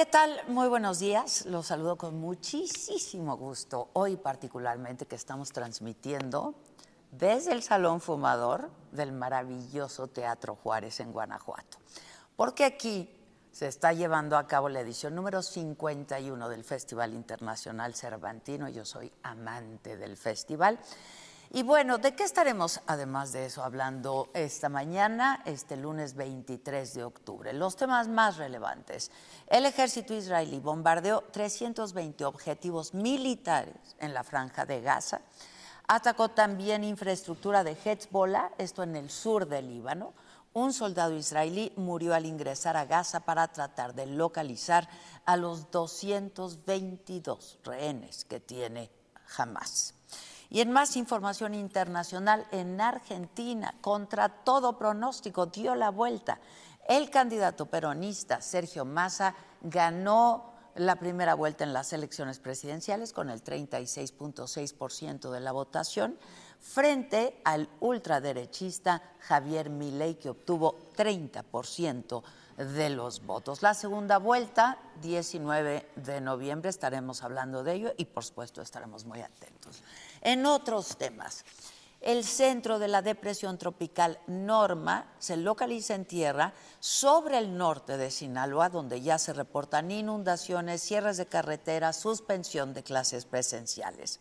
¿Qué tal? Muy buenos días. Los saludo con muchísimo gusto. Hoy particularmente que estamos transmitiendo desde el Salón Fumador del maravilloso Teatro Juárez en Guanajuato. Porque aquí se está llevando a cabo la edición número 51 del Festival Internacional Cervantino. Yo soy amante del festival. Y bueno, ¿de qué estaremos además de eso hablando esta mañana, este lunes 23 de octubre? Los temas más relevantes. El ejército israelí bombardeó 320 objetivos militares en la franja de Gaza. Atacó también infraestructura de Hezbollah, esto en el sur del Líbano. Un soldado israelí murió al ingresar a Gaza para tratar de localizar a los 222 rehenes que tiene Hamas. Y en más información internacional, en Argentina, contra todo pronóstico, dio la vuelta. El candidato peronista Sergio Massa ganó la primera vuelta en las elecciones presidenciales con el 36.6% de la votación frente al ultraderechista Javier Milei que obtuvo 30% de los votos. La segunda vuelta, 19 de noviembre, estaremos hablando de ello y por supuesto estaremos muy atentos. En otros temas, el centro de la depresión tropical Norma se localiza en tierra sobre el norte de Sinaloa, donde ya se reportan inundaciones, cierres de carreteras, suspensión de clases presenciales.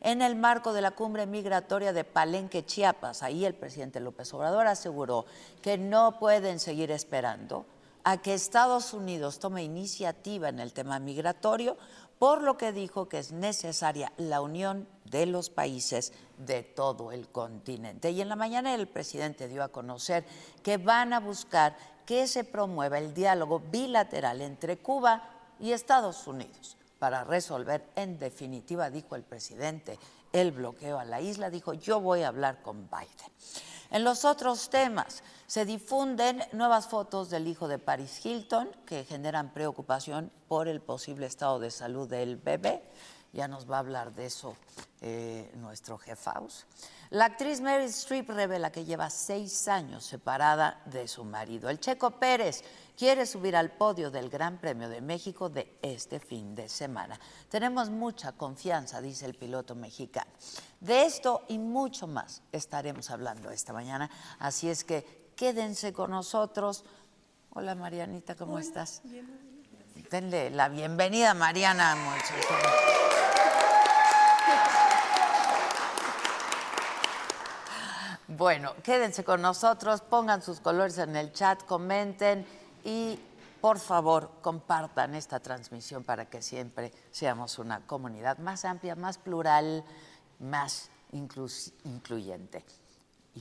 En el marco de la cumbre migratoria de Palenque, Chiapas, ahí el presidente López Obrador aseguró que no pueden seguir esperando a que Estados Unidos tome iniciativa en el tema migratorio por lo que dijo que es necesaria la unión de los países de todo el continente. Y en la mañana el presidente dio a conocer que van a buscar que se promueva el diálogo bilateral entre Cuba y Estados Unidos para resolver, en definitiva, dijo el presidente, el bloqueo a la isla. Dijo, yo voy a hablar con Biden. En los otros temas, se difunden nuevas fotos del hijo de Paris Hilton que generan preocupación por el posible estado de salud del bebé. Ya nos va a hablar de eso eh, nuestro jefaus. La actriz Mary Streep revela que lleva seis años separada de su marido. El Checo Pérez quiere subir al podio del Gran Premio de México de este fin de semana. Tenemos mucha confianza, dice el piloto mexicano. De esto y mucho más estaremos hablando esta mañana, así es que quédense con nosotros. Hola Marianita, ¿cómo estás? Denle la bienvenida Mariana. Bueno, quédense con nosotros, pongan sus colores en el chat, comenten y por favor compartan esta transmisión para que siempre seamos una comunidad más amplia, más plural, más incluyente.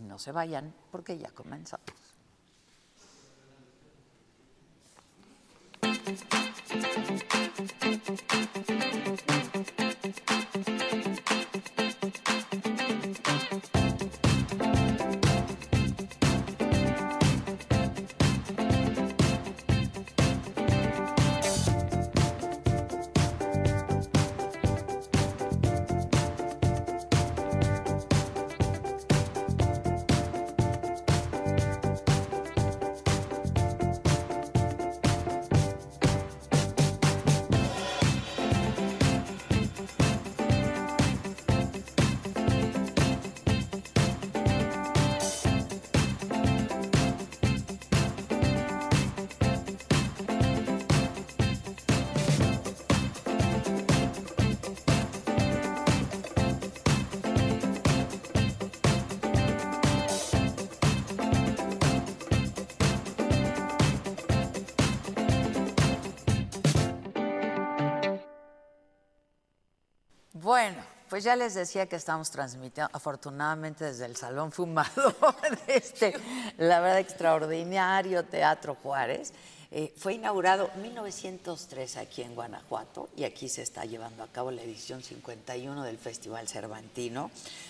No se vayan porque ya comenzamos. Pues ya les decía que estamos transmitiendo, afortunadamente desde el Salón Fumador, este, la verdad, extraordinario Teatro Juárez. Eh, fue inaugurado en 1903 aquí en Guanajuato y aquí se está llevando a cabo la edición 51 del Festival Cervantino,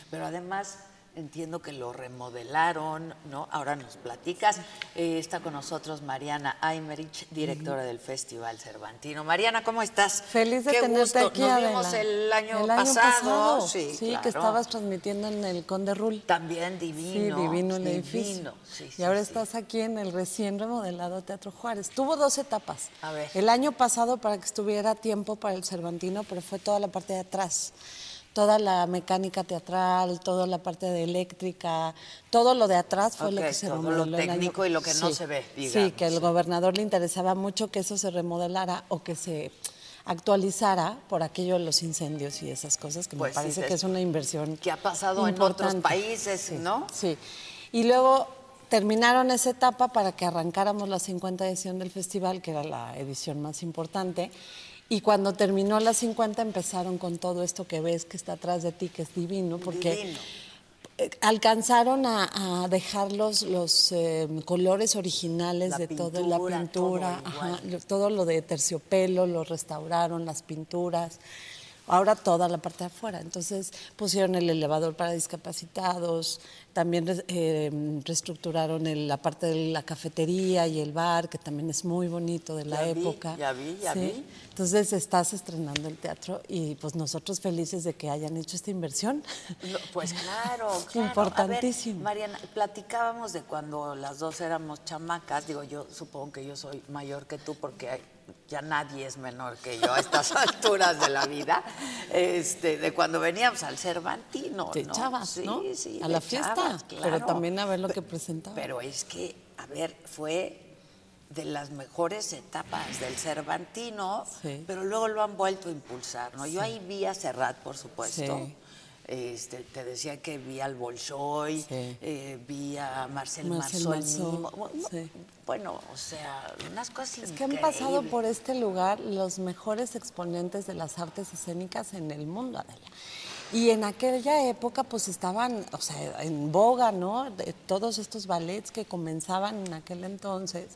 pero además entiendo que lo remodelaron, ¿no? Ahora nos platicas. Eh, está con nosotros Mariana Aymerich, directora del Festival Cervantino. Mariana, ¿cómo estás? Feliz de Qué tenerte gusto. aquí, Nos Adela. vimos el año, El año pasado. pasado, Sí, que claro. estabas transmitiendo en el Conde Rul. También divino. Sí, divino el divino. edificio. Sí, y sí, ahora sí. estás aquí en el recién remodelado Teatro Juárez. Tuvo dos etapas. A ver. El año pasado para que estuviera tiempo para el Cervantino, pero fue toda la parte de atrás. Toda la mecánica teatral, toda la parte de eléctrica, todo lo de atrás fue lo que se todo lo remodeló. el año- técnico y lo que no Sí, se ve, Sí, digamos. que al gobernador le interesaba mucho que eso se remodelara o que se actualizara por aquello de los incendios y esas cosas, que Pues me sí, parece que es una inversión que ha pasado en otros países, Sí, ¿no? Sí. Y luego terminaron esa etapa para que arrancáramos la 50 edición del festival, que era la edición más importante. Y cuando terminó la 50 empezaron con todo esto que ves que está atrás de ti, que es divino, porque Divino. eh, alcanzaron a, a dejar los, los eh, colores originales La de toda la pintura, todo ajá, lo- todo lo de terciopelo, lo restauraron, las pinturas. Ahora toda la parte de afuera. Entonces pusieron el elevador para discapacitados, también eh, reestructuraron el- la parte de la cafetería y el bar, que también es muy bonito de la Ya vi, época. ya vi, ya Sí. vi. Entonces estás estrenando el teatro y pues nosotros felices de que hayan hecho esta inversión. No, Pues claro, claro. Importantísimo. Ver, Mariana, platicábamos de cuando las dos éramos chamacas. Digo, yo supongo que yo soy mayor que tú porque hay- ya nadie es menor que yo a estas alturas de la vida. Este, de cuando veníamos al Cervantino, De ¿no? chavas, sí, ¿no? Sí, A la fiesta, chavas, pero claro. también a ver lo que presentaba. Pero es que, a ver, fue de las mejores etapas del Cervantino, Sí. pero luego lo han vuelto a impulsar, ¿no? Yo ahí vi a Serrat, por supuesto. Este, te decía que vi al Bolshoi, Sí. eh, vi a Marcel, Marcel Marceau, Marceau. Bueno, sí. Bueno, o sea, unas cosas Es que han pasado increíbles. por este lugar los mejores exponentes de las artes escénicas en el mundo, Adela. Y en aquella época pues estaban, o sea, en boga, ¿no? De todos estos ballets que comenzaban en aquel entonces.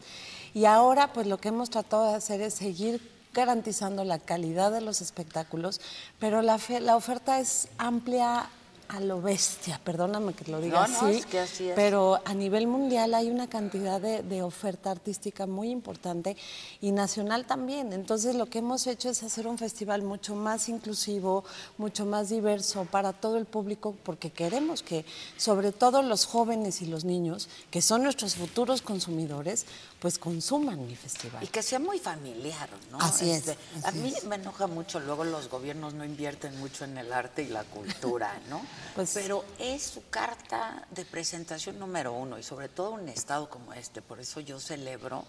Y ahora pues lo que hemos tratado de hacer es seguir garantizando la calidad de los espectáculos, pero la, fe- la oferta es amplia a lo bestia, perdóname que lo diga No, no, así, es que así es. pero pero a nivel mundial hay una cantidad de, de oferta artística muy importante y nacional también. Entonces lo que hemos hecho es hacer un festival mucho más inclusivo, mucho más diverso para todo el público, porque queremos que sobre todo los jóvenes y los niños, que son nuestros futuros consumidores, pues consuman mi festival. Y que sea muy familiar, ¿no? Así es, Este, a mí es. me enoja mucho, luego los gobiernos no invierten mucho en el arte y la cultura, ¿no? Pues- Pero es su carta de presentación número uno y sobre todo un estado como este. Por eso yo celebro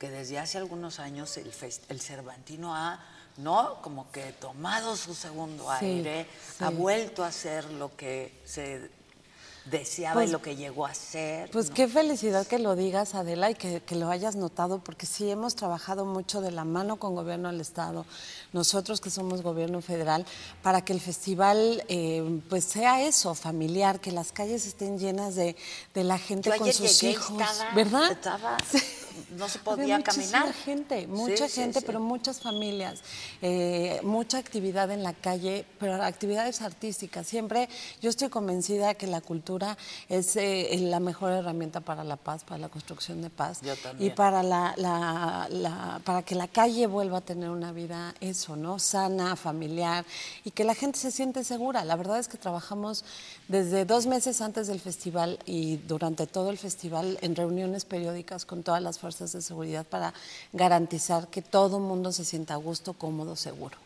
que desde hace algunos años el, el Cervantino ha, ¿no? Como que tomado su segundo Sí, aire, ha vuelto a ser lo que se deseaba y Pues- lo que llegó a ser. Pues ¿no? qué felicidad que lo digas, Adela, y que, que lo hayas notado, porque sí hemos trabajado mucho de la mano con gobierno del Estado, nosotros que somos gobierno federal, para que el festival eh, pues sea eso, familiar, que las calles estén llenas de, de la gente Yo con ayer sus llegué y hijos, estaba- ¿verdad? estaba- no se Había podía muchísima caminar. gente, mucha Sí, gente, sí. pero muchas familias, eh, mucha actividad en la calle, pero actividades artísticas. Siempre yo estoy convencida que la cultura es eh, la mejor herramienta para la paz, para la construcción de paz Yo y para la, la- la- para que la calle vuelva a tener una vida eso, ¿no? Sana, familiar y que la gente se siente segura. La verdad es que trabajamos desde dos meses antes del festival y durante todo el festival en reuniones periódicas con todas las fuerzas de seguridad para garantizar que todo el mundo se sienta a gusto, cómodo, seguro.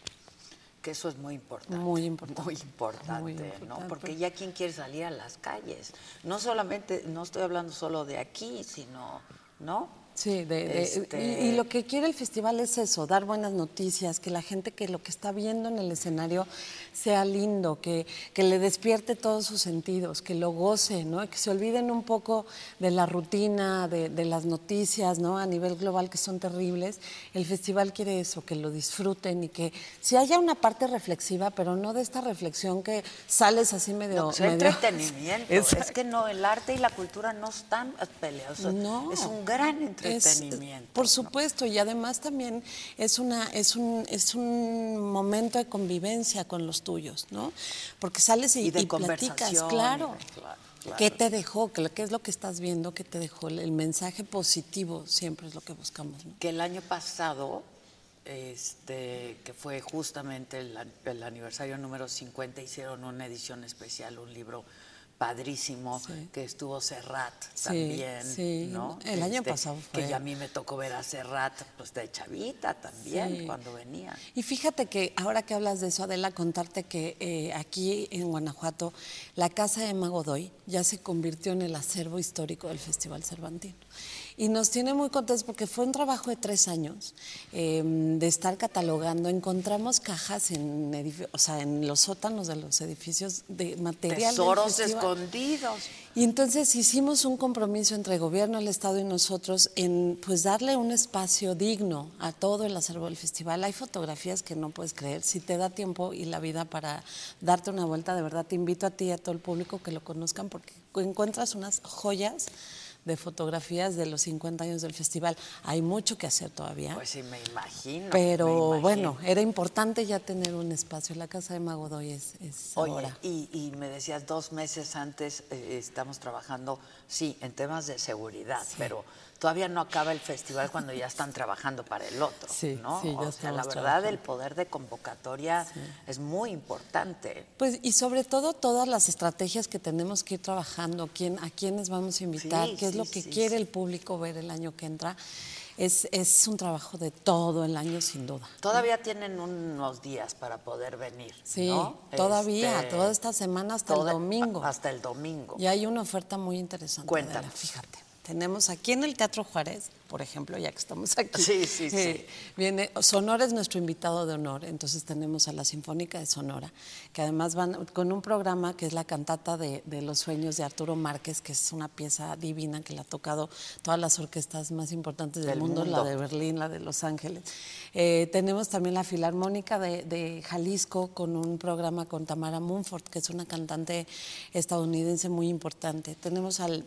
Que eso es muy importante. Muy importante. Muy importante, Muy ¿no? Porque ya quien quiere salir a las calles. No solamente, no estoy hablando solo de aquí, sino, ¿no? Sí, de, de- Este- y, y lo que quiere el festival es eso, dar buenas noticias, que la gente que lo que está viendo en el escenario sea lindo, que, que le despierte todos sus sentidos, que lo goce, ¿no? que se olviden un poco de la rutina, de, de las noticias ¿no? a nivel global que son terribles. El festival quiere eso, que lo disfruten y que si haya una parte reflexiva, pero no de esta reflexión que sales así medio... No, medio- entretenimiento. Exacto. Es que no, el arte y la cultura no están peleados. No. Es un gran Es- entretenimiento. por ¿no? supuesto, y además también es una es un es un momento de convivencia con los tuyos, ¿no? Porque sales y, Y de y platicas, claro. y- claro, claro. ¿Qué te dejó? ¿Qué, es lo que estás viendo? ¿Qué te dejó? El, mensaje positivo siempre es lo que buscamos, ¿no? Que el año pasado, este, que fue justamente el aniversario número 50, hicieron una edición especial, un libro padrísimo, Sí. que estuvo Serrat Sí, también, sí. ¿no? El año pasado fue. Que ya a mí me tocó ver a Serrat, pues de chavita también, cuando venía. Y fíjate que ahora que hablas de eso, Adela, contarte que eh, aquí en Guanajuato la Casa de Magodoy ya se convirtió en el acervo histórico del Festival Cervantino. Y nos tiene muy contentos porque fue un trabajo de tres años eh, de estar catalogando. Encontramos cajas en, edifi- o sea, en los sótanos de los edificios de material. Tesoros escondidos. Y entonces hicimos un compromiso entre el gobierno, el Estado y nosotros en pues darle un espacio digno a todo el acervo del festival. Hay fotografías que no puedes creer. Si te da tiempo y la vida para darte una vuelta, de verdad te invito a ti y a todo el público que lo conozcan porque encuentras unas joyas de fotografías de los 50 años del festival. Hay mucho que hacer todavía. Pues sí, me imagino. me pero imagino. bueno, era importante ya tener un espacio. La casa de Magodoy es, es Oye, ahora. y, y me decías dos meses antes eh, estamos trabajando, sí, en temas de seguridad, pero todavía no acaba el festival cuando ya están trabajando para el otro, Sí, ¿no? sí, ya o sea, la verdad, trabajando. el poder de convocatoria es muy importante. Pues y sobre todo todas las estrategias que tenemos que ir trabajando, quién, a quiénes vamos a invitar, qué es lo que quiere el público ver el año que entra. Es, es un trabajo de todo el año sin duda. Todavía tienen unos días para poder venir. Sí, ¿no? todavía, Este, toda esta semana hasta toda- el domingo. Hasta el domingo. Y hay una oferta muy interesante. Cuéntanos. Fíjate. Tenemos aquí en el Teatro Juárez, por ejemplo, ya que estamos aquí. Sí, sí, sí. eh, Viene, Sonora es nuestro invitado de honor, entonces tenemos a la Sinfónica de Sonora, que además van con un programa que es la cantata de, de los sueños de Arturo Márquez, que es una pieza divina que la ha tocado todas las orquestas más importantes del, Del mundo, mundo. la de Berlín, la de Los Ángeles. Eh, tenemos también la Filarmónica de, de Jalisco con un programa con Tamara Munford, que es una cantante estadounidense muy importante. Tenemos al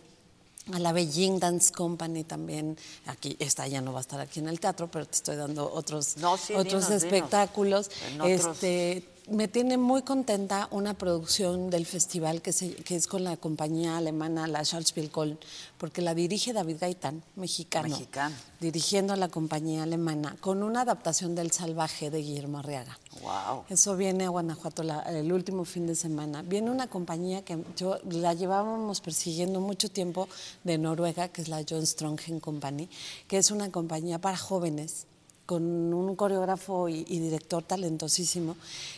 a la Beijing Dance Company también, aquí, esta ya no va a estar aquí en el teatro, pero te estoy dando otros, No, sí, otros dinos, dinos. espectáculos. Otros- Este, me tiene muy contenta una producción del festival que, se- que es con la compañía alemana, la Schauspielkoln, porque la dirige David Gaitán, mexicano, Mexicano. dirigiendo a la compañía alemana, con una adaptación del Salvaje de Guillermo Arriaga. Wow. Eso viene a Guanajuato la- el último fin de semana. Viene una compañía que yo la llevábamos persiguiendo mucho tiempo de Noruega, que es la John Strongen Company, que es una compañía para jóvenes con un coreógrafo y, y director talentosísimo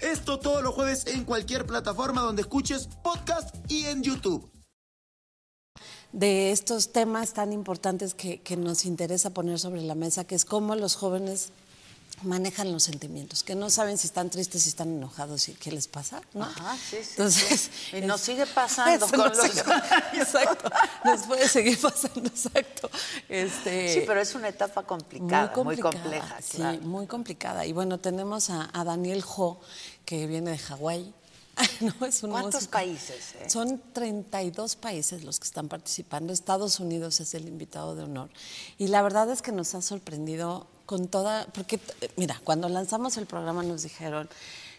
Esto todos los jueves en cualquier plataforma donde escuches podcast y en YouTube. de estos temas tan importantes que, que nos interesa poner sobre la mesa, que es cómo los jóvenes manejan los sentimientos, que no saben si están tristes, si están enojados y qué les pasa, ¿no? Ajá, sí, sí, Entonces, sí. Y nos sigue pasando con nos los sigue-. Exacto, nos puede seguir pasando, exacto. Este, Sí, pero es una etapa complicada, muy, compleja. sí, claro. muy complicada. Y bueno, tenemos a, a Daniel Ho, que viene de Hawái. No, es un ¿Cuántos músico. países? eh? Son 32 países los que están participando. Estados Unidos es el invitado de honor. Y la verdad es que nos ha sorprendido con toda, porque mira, cuando lanzamos el programa nos dijeron,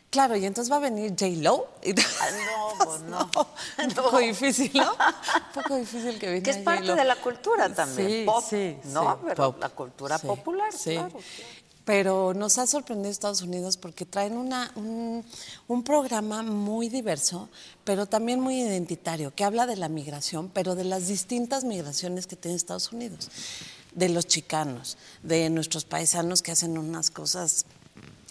Claro, y entonces va a venir J. Lo. Ah, no, pues no. Un poco difícil, ¿no? Un poco difícil que venga Que es parte de la cultura también. Sí, Pop, sí, ¿no? sí, Pero pop. la cultura popular, sí. claro. claro. Pero nos ha sorprendido Estados Unidos porque traen una, un, un programa muy diverso, pero también muy identitario, que habla de la migración, pero de las distintas migraciones que tiene Estados Unidos. De los chicanos, de nuestros paisanos que hacen unas cosas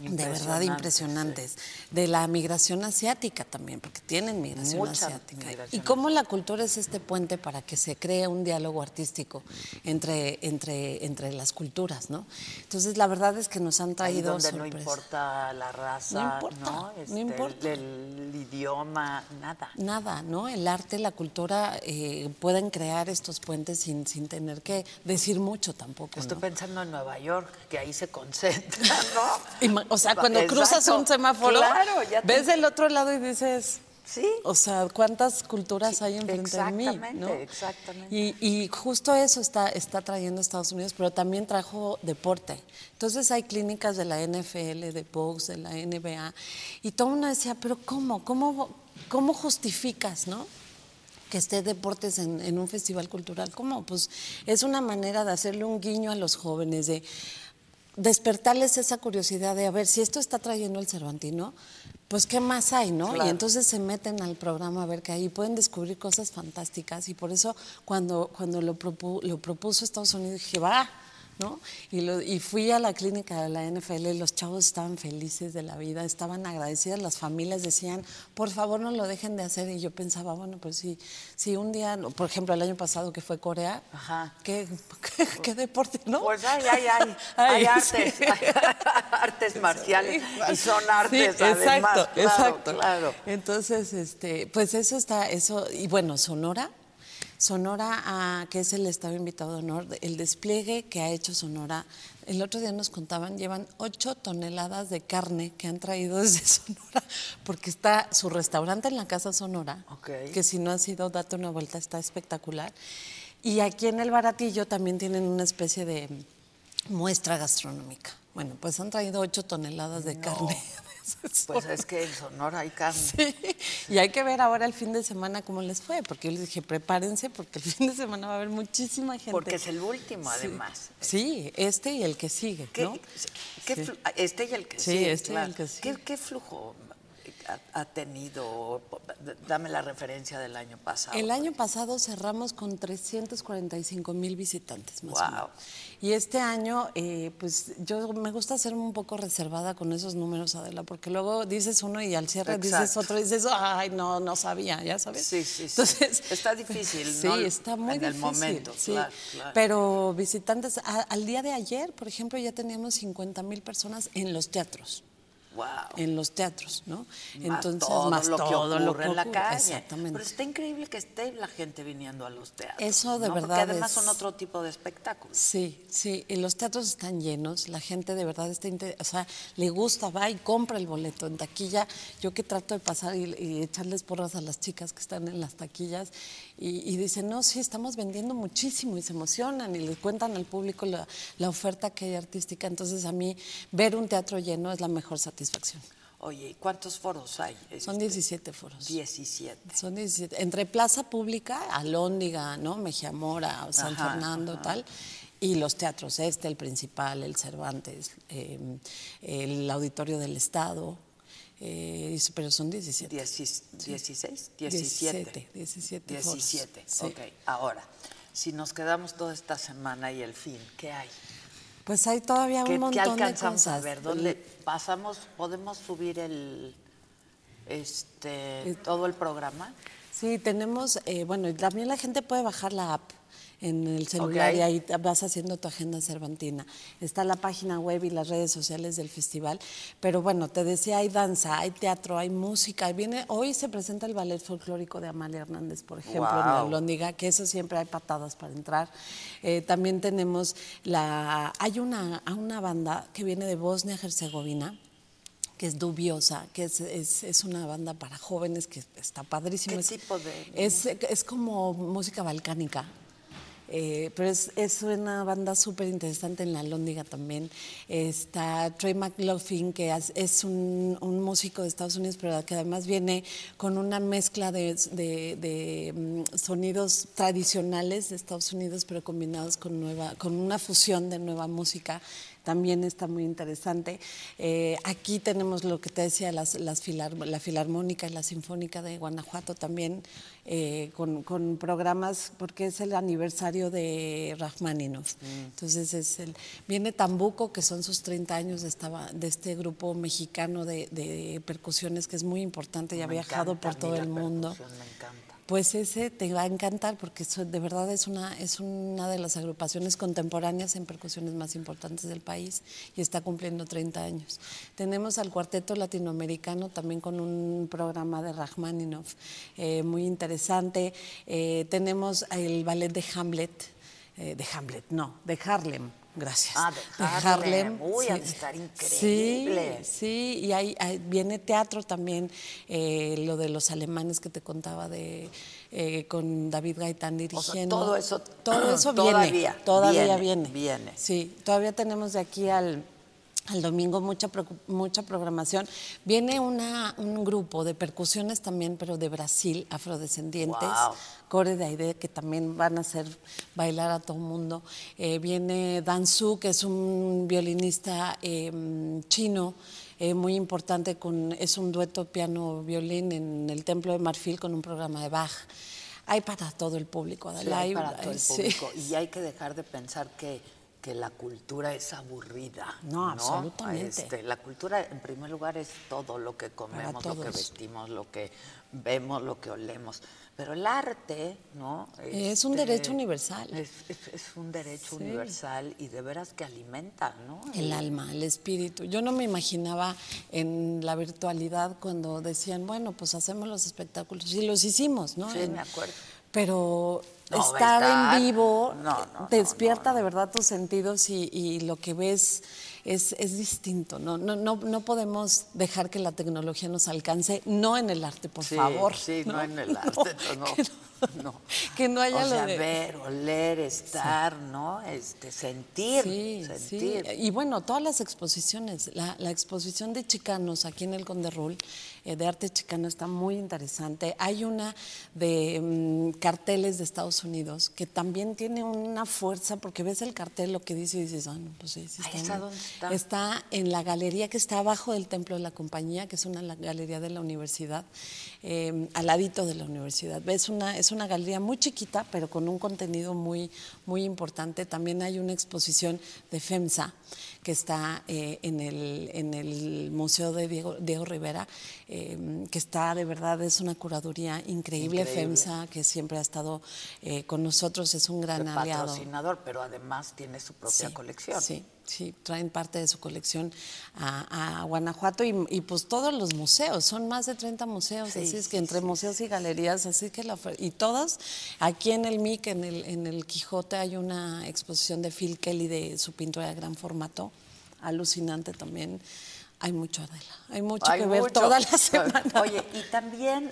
de verdad Impresionantes. De la migración asiática también, porque tienen migración Mucha asiática. migración y cómo la cultura es este puente para que se cree un diálogo artístico entre, entre, entre las culturas, ¿no? Entonces, la verdad es que nos han Ahí traído donde no importa la raza, No importa, no Este, importa. El, el idioma, nada. Nada, ¿no? El arte, la cultura eh, pueden crear estos puentes sin, sin tener que decir mucho tampoco. Estoy ¿no? pensando en Nueva York, que ahí se concentra, ¿no? O sea, cuando Exacto. cruzas un semáforo, Claro, ya te- ves del otro lado y dices, Sí. o sea, ¿cuántas culturas hay enfrente de mí? exactamente, ¿no? exactamente. Y, y justo eso está, está trayendo Estados Unidos, pero también trajo deporte. Entonces hay clínicas de la NFL, de box, de la NBA, y todo uno decía, pero ¿cómo? ¿Cómo, cómo justificas, no? que esté deportes en, en un festival cultural. ¿Cómo? Pues es una manera de hacerle un guiño a los jóvenes, de despertarles esa curiosidad de a ver si esto está trayendo el Cervantino, pues qué más hay, ¿no? Claro. Y entonces se meten al programa a ver qué hay y pueden descubrir cosas fantásticas. Y por eso cuando, cuando lo, propu- lo propuso Estados Unidos dije, va, ¿no? Y, lo- y fui a la clínica de la NFL y los chavos estaban felices de la vida, estaban agradecidas, las familias decían, por favor no lo dejen de hacer. Y yo pensaba, bueno, pues si, si un día, por ejemplo, el año pasado que fue Corea, Ajá. ¿qué, qué, qué deporte, no? Pues hay, hay, hay, hay Ay, artes, sí. hay artes marciales y son Sí, artes además, exacto, claro, exacto. claro. Entonces, este, pues eso está, eso, y bueno, Sonora, Sonora, ah, que es el Estado invitado de honor, el despliegue que ha hecho Sonora, el otro día nos contaban, llevan 8 toneladas de carne que han traído desde Sonora, porque está su restaurante en la Casa Sonora, Ok. que si no ha sido, date una vuelta, está espectacular. Y aquí en el Baratillo también tienen una especie de muestra gastronómica. Bueno, pues han traído 8 toneladas de carne. Pues es que en Sonora hay carne. Sí, y hay que ver ahora el fin de semana cómo les fue, porque yo les dije, prepárense, porque el fin de semana va a haber muchísima gente. Porque es el último, además. Sí, este y el que sigue, ¿Qué- ¿no? qué Sí. flu- este y el que Sí, sigue, este y el que sigue. ¿Qué, qué flujo ha, ha tenido? Dame la referencia del año pasado. El año pasado cerramos con 345 mil visitantes más o Guau. menos. Y este año, eh, pues yo me gusta ser un poco reservada con esos números, Adela, porque luego dices uno y al cierre dices otro y dices, ay, no, no sabía, ya sabes. Sí, sí, sí. Entonces, Está difícil, Sí, ¿no? está muy En el difícil. momento, sí. claro, claro. Pero visitantes, a- al día de ayer, por ejemplo, ya teníamos 50 mil personas en los teatros. Wow. En los teatros, ¿no? Más todo más lo que todo ocurre lo que en la calle. Exactamente. Pero está increíble que esté la gente viniendo a los teatros. Eso de ¿no? verdad Porque además es- son otro tipo de espectáculos. Sí, sí, y los teatros están llenos, la gente de verdad está, o sea, le gusta, va y compra el boleto en taquilla. Yo que trato de pasar y, y echarles porras a las chicas que están en las taquillas y, y dicen, no, sí, estamos vendiendo muchísimo y se emocionan y les cuentan al público la, la oferta que hay artística. Entonces a mí ver un teatro lleno es la mejor satisfacción. Oye, ¿y cuántos foros hay? Son Este, 17 foros. 17. Son 17. Entre Plaza Pública, Alhóndiga, ¿no? Mejía Mora, San Ajá, Fernando, ajá. tal. Y los teatros, este, el principal, el Cervantes, eh, el Auditorio del Estado. Eh, pero son 17. Diecis- ¿16? 17. 17, 17 foros. 17, Sí. ok. Ahora, si nos quedamos toda esta semana y el fin, ¿qué hay? Pues hay todavía ¿Qué, un montón qué de alcanzamos cosas. a ver? ¿Dónde pasamos? ¿Podemos subir el este todo el programa? Sí, tenemos, eh, bueno, también la gente puede bajar la app en el celular y ahí vas haciendo tu agenda cervantina. Está la página web y las redes sociales del festival. Pero bueno, te decía, hay danza, hay teatro, hay música. Viene, hoy se presenta el ballet folclórico de Amalia Hernández, por ejemplo, en la. Lóndiga, que eso siempre hay patadas para entrar. Eh, también tenemos la, hay una, una banda que viene de Bosnia-Herzegovina que es dubiosa, que es, es, es una banda para jóvenes que está padrísimo. ¿Qué tipo de- Es, es como música balcánica. Eh, pero es, es una banda súper interesante en la Lóndiga también. Está Trey McLaughlin, que es, un músico de Estados Unidos, pero que además viene con una mezcla de, de- de, mm, sonidos tradicionales de Estados Unidos, pero combinados con, nueva, con una fusión de nueva música también está muy interesante. Eh, aquí tenemos lo que te decía, las, las filar- la Filarmónica y la Sinfónica de Guanajuato también, eh, con, con programas, porque es el aniversario de Rachmaninoff. Entonces es el, viene Tambuco, que son sus 30 años de, esta, de este grupo mexicano de, de percusiones, que es muy importante y ha viajado encanta por todo el mundo. percusión, Me encanta. Pues ese te va a encantar porque de verdad es una, es una de las agrupaciones contemporáneas en percusiones más importantes del país y está cumpliendo 30 años. Tenemos al Cuarteto Latinoamericano también con un programa de Rachmaninoff eh, muy interesante. Eh, tenemos el ballet de Hamlet, eh, de Hamlet, no, de Harlem. Gracias. Ah, de Harlem. De sí. estar Sí, increíble. Sí, y hay, hay- viene teatro también, eh, lo de los alemanes que te contaba de eh, con David Gaitán O sea, dirigiendo. todo eso- todo eso todavía, viene, todavía viene, viene, viene. Sí, todavía tenemos de aquí al al domingo mucha mucha programación. Viene una, un grupo de percusiones también, pero de Brasil, afrodescendientes. Guau. Core de Aide, que también van a hacer bailar a todo el mundo. Eh, viene Dan Su, que es un violinista eh, chino eh, muy importante, con, es un dueto piano-violín en el Templo de Marfil con un programa de Bach. Hay para todo el público, Adela, hay hay- para todo el sí. público. Y hay que dejar de pensar que, que la cultura es aburrida. No, absolutamente. Este, la cultura, en primer lugar, es todo lo que comemos, lo que vestimos, lo que vemos, lo que olemos. Pero el arte, ¿no? Es un Este, derecho universal. Es, es- es un derecho Sí. universal y de veras que alimenta, ¿no? El alma, el espíritu. Yo no me imaginaba en la virtualidad cuando decían, bueno, pues hacemos los espectáculos. Y los hicimos, ¿no? Sí, En- me acuerdo. Pero No, estar, estar- en vivo no, no, te no, despierta de verdad tus sentidos y, y lo que ves es, es distinto. ¿no? No, no, no podemos dejar que la tecnología nos alcance, no en el arte, por Sí, favor. Sí, no, en el arte, no. que no. haya o lo sea, de- ver, oler, estar, ¿no? Este, sentir, Sí, sentir. sí. Y bueno, todas las exposiciones. La, la exposición de chicanos aquí en el Conde Rul, eh, de arte chicano, está muy interesante. Hay una de mm, carteles de Estados Unidos que también tiene una fuerza, porque ves el cartel, lo que dice y dices, ah, no, pues sí, sí Ahí está. está, bien". ¿dónde está? Está en la galería que está abajo del Templo de la Compañía, que es una galería de la universidad, eh, al ladito de la universidad. Es una, es una galería muy chiquita, pero con un contenido muy, muy importante. También hay una exposición de FEMSA que está eh, en, el, en el Museo de Diego, Diego Rivera, eh, que está de verdad, es una curaduría increíble, Increíble. FEMSA, que siempre ha estado eh, con nosotros, es un gran aliado. patrocinador, pero además tiene su propia Sí, colección. Sí, sí, traen parte de su colección a, a Guanajuato y, y, pues todos los museos, son más de 30 museos, Sí, así es que entre sí, museos y galerías, así que la y todas, aquí en el MIC, en el, en el Quijote hay una exposición de Phil Kelly de su pintura de gran formato, alucinante también. Hay mucho, Adela, hay mucho Hay que ver toda la semana. Oye, y también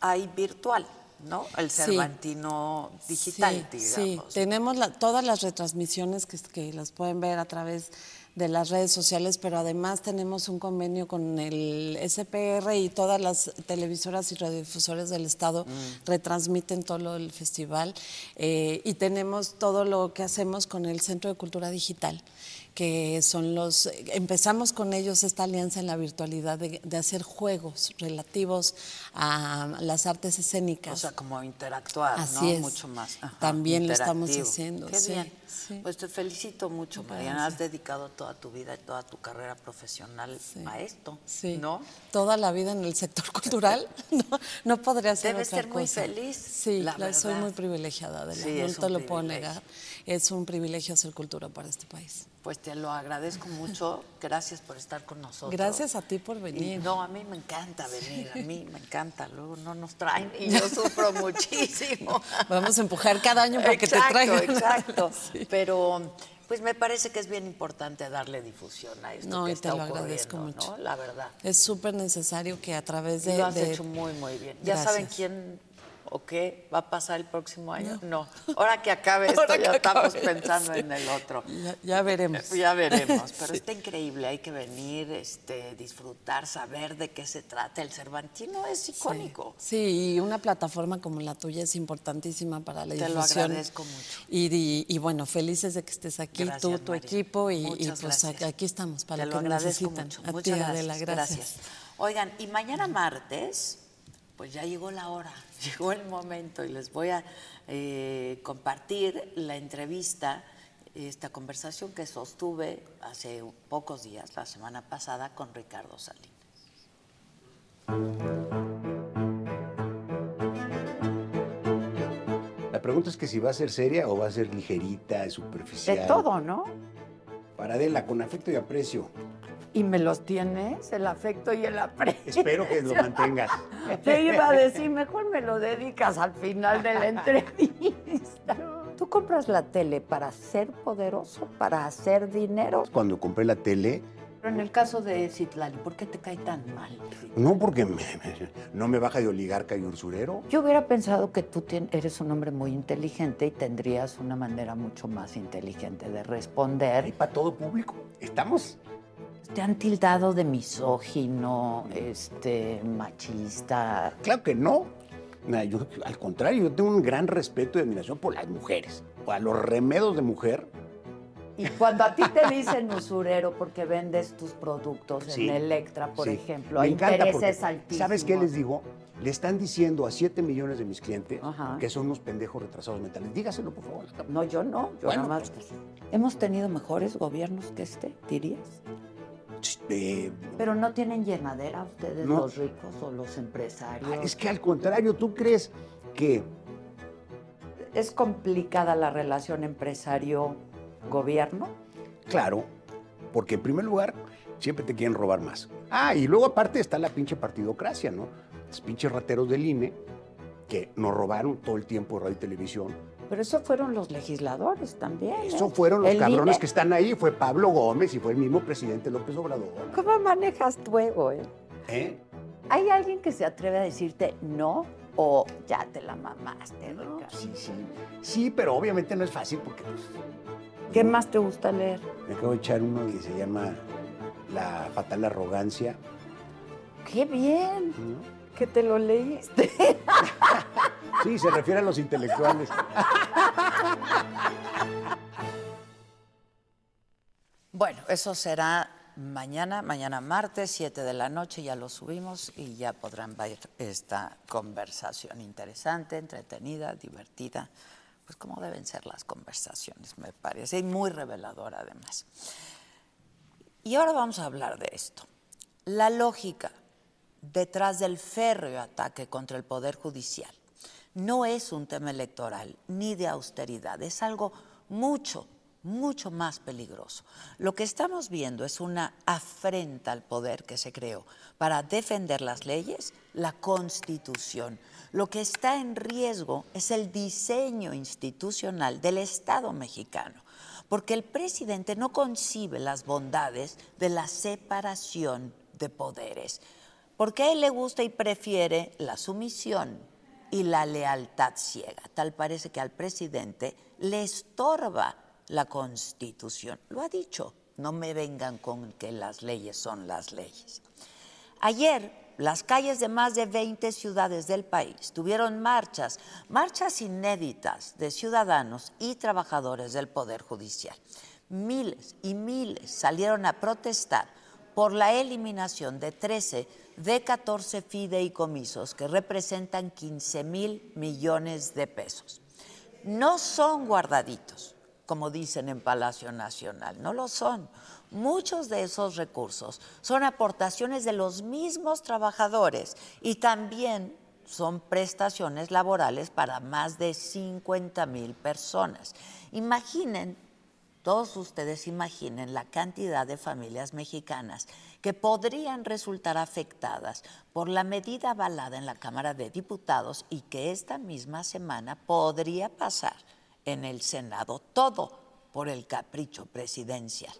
hay virtual, ¿no? El Sí. Cervantino digital, sí, digamos. Sí, tenemos la- todas las retransmisiones que, que las pueden ver a través de las redes sociales, pero además tenemos un convenio con el SPR y todas las televisoras y radiodifusores del Estado Mm. retransmiten todo lo del festival eh, y tenemos todo lo que hacemos con el Centro de Cultura Digital que son los, empezamos con ellos esta alianza en la virtualidad de, de hacer juegos relativos a las artes escénicas. O sea, como interactuar, Así ¿no? es. Mucho más. Ajá, También lo estamos haciendo, Qué sí, bien. sí. Pues te felicito mucho, Mariana. Has dedicado toda tu vida y toda tu carrera profesional Sí. a esto, Sí. ¿no? Toda la vida en el sector cultural. No, no podría ser Debes otra ser muy feliz, Sí, la la- soy muy privilegiada, Adela, Sí, no te lo puedo negar. Es un privilegio hacer cultura para este país. Pues te lo agradezco mucho. Gracias por estar con nosotros. Gracias a ti por Y venir. no, a mí me encanta venir, a mí me encanta. Luego no nos traen y yo sufro muchísimo. Vamos a empujar cada año para que te traigan. Exacto, Sí. Pero pues me parece que es bien importante darle difusión a esto No, que y te lo agradezco ¿no? mucho. La verdad. Es súper necesario que a través Y de... lo has de- hecho muy, muy bien. ¿Ya saben quién o qué va a pasar el próximo año? No. Ahora que acabe esto, ya estamos pensando en el otro. Ya, veremos. Ya veremos. Pero está increíble, hay que venir, este, disfrutar, saber de qué se trata. El Cervantino es icónico. Sí, y una plataforma como la tuya es importantísima para la difusión. Te lo agradezco mucho. Y, bueno, felices de que estés aquí, tú, tu equipo, y, pues aquí estamos para lo, que necesitan. Mucho. Muchas gracias. gracias. Oigan, y mañana martes, pues ya llegó la hora, llegó el momento y les voy a eh, compartir la entrevista, esta conversación que sostuve hace pocos días, la semana pasada, con Ricardo Salinas. La pregunta es que si va a ser seria o va a ser ligerita, superficial. De todo, ¿no? Para Adela, con afecto y aprecio. ¿Y me los tienes? El afecto y el aprecio. Espero que lo mantengas. Te iba a decir, mejor me lo dedicas al final de la entrevista. ¿Tú compras la tele para ser poderoso, para hacer dinero? Cuando compré la tele... Pero en el caso de Citlali, ¿por qué te cae tan mal? No, porque no me baja de oligarca y usurero. Yo hubiera pensado que tú eres un hombre muy inteligente y tendrías una manera mucho más inteligente de responder. Y para todo público. Estamos ¿Te han tildado de misógino, este, machista? Claro que no. Yo, al contrario, yo tengo un gran respeto y admiración por las mujeres, a los remedos de mujer. Y cuando a ti te dicen usurero porque vendes tus productos en Electra, por ejemplo, hay intereses altísimos. ¿Sabes qué les digo? Le están diciendo a 7 millones de mis clientes que son unos pendejos retrasados mentales. Dígaselo, por favor. No, yo no. Yo nada más. Pues, ¿Hemos tenido mejores gobiernos que este, dirías? Pero no tienen llenadera ustedes, los ricos o los empresarios. es que al contrario, ¿tú crees que... ¿Es complicada la relación empresario-gobierno? Claro, porque en primer lugar siempre te quieren robar más. Ah, y luego aparte está la pinche partidocracia, ¿no? Los pinches rateros del INE que nos robaron todo el tiempo radio y televisión pero eso fueron los legisladores también. Eso ¿eh? fueron los cabrones que están ahí. Fue Pablo Gómez y fue el mismo presidente López Obrador. ¿Cómo manejas tu ego, eh? ¿Eh? ¿Hay alguien que se atreve a decirte no o ya te la mamaste, Sí, sí. Sí, pero obviamente no es fácil porque... Pues, ¿Qué más te gusta leer? Me acabo de echar uno que se llama La fatal arrogancia. ¡Qué bien! Que te lo leíste. Sí, se refiere a los intelectuales. Bueno, eso será mañana, mañana martes, 7 de la noche, ya lo subimos y ya podrán ver esta conversación interesante, entretenida, divertida, pues como deben ser las conversaciones, me parece, y muy reveladora además. Y ahora vamos a hablar de esto. La lógica detrás del férreo ataque contra el Poder Judicial no es un tema electoral ni de austeridad, es algo mucho, mucho más peligroso. Lo que estamos viendo es una afrenta al poder que se creó para defender las leyes, la constitución. Lo que está en riesgo es el diseño institucional del Estado mexicano, porque el presidente no concibe las bondades de la separación de poderes, porque a él le gusta y prefiere la sumisión y la lealtad ciega. Tal parece que al presidente le estorba la constitución. Lo ha dicho, no me vengan con que las leyes son las leyes. Ayer las calles de más de 20 ciudades del país tuvieron marchas, marchas inéditas de ciudadanos y trabajadores del Poder Judicial. Miles y miles salieron a protestar por la eliminación de 13 de 14 fideicomisos que representan 15 mil millones de pesos. No son guardaditos, como dicen en Palacio Nacional, no lo son. Muchos de esos recursos son aportaciones de los mismos trabajadores y también son prestaciones laborales para más de 50 mil personas. Imaginen, todos ustedes imaginen la cantidad de familias mexicanas que podrían resultar afectadas por la medida avalada en la Cámara de Diputados y que esta misma semana podría pasar en el Senado, todo por el capricho presidencial.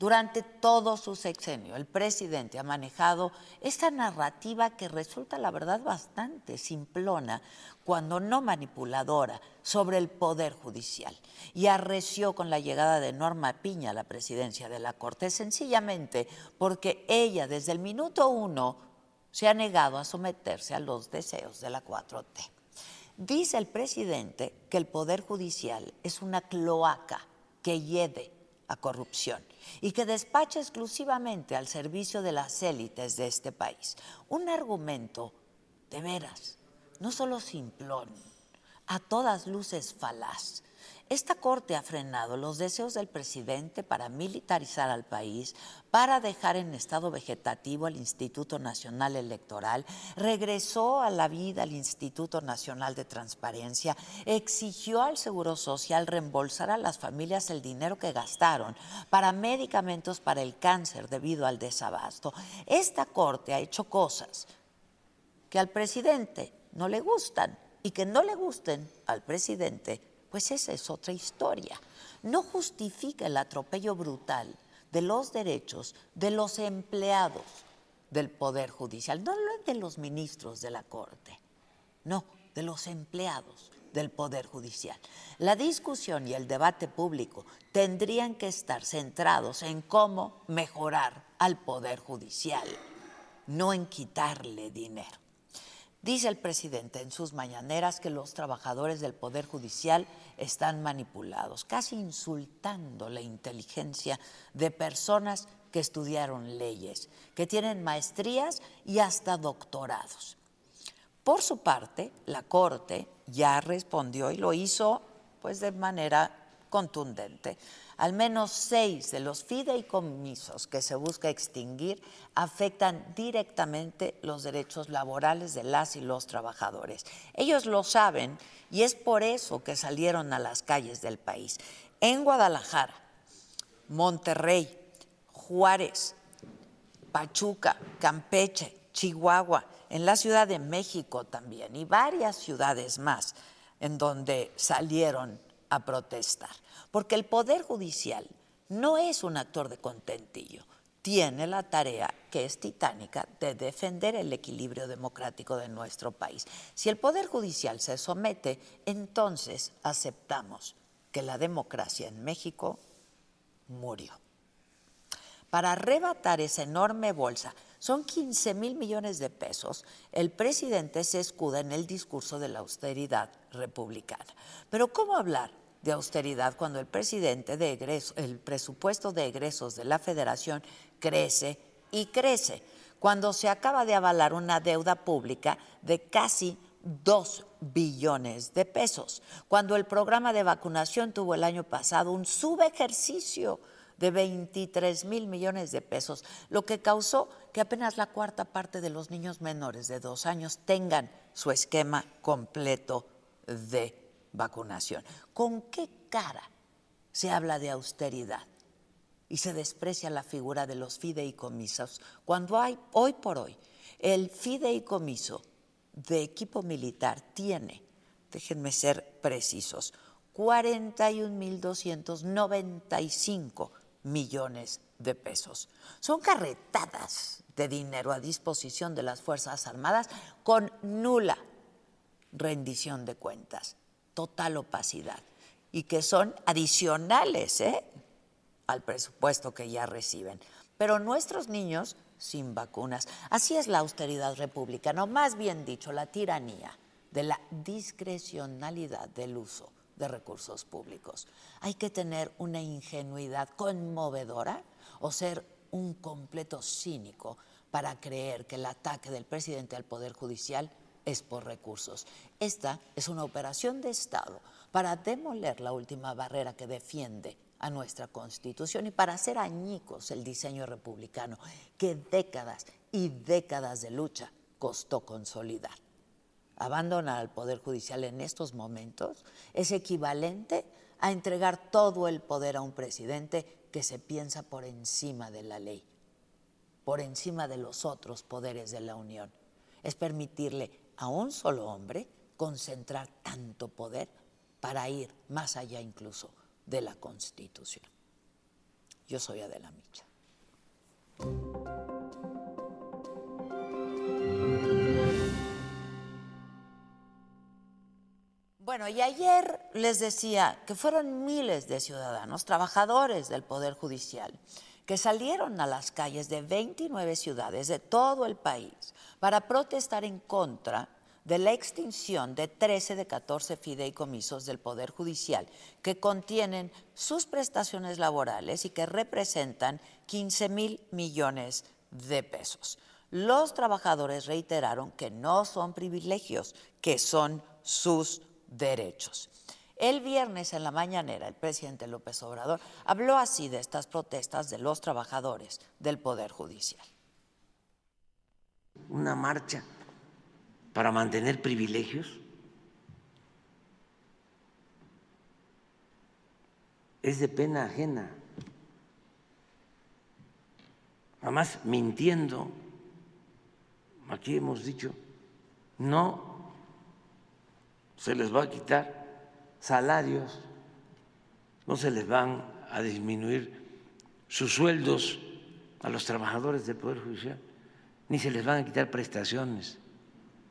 Durante todo su sexenio, el presidente ha manejado esta narrativa que resulta, la verdad, bastante simplona, cuando no manipuladora, sobre el Poder Judicial. Y arreció con la llegada de Norma Piña a la presidencia de la Corte, sencillamente porque ella, desde el minuto uno, se ha negado a someterse a los deseos de la 4T. Dice el presidente que el Poder Judicial es una cloaca que hiede a corrupción y que despacha exclusivamente al servicio de las élites de este país. Un argumento de veras, no solo simplón, a todas luces falaz, esta Corte ha frenado los deseos del presidente para militarizar al país, para dejar en estado vegetativo al Instituto Nacional Electoral, regresó a la vida al Instituto Nacional de Transparencia, exigió al Seguro Social reembolsar a las familias el dinero que gastaron para medicamentos para el cáncer debido al desabasto. Esta Corte ha hecho cosas que al presidente no le gustan y que no le gusten al presidente pues esa es otra historia. No justifica el atropello brutal de los derechos de los empleados del Poder Judicial, no de los ministros de la Corte, no, de los empleados del Poder Judicial. La discusión y el debate público tendrían que estar centrados en cómo mejorar al Poder Judicial, no en quitarle dinero. Dice el presidente en sus mañaneras que los trabajadores del Poder Judicial están manipulados, casi insultando la inteligencia de personas que estudiaron leyes, que tienen maestrías y hasta doctorados. Por su parte, la Corte ya respondió y lo hizo pues de manera contundente. Al menos seis de los fideicomisos que se busca extinguir afectan directamente los derechos laborales de las y los trabajadores. Ellos lo saben y es por eso que salieron a las calles del país. En Guadalajara, Monterrey, Juárez, Pachuca, Campeche, Chihuahua, en la Ciudad de México también y varias ciudades más en donde salieron a protestar porque el Poder Judicial no es un actor de contentillo, tiene la tarea, que es titánica, de defender el equilibrio democrático de nuestro país. Si el Poder Judicial se somete, entonces aceptamos que la democracia en México murió. Para arrebatar esa enorme bolsa, son 15 mil millones de pesos, el presidente se escuda en el discurso de la austeridad republicana. Pero ¿cómo hablar de austeridad cuando el presidente de el presupuesto de egresos de la federación crece y crece, cuando se acaba de avalar una deuda pública de casi 2 billones de pesos, cuando el programa de vacunación tuvo el año pasado un subejercicio de 23 mil millones de pesos, lo que causó que apenas la cuarta parte de los niños menores de dos años tengan su esquema completo de vacunación. ¿Con qué cara se habla de austeridad y se desprecia la figura de los fideicomisos cuando hay hoy por hoy el fideicomiso de equipo militar tiene, déjenme ser precisos, 41.295 millones de pesos. Son carretadas de dinero a disposición de las Fuerzas Armadas con nula rendición de cuentas total opacidad y que son adicionales ¿eh? al presupuesto que ya reciben. Pero nuestros niños sin vacunas. Así es la austeridad republicana, o más bien dicho, la tiranía de la discrecionalidad del uso de recursos públicos. Hay que tener una ingenuidad conmovedora o ser un completo cínico para creer que el ataque del presidente al Poder Judicial es por recursos. Esta es una operación de Estado para demoler la última barrera que defiende a nuestra Constitución y para hacer añicos el diseño republicano que décadas y décadas de lucha costó consolidar. Abandonar al Poder Judicial en estos momentos es equivalente a entregar todo el poder a un presidente que se piensa por encima de la ley, por encima de los otros poderes de la Unión. Es permitirle a un solo hombre concentrar tanto poder para ir más allá incluso de la Constitución. Yo soy Adela Micha. Bueno, y ayer les decía que fueron miles de ciudadanos, trabajadores del Poder Judicial, que salieron a las calles de 29 ciudades de todo el país para protestar en contra de la extinción de 13 de 14 fideicomisos del Poder Judicial que contienen sus prestaciones laborales y que representan 15 mil millones de pesos. Los trabajadores reiteraron que no son privilegios, que son sus derechos. El viernes en la mañanera, el presidente López Obrador habló así de estas protestas de los trabajadores del Poder Judicial. Una marcha para mantener privilegios es de pena ajena. Además, mintiendo, aquí hemos dicho, no se les va a quitar salarios, no se les van a disminuir sus sueldos a los trabajadores del Poder Judicial, ni se les van a quitar prestaciones,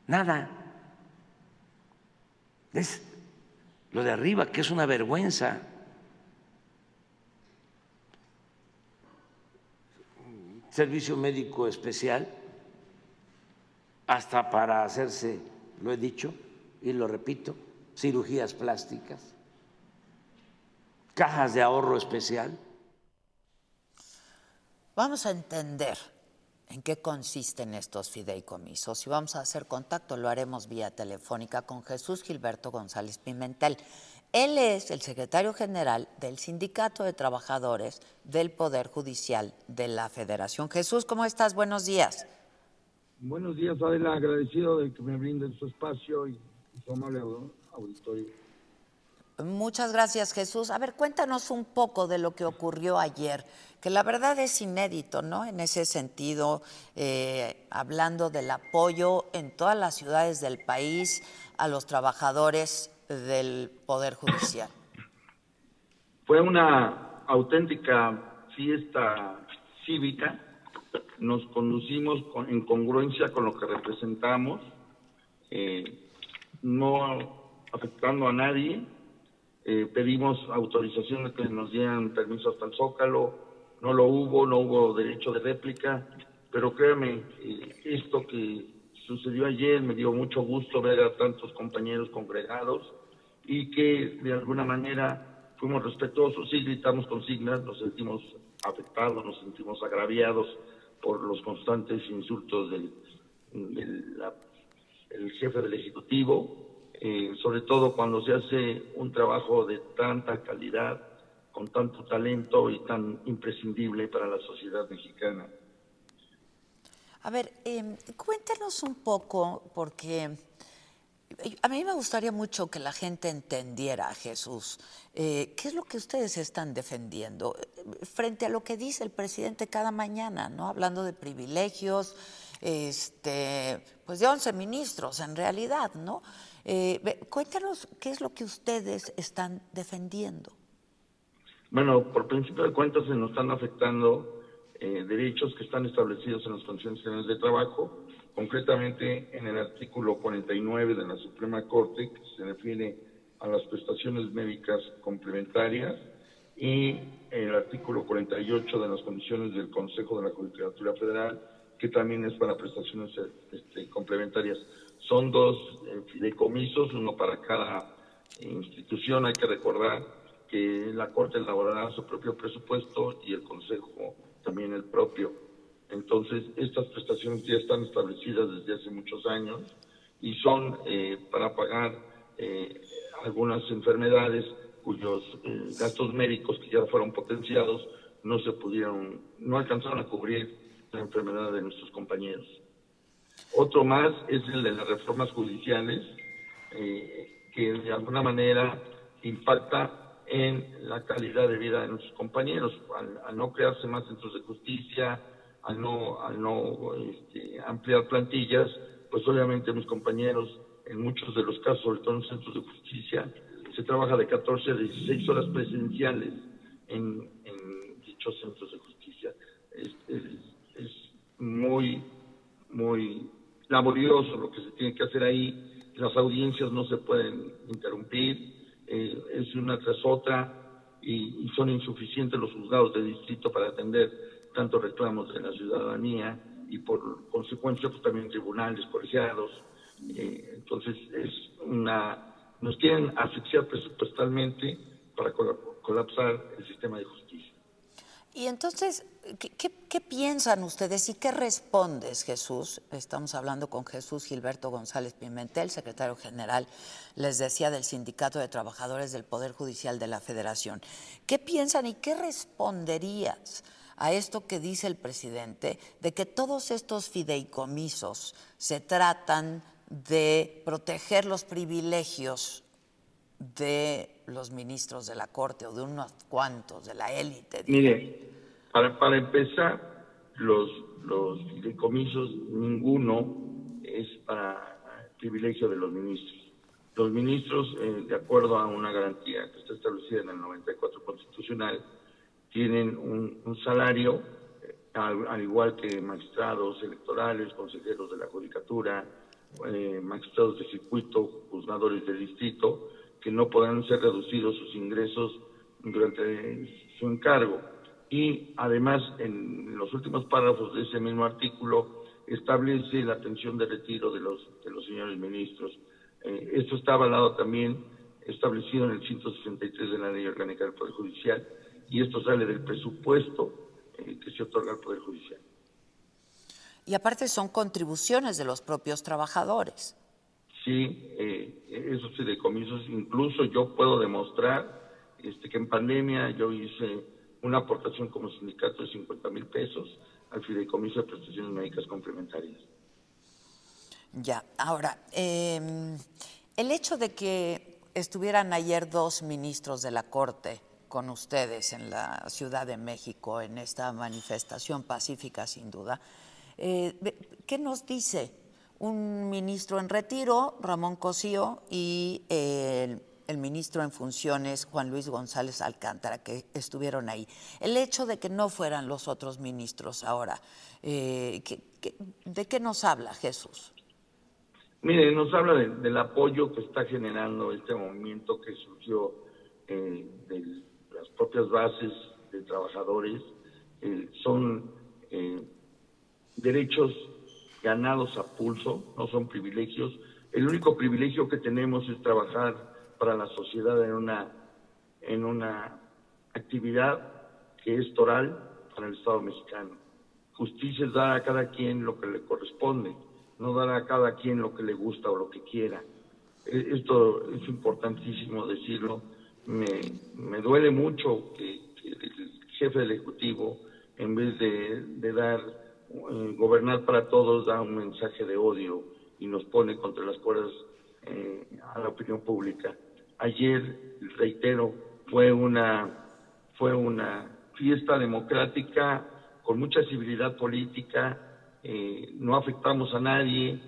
nada. Es lo de arriba, que es una vergüenza. Servicio médico especial, hasta para hacerse, lo he dicho, y lo repito, cirugías plásticas, cajas de ahorro especial. Vamos a entender en qué consisten estos fideicomisos. Si vamos a hacer contacto, lo haremos vía telefónica con Jesús Gilberto González Pimentel. Él es el secretario general del Sindicato de Trabajadores del Poder Judicial de la Federación. Jesús, ¿cómo estás? Buenos días. Buenos días, Adela. Agradecido de que me brinden su espacio y auditorio. Muchas gracias, Jesús. A ver, cuéntanos un poco de lo que ocurrió ayer, que la verdad es inédito, ¿no? En ese sentido, eh, hablando del apoyo en todas las ciudades del país a los trabajadores del Poder Judicial. Fue una auténtica fiesta cívica. Nos conducimos en congruencia con lo que representamos. Eh, no afectando a nadie. Eh, pedimos autorización de que nos dieran permiso hasta el Zócalo, no lo hubo, no hubo derecho de réplica, pero créame, eh, esto que sucedió ayer me dio mucho gusto ver a tantos compañeros congregados y que de alguna manera fuimos respetuosos, sí gritamos consignas, nos sentimos afectados, nos sentimos agraviados por los constantes insultos del, el jefe del Ejecutivo, eh, sobre todo cuando se hace un trabajo de tanta calidad, con tanto talento y tan imprescindible para la sociedad mexicana. A ver, eh, cuéntanos un poco, porque a mí me gustaría mucho que la gente entendiera, Jesús, eh, qué es lo que ustedes están defendiendo frente a lo que dice el presidente cada mañana, ¿no? Hablando de privilegios, este, pues de 11 ministros en realidad, ¿no? Eh, cuéntanos qué es lo que ustedes están defendiendo. Bueno, por principio de cuentas se nos están afectando eh, derechos que están establecidos en las condiciones de trabajo, concretamente en el artículo 49 de la Suprema Corte, que se refiere a las prestaciones médicas complementarias, y el artículo 48 de las condiciones del Consejo de la Judicatura Federal, que también es para prestaciones este, complementarias. Son dos eh, fideicomisos, uno para cada institución. Hay que recordar que la Corte elaborará su propio presupuesto y el Consejo también el propio. Entonces, estas prestaciones ya están establecidas desde hace muchos años y son eh, para pagar eh, algunas enfermedades cuyos gastos médicos que ya fueron potenciados no se pudieron, no alcanzaron a cubrir la enfermedad de nuestros compañeros. Otro más es el de las reformas judiciales, eh, que de alguna manera impacta en la calidad de vida de nuestros compañeros, al, no crearse más centros de justicia, al no, al no este, ampliar plantillas, pues obviamente mis compañeros, en muchos de los casos, sobre todo en centros de justicia, se trabaja de 14 a 16 horas presenciales en dichos centros de justicia. Es, es muy, muy laborioso lo que se tiene que hacer ahí. Las audiencias no se pueden interrumpir, eh, es una tras otra y, son insuficientes los juzgados de distrito para atender tantos reclamos de la ciudadanía y por consecuencia pues también tribunales colegiados. Eh, entonces es una nos quieren asfixiar presupuestalmente para colapsar el sistema de justicia. Y entonces, ¿qué, piensan ustedes y qué respondes, Jesús? Estamos hablando con Jesús Gilberto González Pimentel, secretario general, les decía, del Sindicato de Trabajadores del Poder Judicial de la Federación. ¿Qué piensan y qué responderías a esto que dice el presidente de que todos estos fideicomisos se tratan de proteger los privilegios de los ministros de la Corte o de unos cuantos de la élite. Mire, para, para empezar, los, los ninguno es para privilegio de los ministros. Los ministros, eh, de acuerdo a una garantía que está establecida en el 94 constitucional, tienen un, salario, eh, al, igual que magistrados electorales, consejeros de la judicatura, eh, magistrados de circuito, juzgadores de distrito, que no podrán ser reducidos sus ingresos durante su encargo. Y además, en los últimos párrafos de ese mismo artículo, establece la pensión de retiro de los, de los señores ministros. Eh, esto está avalado también, establecido en el 163 de la Ley Orgánica del Poder Judicial, y esto sale del presupuesto eh, que se otorga al Poder Judicial. Y aparte son contribuciones de los propios trabajadores sí, eh, esos fideicomisos, incluso yo puedo demostrar este, que en pandemia yo hice una aportación como sindicato de 50 mil pesos al fideicomiso de prestaciones médicas complementarias. Ya, ahora, em, el hecho de que estuvieran ayer dos ministros de la Corte con ustedes en la Ciudad de México en esta manifestación pacífica, sin duda, eh, ¿qué nos dice un ministro en retiro, Ramón Cosío, y el, ministro en funciones, Juan Luis González Alcántara, que estuvieron ahí. El hecho de que no fueran los otros ministros ahora, eh, de qué nos habla Jesús? Mire, nos habla del apoyo que está generando este movimiento que surgió eh, de las propias bases de trabajadores. Eh, son derechos ganados a pulso, no son privilegios. El único privilegio que tenemos es trabajar para la sociedad en una, en una actividad que es toral para el Estado mexicano. Justicia es dar a cada quien lo que le corresponde, no dar a cada quien lo que le gusta o lo que quiera. E, esto es importantísimo decirlo. Me, me duele mucho que, el jefe del Ejecutivo, en vez de, de dar eh, gobernar para todos da un mensaje de odio y nos pone contra las cuerdas eh, a la opinión pública. Ayer, reitero, fue una, fue una fiesta democrática con mucha civilidad política, eh, no afectamos a nadie,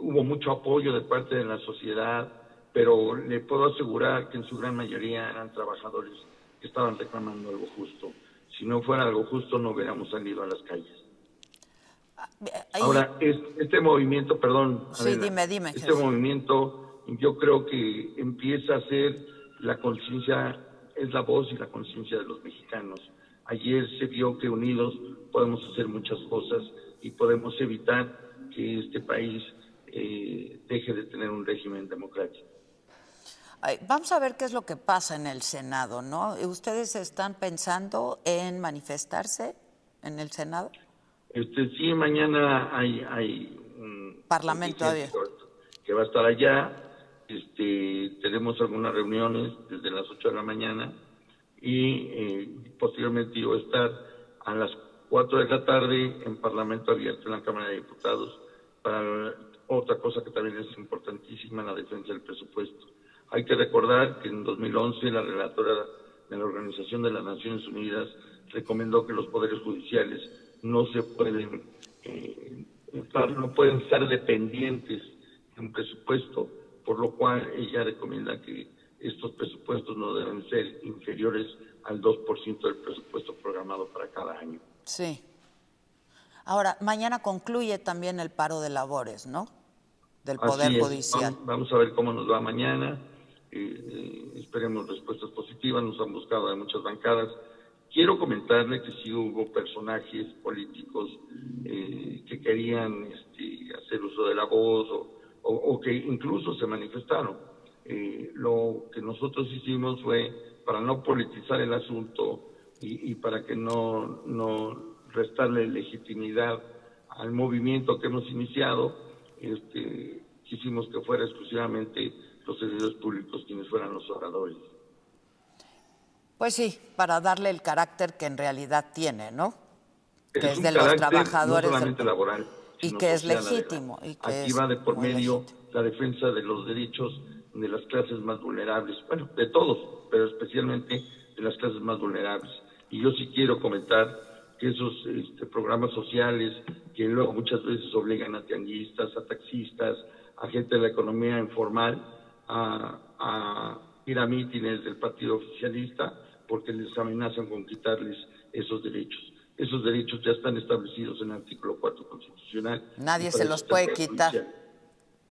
hubo mucho apoyo de parte de la sociedad, pero le puedo asegurar que en su gran mayoría eran trabajadores que estaban reclamando algo justo. Si no fuera algo justo, no hubiéramos salido a las calles. Ahora, este movimiento, perdón, este movimiento yo creo que empieza a ser la conciencia, es la voz y la conciencia de los mexicanos. Ayer se vio que unidos podemos hacer muchas cosas y podemos evitar que este país eh, deje de tener un régimen democrático. vamos a ver qué es lo que pasa en el Senado, ¿no? ¿Ustedes están pensando en manifestarse en el Senado? Este, sí, mañana hay, hay un parlamento que va a estar allá. Este, tenemos algunas reuniones desde las 8 de la mañana y eh, posteriormente yo estar a las 4 de la tarde en Parlamento Abierto en la Cámara de Diputados para otra cosa que también es importantísima, la defensa del presupuesto. Hay que recordar que en 2011 la relatora de la Organización de las Naciones Unidas recomendó que los poderes judiciales no se pueden, eh, no pueden estar dependientes de un presupuesto, por lo cual ella recomienda que estos presupuestos no deben ser inferiores al 2% del presupuesto programado para cada año. Sí. Ahora, mañana concluye también el paro de labores, ¿no? Del Poder es. Judicial. Vamos, vamos a ver cómo nos va mañana. Eh, eh, esperemos respuestas positivas. Nos han buscado de muchas bancadas. Quiero comentarle que sí hubo personajes políticos eh, que querían este, hacer uso de la voz o, o- o que incluso se manifestaron. Eh, lo que nosotros hicimos fue para no politizar el asunto y, y para que no, no restarle legitimidad al movimiento que hemos iniciado, este, quisimos que fuera exclusivamente los servidores públicos quienes fueran los oradores. Pues sí, para darle el carácter que en realidad tiene, ¿no? Que es de los trabajadores No del- solamente laboral. Y que es legítimo, y que Aquí es va de por medio legítimo. la defensa de los derechos de las clases más vulnerables, bueno, de todos, pero especialmente de las clases más vulnerables. Y yo sí quiero comentar que esos este, programas sociales que luego muchas veces obligan a tianguistas, a taxistas, a gente de la economía informal a, a ir a mítines del partido oficialista porque les amenazan con quitarles esos derechos. Esos derechos ya están establecidos en el artículo 4 constitucional. Nadie se los puede quitar. judicial.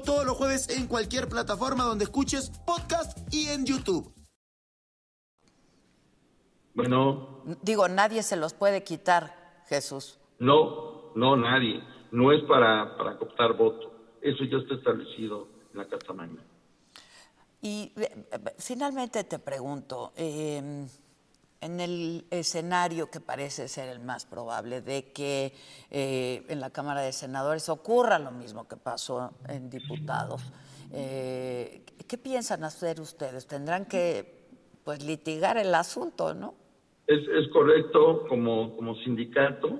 todos los jueves en cualquier plataforma donde escuches podcast y en YouTube. Bueno, Digo, nadie se los puede quitar, Jesús. no, no, nadie. No es para, para cooptar voto. Eso ya está establecido en la Carta Magna. Y eh, eh, finalmente te pregunto, eh, en el escenario que parece ser el más probable de que eh, en la Cámara de Senadores ocurra lo mismo que pasó en diputados, eh, ¿qué piensan hacer ustedes? Tendrán que pues litigar el asunto, ¿no? Es, correcto, como, como sindicato,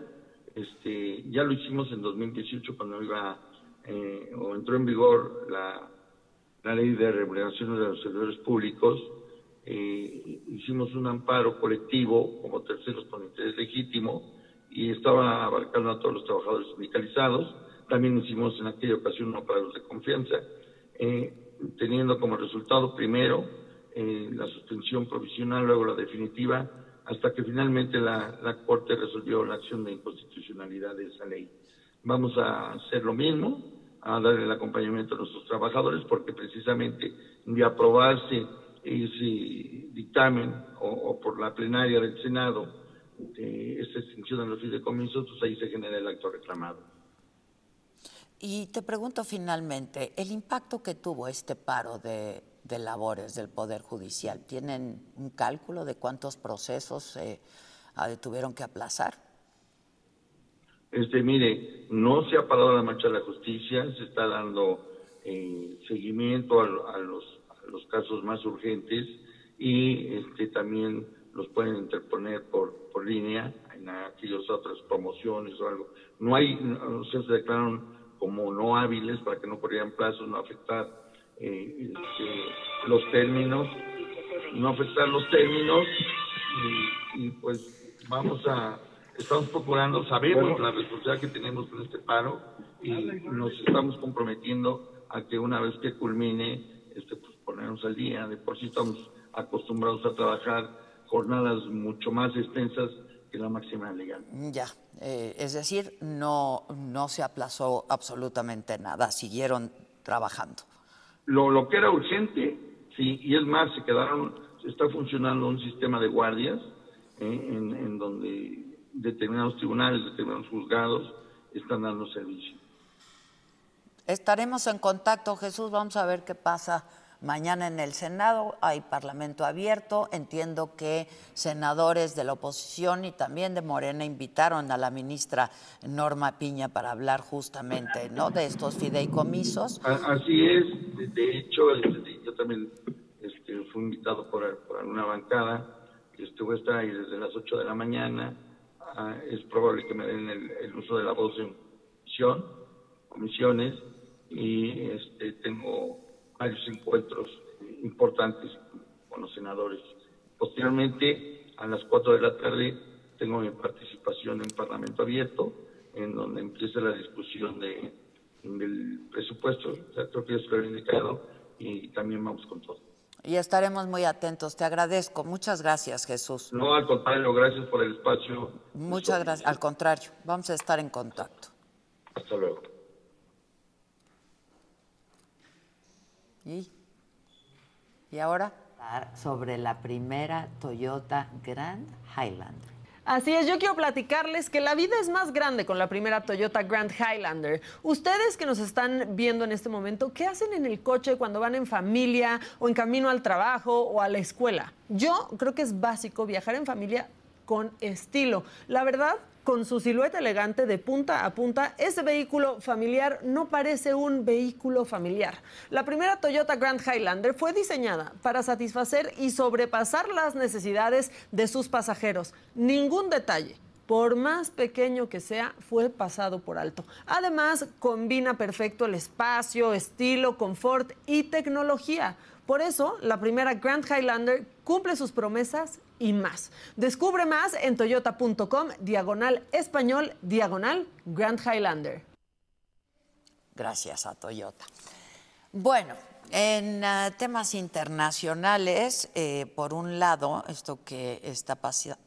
este, ya lo hicimos en 2018 cuando iba eh, o entró en vigor la, la ley de remuneración de los servidores públicos. Eh, hicimos un amparo colectivo como terceros con interés legítimo y estaba abarcando a todos los trabajadores sindicalizados. También hicimos en aquella ocasión un amparo de confianza, eh, teniendo como resultado primero eh, la suspensión provisional, luego la definitiva, hasta que finalmente la, la Corte resolvió la acción de inconstitucionalidad de esa ley. Vamos a hacer lo mismo, a dar el acompañamiento a nuestros trabajadores, porque precisamente de aprobarse ese dictamen o, o por la plenaria del Senado, de esta extinción de los fideicomisos, pues ahí se genera el acto reclamado. Y te pregunto finalmente, el impacto que tuvo este paro de, de labores del Poder Judicial, ¿tienen un cálculo de cuántos procesos se tuvieron que aplazar? Este, mire, no se ha parado la marcha de la justicia, se está dando eh, seguimiento a, a los, los casos más urgentes y este, también los pueden interponer por, por línea en aquellas otras promociones o algo. No hay, no, se declararon como no hábiles para que no corrieran plazos, no afectar eh, este, los términos, no afectar los términos y, y pues vamos a estamos procurando, sabemos la responsabilidad que tenemos con este paro y nos estamos comprometiendo a que una vez que culmine, este, pues ponernos al día. De por sí estamos acostumbrados a trabajar jornadas mucho más extensas que la máxima legal. Ya, eh, es decir, no, no se aplazó absolutamente nada, siguieron trabajando. Lo, lo que era urgente, sí, y es más, se quedaron, está funcionando un sistema de guardias eh, en, en donde determinados tribunales, determinados juzgados están dando servicio. Estaremos en contacto, Jesús. Vamos a ver qué pasa mañana en el Senado. Hay parlamento abierto. Entiendo que senadores de la oposición y también de Morena invitaron a la ministra Norma Piña para hablar justamente ¿no? de estos fideicomisos. Así es. De hecho, yo también este, fui invitado por, por bancada Este, voy a estar ahí desde las 8 de la mañana. Ah, es probable que me den el, uso de la voz en comisiones, y este, tengo varios encuentros importantes con los senadores. Posteriormente, a las 4 de la tarde, tengo mi participación en Parlamento Abierto, en donde empieza la discusión de, del presupuesto, creo que es lo indicado, y también vamos con todo. Y estaremos muy atentos. Te agradezco. Muchas gracias, Jesús. No, al contrario, gracias por el espacio. Muchas gracias. Al contrario, vamos a estar en contacto. Hasta luego. ¿Y? ¿Y ahora? Sobre la primera Toyota Grand Highlander. Así es, yo quiero platicarles que la vida es más grande con la primera Toyota Grand Highlander. Ustedes que nos están viendo en este momento, ¿qué hacen en el coche cuando van en familia o en camino al trabajo o a la escuela? Yo creo que es básico viajar en familia con estilo. La verdad, con su silueta elegante de punta a punta, ese vehículo familiar no parece un vehículo familiar. La primera Toyota Grand Highlander fue diseñada para satisfacer y sobrepasar las necesidades de sus pasajeros. Ningún detalle por más pequeño que sea, fue pasado por alto. Además, combina perfecto el espacio, estilo, confort y tecnología. Por eso, la primera Grand Highlander cumple sus promesas y más. Descubre más en toyota.com, diagonal español, diagonal Grand Highlander. Gracias a Toyota. Bueno, en ah, temas internacionales, eh, por un lado, esto que está,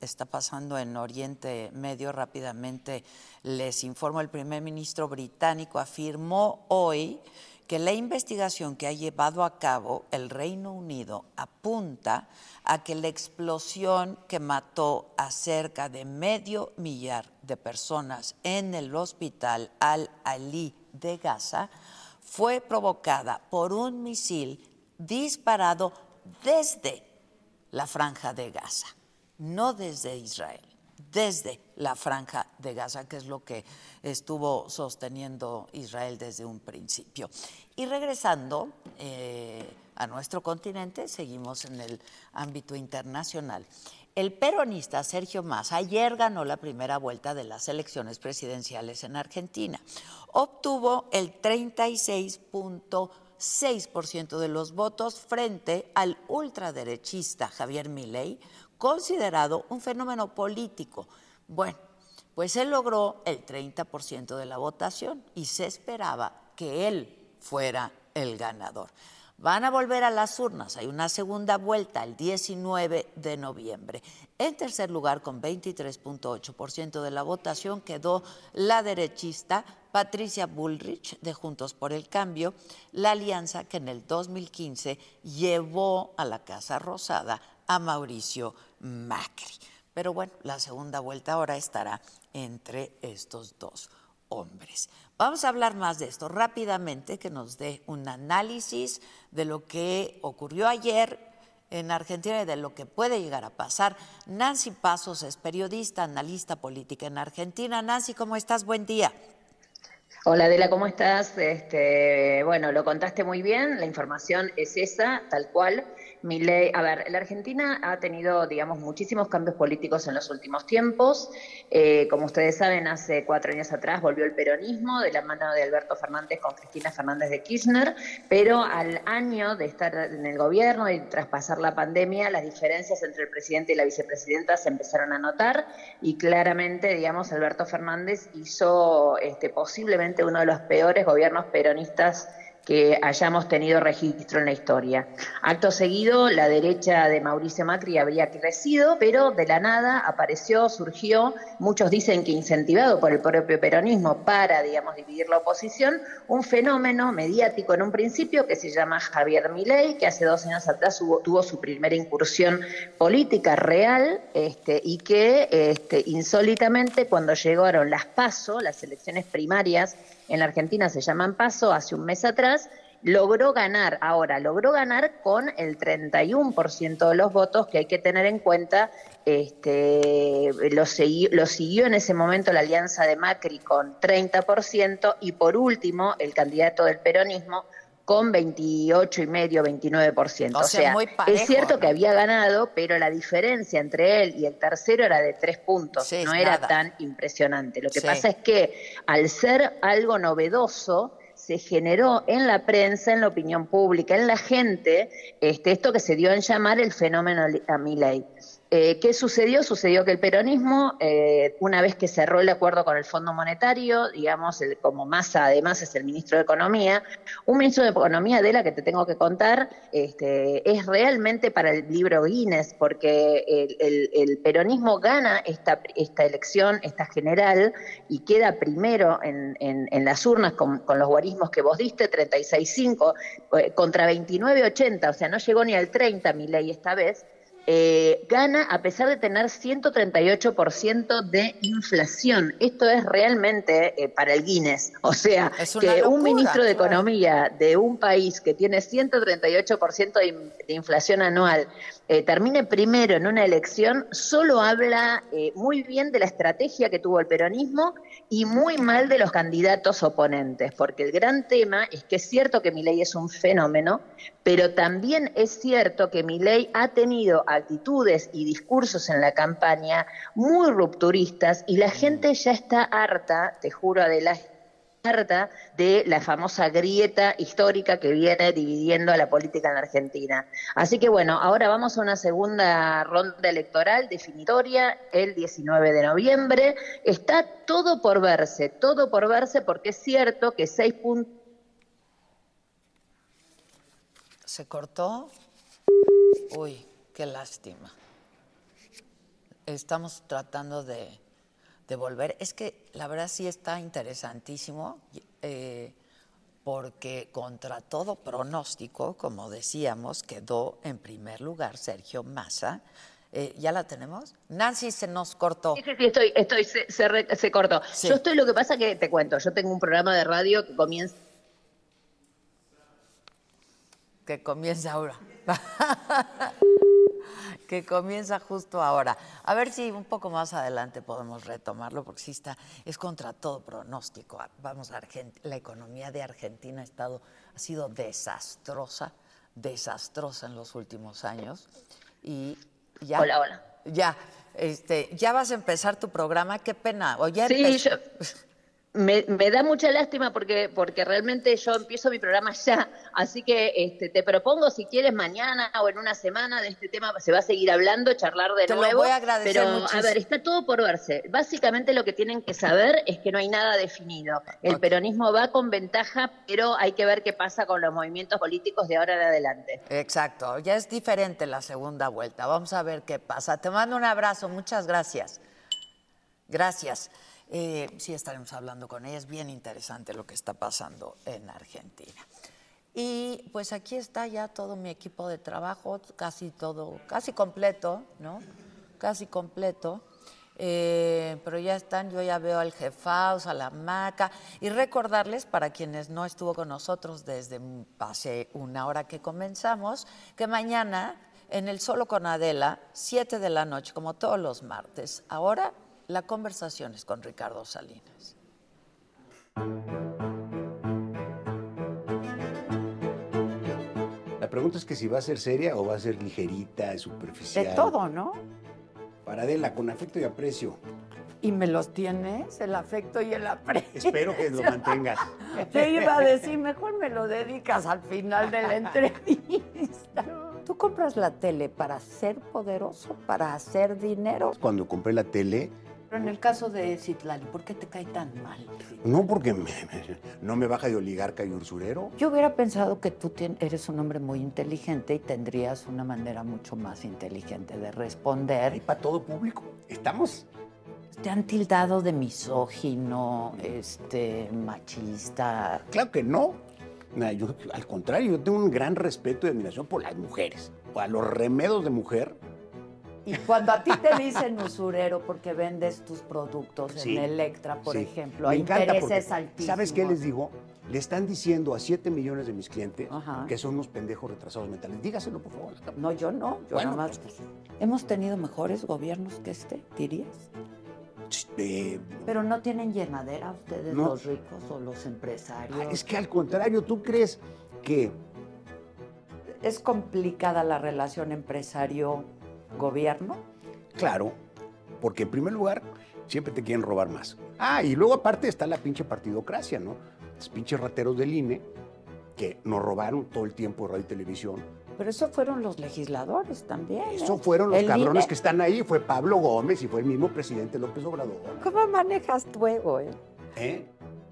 está pasando en Oriente Medio rápidamente, les informo, el primer ministro británico afirmó hoy que la investigación que ha llevado a cabo el Reino Unido apunta a que la explosión que mató a cerca de medio millar de personas en el hospital Al-Ali de Gaza fue provocada por un misil disparado desde la franja de Gaza, no desde Israel, desde la franja de Gaza, que es lo que estuvo sosteniendo Israel desde un principio. Y regresando, eh, a nuestro continente, seguimos en el ámbito internacional. El peronista Sergio Massa ayer ganó la primera vuelta de las elecciones presidenciales en Argentina. Obtuvo el 36.6% de los votos frente al ultraderechista Javier Milei, considerado un fenómeno político. Bueno, pues él logró el 30% de la votación y se esperaba que él fuera el ganador. Van a volver a las urnas. Hay una segunda vuelta el 19 de noviembre. En tercer lugar, con 23.8% de la votación, quedó la derechista Patricia Bullrich de Juntos por el Cambio, la alianza que en el 2015 llevó a la Casa Rosada a Mauricio Macri. Pero bueno, la segunda vuelta ahora estará entre estos dos hombres. Vamos a hablar más de esto rápidamente, que nos dé un análisis de lo que ocurrió ayer en Argentina y de lo que puede llegar a pasar. Nancy Pasos es periodista, analista política en Argentina. Nancy, ¿cómo estás? Buen día. Hola Adela, ¿cómo estás? Este, bueno, lo contaste muy bien, la información es esa, tal cual ley, a ver, la Argentina ha tenido, digamos, muchísimos cambios políticos en los últimos tiempos. Eh, como ustedes saben, hace cuatro años atrás volvió el peronismo de la mano de Alberto Fernández con Cristina Fernández de Kirchner, pero al año de estar en el gobierno y traspasar la pandemia, las diferencias entre el presidente y la vicepresidenta se empezaron a notar y claramente, digamos, Alberto Fernández hizo este, posiblemente uno de los peores gobiernos peronistas que hayamos tenido registro en la historia. Acto seguido, la derecha de Mauricio Macri habría crecido, pero de la nada apareció, surgió, muchos dicen que incentivado por el propio peronismo para, digamos, dividir la oposición, un fenómeno mediático en un principio que se llama Javier Milei, que hace dos años atrás tuvo su primera incursión política real este, y que este, insólitamente cuando llegaron las PASO, las elecciones primarias, en la Argentina se llaman PASO, hace un mes atrás, logró ganar, ahora logró ganar con el 31% de los votos que hay que tener en cuenta, este, lo, lo siguió en ese momento la alianza de Macri con 30% y por último el candidato del peronismo con 28 y medio, 29%. O O sea, sea, muy parejo, es cierto ¿no? que había ganado, pero la diferencia entre él y el tercero era de tres puntos. Sí, no era nada. tan impresionante. Lo que Sí. pasa es que al ser algo novedoso, se generó en la prensa, en la opinión pública, en la gente, este, esto que se dio en llamar el fenómeno a. Eh, ¿Qué sucedió? Sucedió que el peronismo, eh, una vez que cerró el acuerdo con el Fondo Monetario, digamos, el- como Massa además es el ministro de Economía, un ministro de Economía de la que te tengo que contar, este, es realmente para el libro Guinness, porque el, peronismo gana esta, esta elección, esta general, y queda primero en, en- en las urnas con, con los guarismos que vos diste, 36.5 eh, contra 29.80, o sea, no llegó ni al 30 mi ley esta vez, eh, gana a pesar de tener 138% de inflación. Esto es realmente eh, para el Guinness. O sea, que locura, un ministro de claro. Economía de un país que tiene 138% de, in- de inflación anual eh, termine primero en una elección, solo habla eh, muy bien de la estrategia que tuvo el peronismo y muy mal de los candidatos oponentes, porque el gran tema es que es cierto que Milei es un fenómeno, pero también es cierto que Milei ha tenido actitudes y discursos en la campaña muy rupturistas y la gente ya está harta, te juro, Adela, harta de la famosa grieta histórica que viene dividiendo a la política en Argentina. Así que bueno, ahora vamos a una segunda ronda electoral definitoria el 19 de noviembre. Está todo por verse, todo por verse porque es cierto que seis puntos ¿Se cortó? Uy, qué lástima. Estamos tratando de, de volver. Es que la verdad sí está interesantísimo, eh, porque contra todo pronóstico, como decíamos, quedó en primer lugar Sergio Massa. Eh, ¿Ya la tenemos? Nancy se nos cortó. Sí, sí, estoy, estoy, se, se re- se cortó. Sí. Yo estoy, lo que pasa que te cuento, yo tengo un programa de radio que comienza Que comienza ahora. que comienza justo ahora. A ver si un poco más adelante podemos retomarlo, porque sí está, es contra todo pronóstico. Vamos, Argent- la economía de Argentina ha estado, ha sido desastrosa, desastrosa en los últimos años. Y ya. Hola, hola. Ya, este, ya vas a empezar tu programa, qué pena. O ya Sí, yo- me, me da mucha lástima porque, porque realmente yo empiezo mi programa ya, así que este, te propongo si quieres mañana o en una semana de este tema se va a seguir hablando, charlar de Te lo nuevo. voy a agradecer pero muchísimo. a ver, está todo por verse. Básicamente lo que tienen que saber es que no hay nada definido. El peronismo va con ventaja, pero hay que ver qué pasa con los movimientos políticos de ahora en adelante. Exacto, ya es diferente la segunda vuelta. Vamos a ver qué pasa. Te mando un abrazo, muchas gracias. Gracias. Eh, sí, estaremos hablando con ella. Es bien interesante lo que está pasando en Argentina. Y pues aquí está ya todo mi equipo de trabajo, casi todo, casi completo, ¿no? Casi completo. Eh, pero ya están, yo ya veo al Jefaus, a la Maca. Y recordarles, para quienes no estuvo con nosotros desde hace una hora que comenzamos, que mañana en el Solo con Adela, 7 de la noche, como todos los martes, ahora la conversación es con Ricardo Salinas. La pregunta es que si va a ser seria o va a ser ligerita, superficial. De todo, ¿no? Para Adela, con afecto y aprecio. Y me los tienes, el afecto y el aprecio. Espero que lo mantengas. Te iba a decir, mejor me lo dedicas al final de la entrevista. ¿Tú compras la tele para ser poderoso, para hacer dinero? Cuando compré la tele, Pero en el caso de Citlali, ¿por qué te cae tan mal? no porque me- me- no me baja de oligarca y usurero. Yo hubiera pensado que tú eres un hombre muy inteligente y tendrías una manera mucho más inteligente de responder. para todo público. Estamos. Te han tildado de misógino, este, machista. Claro que no. Yo, al contrario, yo tengo un gran respeto y admiración por las mujeres. O a los remedos de mujer. Y cuando a ti te dicen usurero porque vendes tus productos Sí, en Electra, por sí. ejemplo, Me encanta intereses altísimos. ¿Sabes qué les digo? Le están diciendo a 7 millones de mis clientes Ajá. que son unos pendejos retrasados mentales. Dígaselo, por favor. No, yo no, yo Bueno, nada más. pues, Hemos tenido mejores gobiernos que este, dirías. Eh, Pero no tienen llenadera ustedes, No. los ricos o los empresarios. es que al contrario, ¿tú crees ¿Qué? ¿Es complicada la relación empresario-gobierno? Claro, porque en primer lugar siempre te quieren robar más. Ah, y luego aparte está la pinche partidocracia, ¿no? Los pinches rateros del INE que nos robaron todo el tiempo radio y televisión. Pero eso fueron los legisladores también. ¿eh? Eso fueron los El cabrones INE. que están ahí. Fue Pablo Gómez y fue el mismo presidente López Obrador. ¿Cómo manejas tu ego, eh? ¿Eh?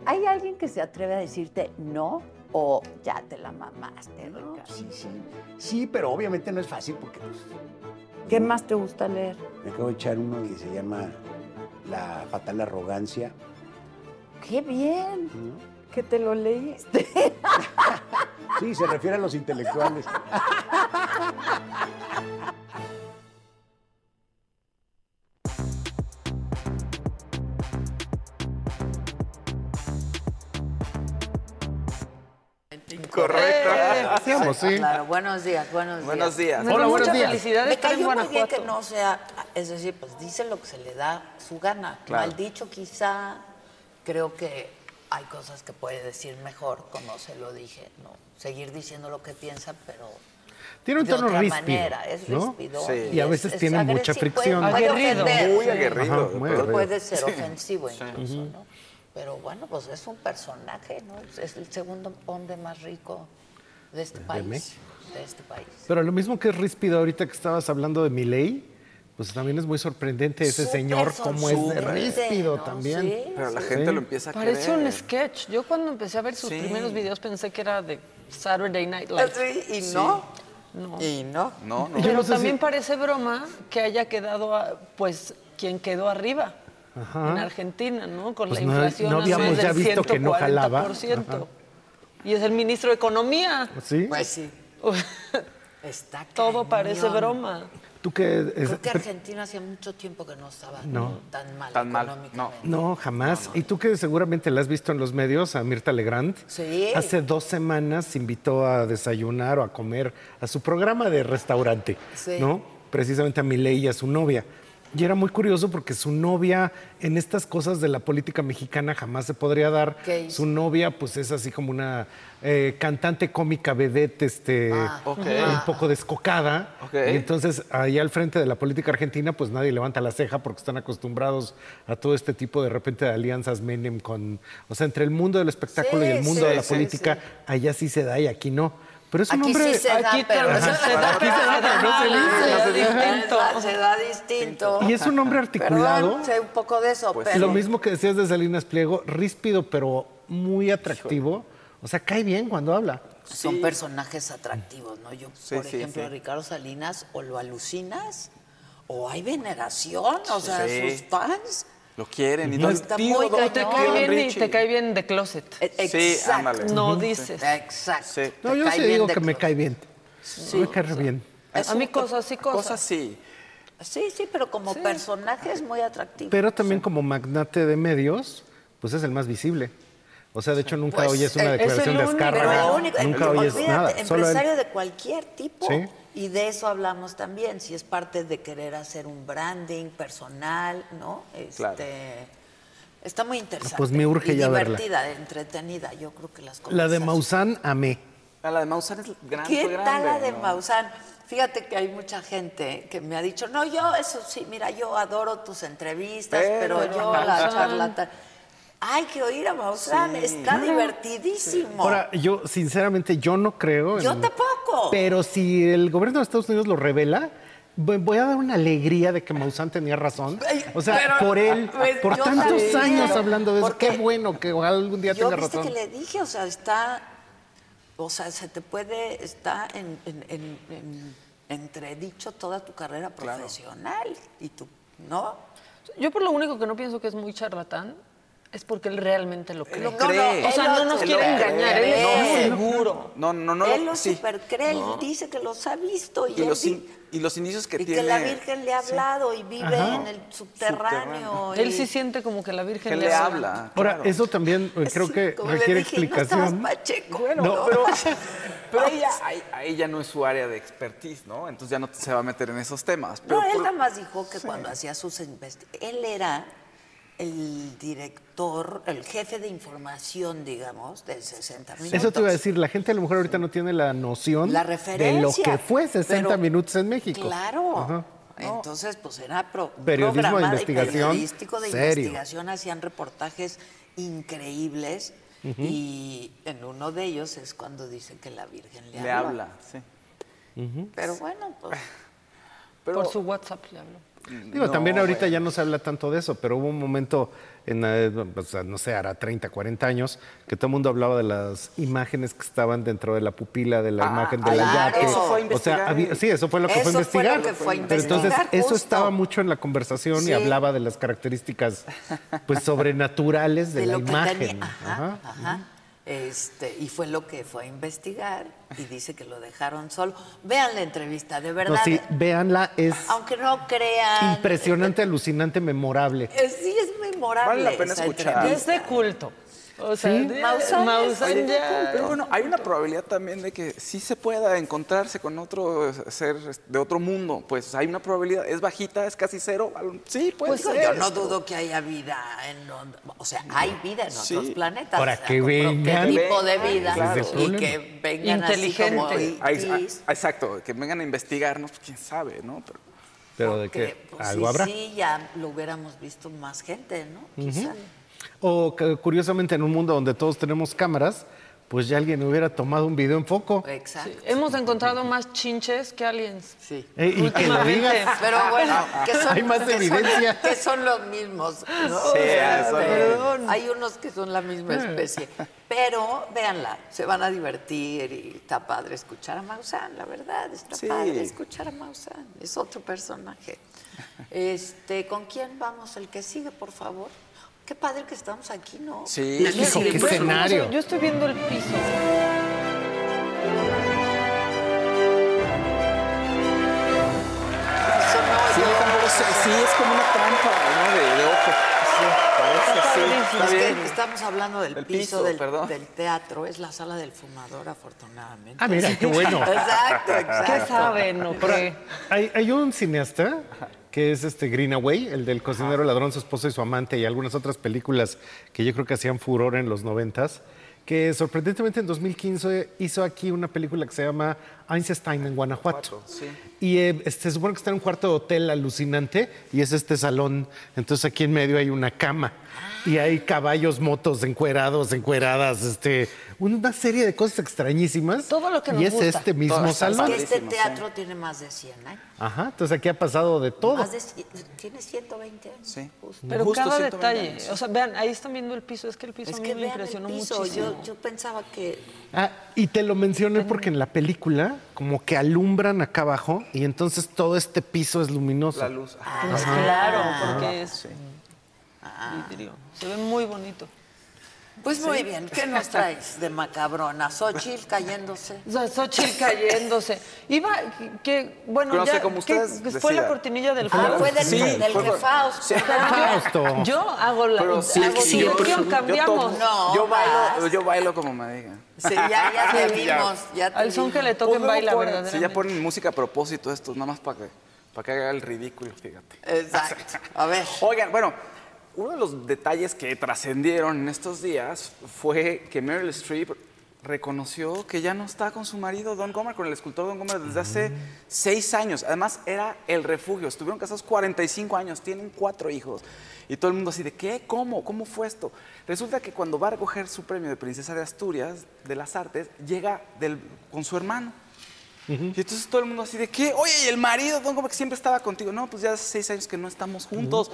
¿Hay alguien que se atreve a decirte no o ya te la mamaste, No, Ricardo? sí, sí. Sí, pero obviamente no es fácil porque pues, ¿Qué más te gusta leer? me acabo de echar uno que se llama La fatal arrogancia. ¡Qué bien! Que te lo leíste. Sí, se refiere a los intelectuales. Correcto. Hacíamos, sí. Claro, buenos días, buenos días. Buenos días. Me Hola, buenos mucha días. felicidad Me cayó muy bien que no sea, es decir, pues dice lo que se le da su gana. Claro. Mal dicho quizá, creo que hay cosas que puede decir mejor, como se lo dije, ¿no? Seguir diciendo lo que piensa, pero Tiene un de tono otra ríspido, manera, es ¿no? Sí. Y a veces tiene mucha agresivo, fricción. Puede, puede Aguerrido. Muy sí. aguerrido. Ajá, muy pero- aguerrido. Puede ser ofensivo incluso, ¿no? Pero bueno, pues es un personaje, ¿no? Es el segundo hombre más rico de este país. México. De este país. Pero lo mismo que es ríspido ahorita que estabas hablando de Milei, pues también es muy sorprendente ese Súper señor como es de ríspido ¿no? también. Sí, Pero la sí. gente lo empieza a Parece querer. un sketch. Yo cuando empecé a ver sus Sí. primeros videos pensé que era de Saturday Night Live. Sí, y no. Y no. No, no. Pero no sé también si- parece broma que haya quedado, a- pues, quien quedó arriba en Argentina, ¿no? Con Pues la no- inflación no a habíamos más ya del visto que no jalaba. 140%. Ajá. Y es el ministro de Economía. ¿Sí? Pues sí. Está Todo parece broma. Tú es- Creo que Argentina hacía mucho tiempo que no estaba No. tan mal Tan mal, económicamente. No, jamás. Y tú que seguramente la has visto en los medios, a Mirta Legrand. Sí. Hace dos semanas invitó a desayunar o a comer a su programa de restaurante, Sí. ¿no? Precisamente a Milei y a su novia. Y era muy curioso porque su novia, en estas cosas de la política mexicana, jamás se podría dar. ¿Qué hizo? Su novia, pues es así como una eh, cantante cómica vedette, este, Ok. un poco descocada. Ok. Y entonces, ahí al frente de la política argentina, pues nadie levanta la ceja porque están acostumbrados a todo este tipo de repente de alianzas Menem con. O sea, entre el mundo del espectáculo Sí, y el mundo sí, de la sí, política, sí. allá sí se da y aquí no. Pero es un Aquí hombre. sí se da, Aquí pero se da, aquí se da, pero no se dice. Se da Se distinto. da Se da distinto. Y es un hombre articulado. Perdón, sé un poco de eso, Pues pero... Lo mismo que decías de Salinas Pliego, ríspido, pero muy atractivo. O sea, cae bien cuando habla. Son personajes atractivos, ¿no? Yo, Sí, por sí, ejemplo, sí. a Ricardo Salinas, o lo alucinas, o hay veneración, o sea, Sí. sus fans. Lo quieren. Y No, don está tío, muy te cae bien y te cae bien de closet. E- Sí, Exacto. ándale. No dices. Exacto. Sí. No, yo sí digo que me cae bien. me cae bien. A mí cosas y cosas. Cosas sí. Sí, sí, pero como personaje es muy atractivo. Pero también como magnate de medios, pues es el más visible. O sea, de hecho nunca Pues, oyes una eh, es declaración el de único, nunca el- oyes olvídate, nada. Solo él. empresario de cualquier tipo. Sí. Y de eso hablamos también, si es parte de querer hacer un branding personal, ¿no? Este, Claro. Está muy interesante. Pues me urge y ya verla. divertida, entretenida. Yo creo que las cosas. La de Maussan, amé. Ah, La de Maussan es gran, ¿Qué fue tal grande, la de ¿no? Maussan? Fíjate que hay mucha gente que me ha dicho, no, yo eso sí, mira, yo adoro tus entrevistas, pero, Pero yo la Maussan. Hay que oír a Maussan, está divertidísimo. Ahora, yo sinceramente yo no creo. Yo en- tampoco. Pero si el gobierno de Estados Unidos lo revela, voy- a dar una alegría de que Maussan tenía razón. O sea, Pero, por él, pues, por tantos también. años hablando de eso, qué bueno que algún día Yo tenga viste razón. que le dije, o sea, está, o sea, se te puede, está en, en- en- en entredicho toda tu carrera profesional y tú, ¿no? Yo por lo único que no pienso que es muy charlatán es porque él realmente lo cree. lo No, cree. no, O sea, no nos quiere engañar, cree. él No, seguro. No, no, no. él lo sí. supercree, él No. dice que los ha visto y, Y él los, in- y los inicios que y tiene. que la Virgen le ha hablado y vive Ajá. en el subterráneo. Él y- sí siente como que la Virgen Que le habla. Ahora, claro. eso también eh, creo Sí, que como le requiere dije, "Y no explicación. pacheco". No, Pero, pero ella, ahí, ahí ya no es su área de expertise, ¿no? Entonces ya no se va a meter en esos temas. Pero no, él nada más dijo que cuando hacía sus investigaciones, él era el director, el jefe de información, digamos, del 60 minutos. Eso te iba a decir, la gente a lo mejor ahorita no tiene la noción La de lo que fue 60 pero- minutos en México. Claro. Ajá. Entonces, pues era pro- Periodismo de investigación periodístico de serio. investigación, hacían reportajes increíbles y en uno de ellos es cuando dicen que la Virgen le, Le habla, sí. Pero bueno, pues Por su WhatsApp le hablo. Digo, también ahorita ya no se habla tanto de eso, pero hubo un momento, en, o sea, no sé, hará 30, 40 años, que todo el mundo hablaba de las imágenes que estaban dentro de la pupila de la Ah, imagen de la yate. Eso fue o sea, había- sí, eso fue lo que fue Eso fue investigar. lo que fue Pero entonces, investigar, eso estaba mucho en la conversación Sí. y hablaba de las características pues sobrenaturales de, de la imagen. tenía. Ajá, Ajá. ajá. Este, y fue lo que fue a investigar y dice que lo dejaron solo. Vean la entrevista, de No, verdad. sí, véanla, es Aunque no crean. impresionante, alucinante, memorable. eh, sí, es memorable. Vale la pena escuchar. Es de culto. O sea, Sí. Maussan Maussan ya- Pero bueno, hay una probabilidad también de que sí se pueda encontrarse con otro ser de otro mundo. Pues hay una probabilidad, es bajita, es casi cero. Sí, puede Pues ser. yo no dudo que haya vida en o sea, hay vida en Sí. otros planetas. Para o sea, que vengan. ¿Qué tipo de vida? Claro. Y que vengan así Inteligente. como ETs, exacto, que vengan a investigarnos, pues, quién sabe, ¿no? Pero, Pero de que, que pues, algo sí, habrá. sí, ya lo hubiéramos visto más gente, ¿no? Quizá. O curiosamente en un mundo donde todos tenemos cámaras, pues ya alguien hubiera tomado un video en foco. Exacto. Hemos encontrado más chinches que aliens. Sí. Eh, y que lo Últimamente. digas. Pero bueno, que son, Hay más que son- evidencia. que son los mismos. ¿no? Sí, O sea, eso no. perdón. Hay unos que son la misma especie. Pero véanla, se van a divertir y está padre escuchar a Maussan, la verdad, está Sí. padre escuchar a Maussan. Es otro personaje. Este, ¿Con quién vamos? El que sigue, por favor. Qué padre que estamos aquí, ¿no? sí, Hijo, sí, qué pues, escenario. Yo estoy viendo el piso. Sí, yo- yo tampoco sé, sí, es como una trampa, ¿no? De, de ojo. Sí, parece, sí, está Es que bien. estamos hablando del El piso, piso, del, teatro, es la sala del fumador, afortunadamente. Ah, mira, qué bueno. Exacto, exacto. ¿Qué saben o qué? Hay, hay un cineasta que es este Greenaway, el del cocinero ladrón, su esposa y su amante, y algunas otras películas que yo creo que hacían furor en los noventas, que sorprendentemente en 2015 hizo aquí una película que se llama Einstein en Guanajuato. Sí. Y eh, este, se supone que está en un cuarto de hotel alucinante y es este salón. Entonces aquí en medio hay una cama y hay caballos, motos encuerados, encueradas, este, una serie de cosas extrañísimas. Todo lo que nos Y es gusta. este mismo esas salón. Que este teatro tiene más de 100 años. Ajá, entonces aquí ha pasado de todo. Más de, cien- tiene 120 años. Sí. justo. Pero Justo cada 120 detalle. años. O sea, vean, ahí están viendo el piso. Es que el piso Es a mí que me impresionó muchísimo. Yo, yo pensaba que Ah, y te lo mencioné porque en la película como que alumbran acá abajo y entonces todo este piso es luminoso. La luz. Pues claro, porque es vidrio. Se ve muy bonito. Pues muy bien, ¿qué nos traes de macabrona? Xochitl cayéndose. Xochitl cayéndose. Iba, que, bueno, No sé ya, cómo que ustedes fue la cortinilla del Ah, juego. fue del, Sí, del fue- sí. Fausto. Yo hago la. Pero sí, hago sí, yo, yo cambiamos. tomo- No, yo bailo, yo bailo como me digan. Sí, ya, ya te Sí, vimos. Ya te Al son que le toquen luego baila, verdaderamente. Si ya ponen música a propósito estos, nada más para que, para que haga el ridículo, fíjate. Exacto. A ver. Oigan, bueno, uno de los detalles que trascendieron en estos días fue que Meryl Streep reconoció que ya no está con su marido Don Gomer, con el escultor Don Gomer desde hace seis años. Además, era el refugio. Estuvieron casados 45 años, tienen cuatro hijos. Y todo el mundo así de, ¿qué? ¿Cómo? ¿Cómo fue esto? Resulta que cuando va a recoger su premio de Princesa de Asturias, de las Artes, llega del- con su hermano. Y entonces todo el mundo así de, ¿qué? Oye, ¿y el marido, Don Gomer, que siempre estaba contigo? No, pues ya hace seis años que no estamos juntos.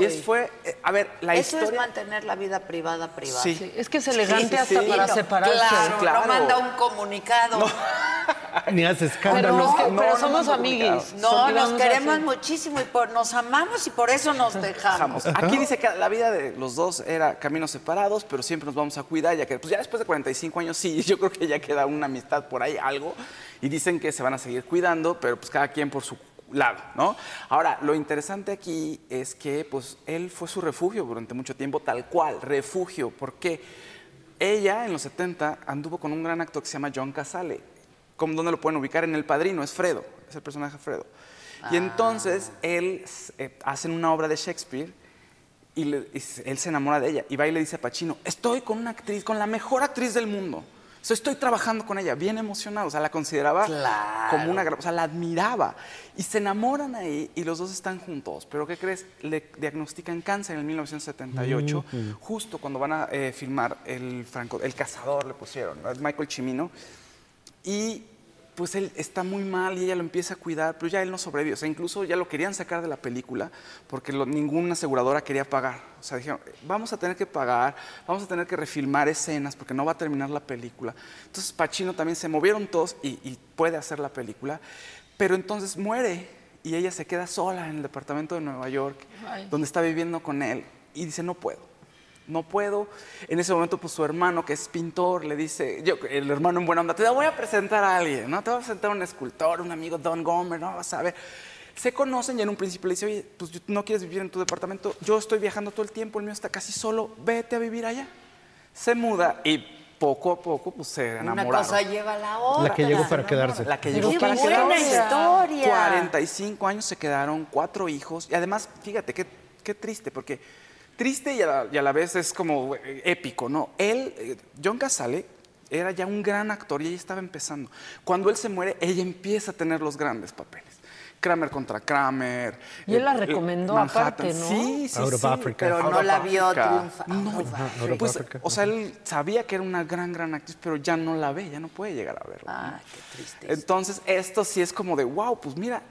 Y es fue, eh, a ver, la Eso es historia... mantener la vida privada privada. Sí. Sí, es que es elegante Sí, sí, hasta sí. para no- separarse. Claro, Claro. no manda un comunicado. Ni hace Pero, escándalo. que- no, pero no somos amiguis. No, nos queremos así. muchísimo y por, nos amamos y por eso nos dejamos. Aquí dice que la vida de los dos era caminos separados, pero siempre nos vamos a cuidar, ya que pues ya después de 45 años sí, yo creo que ya queda una amistad por ahí, algo, y dicen que se van a seguir cuidando, pero pues cada quien por su lado, ¿no? Ahora, lo interesante aquí es que pues él fue su refugio durante mucho tiempo, tal cual, refugio, porque ella en los 70 anduvo con un gran actor que se llama John Casale, como donde lo pueden ubicar en El Padrino, es Fredo, es el personaje Fredo. Y entonces él eh, hacen una obra de Shakespeare y, le- y él se enamora de ella y va y le dice a Pacino, estoy con una actriz, con la mejor actriz del mundo. O sea, estoy trabajando con ella, bien emocionado. O sea, la consideraba como una gran... O sea, la admiraba. Y se enamoran ahí y los dos están juntos. Pero ¿qué crees? Le diagnostican cáncer en el 1978, Ujú. justo cuando van a eh, filmar el, franco, el Cazador, le pusieron, ¿no? Michael Cimino. Y pues él está muy mal y ella lo empieza a cuidar, pero ya él no sobrevive. O sea, incluso ya lo querían sacar de la película porque lo- ninguna aseguradora quería pagar. O sea, dijeron, vamos a tener que pagar, vamos a tener que refilmar escenas porque no va a terminar la película. Entonces Pacino también se movieron todos y, y puede hacer la película, pero entonces muere y ella se queda sola en el departamento de Nueva York, Ay. donde está viviendo con él y dice, no puedo no puedo. En ese momento, pues su hermano, que es pintor, le dice, yo, el hermano en buena onda, te voy a presentar a alguien, ¿no? Te voy a presentar a un escultor, un amigo Don Gomer, ¿no? Vas a ver. Se conocen y en un principio le dice, oye, pues yo- no quieres vivir en tu departamento, yo estoy viajando todo el tiempo, el mío está casi solo, vete a vivir allá. Se muda y poco a poco, pues se Una enamoraron. cosa lleva a la otra. La que llegó para quedarse. La que llegó qué para buena quedarse. historia. 45 años se quedaron, cuatro hijos. Y además, fíjate, qué, qué triste, porque triste y a, la, y a la vez es como eh, épico, ¿no? Él, eh, John Casale, era ya un gran actor y ella estaba empezando. Cuando él se muere, ella empieza a tener los grandes papeles. Kramer contra Kramer. Y él la eh, recomendó Manhattan. aparte, ¿no? Sí, sí, Out of sí. Africa. Pero Out no of la vio Africa. triunfar. No, of pues, Africa. o sea, él sabía que era una gran, gran actriz, pero ya no la ve, ya no puede llegar a verla. Ay, qué triste. Entonces, esto sí es como de, wow, pues mira,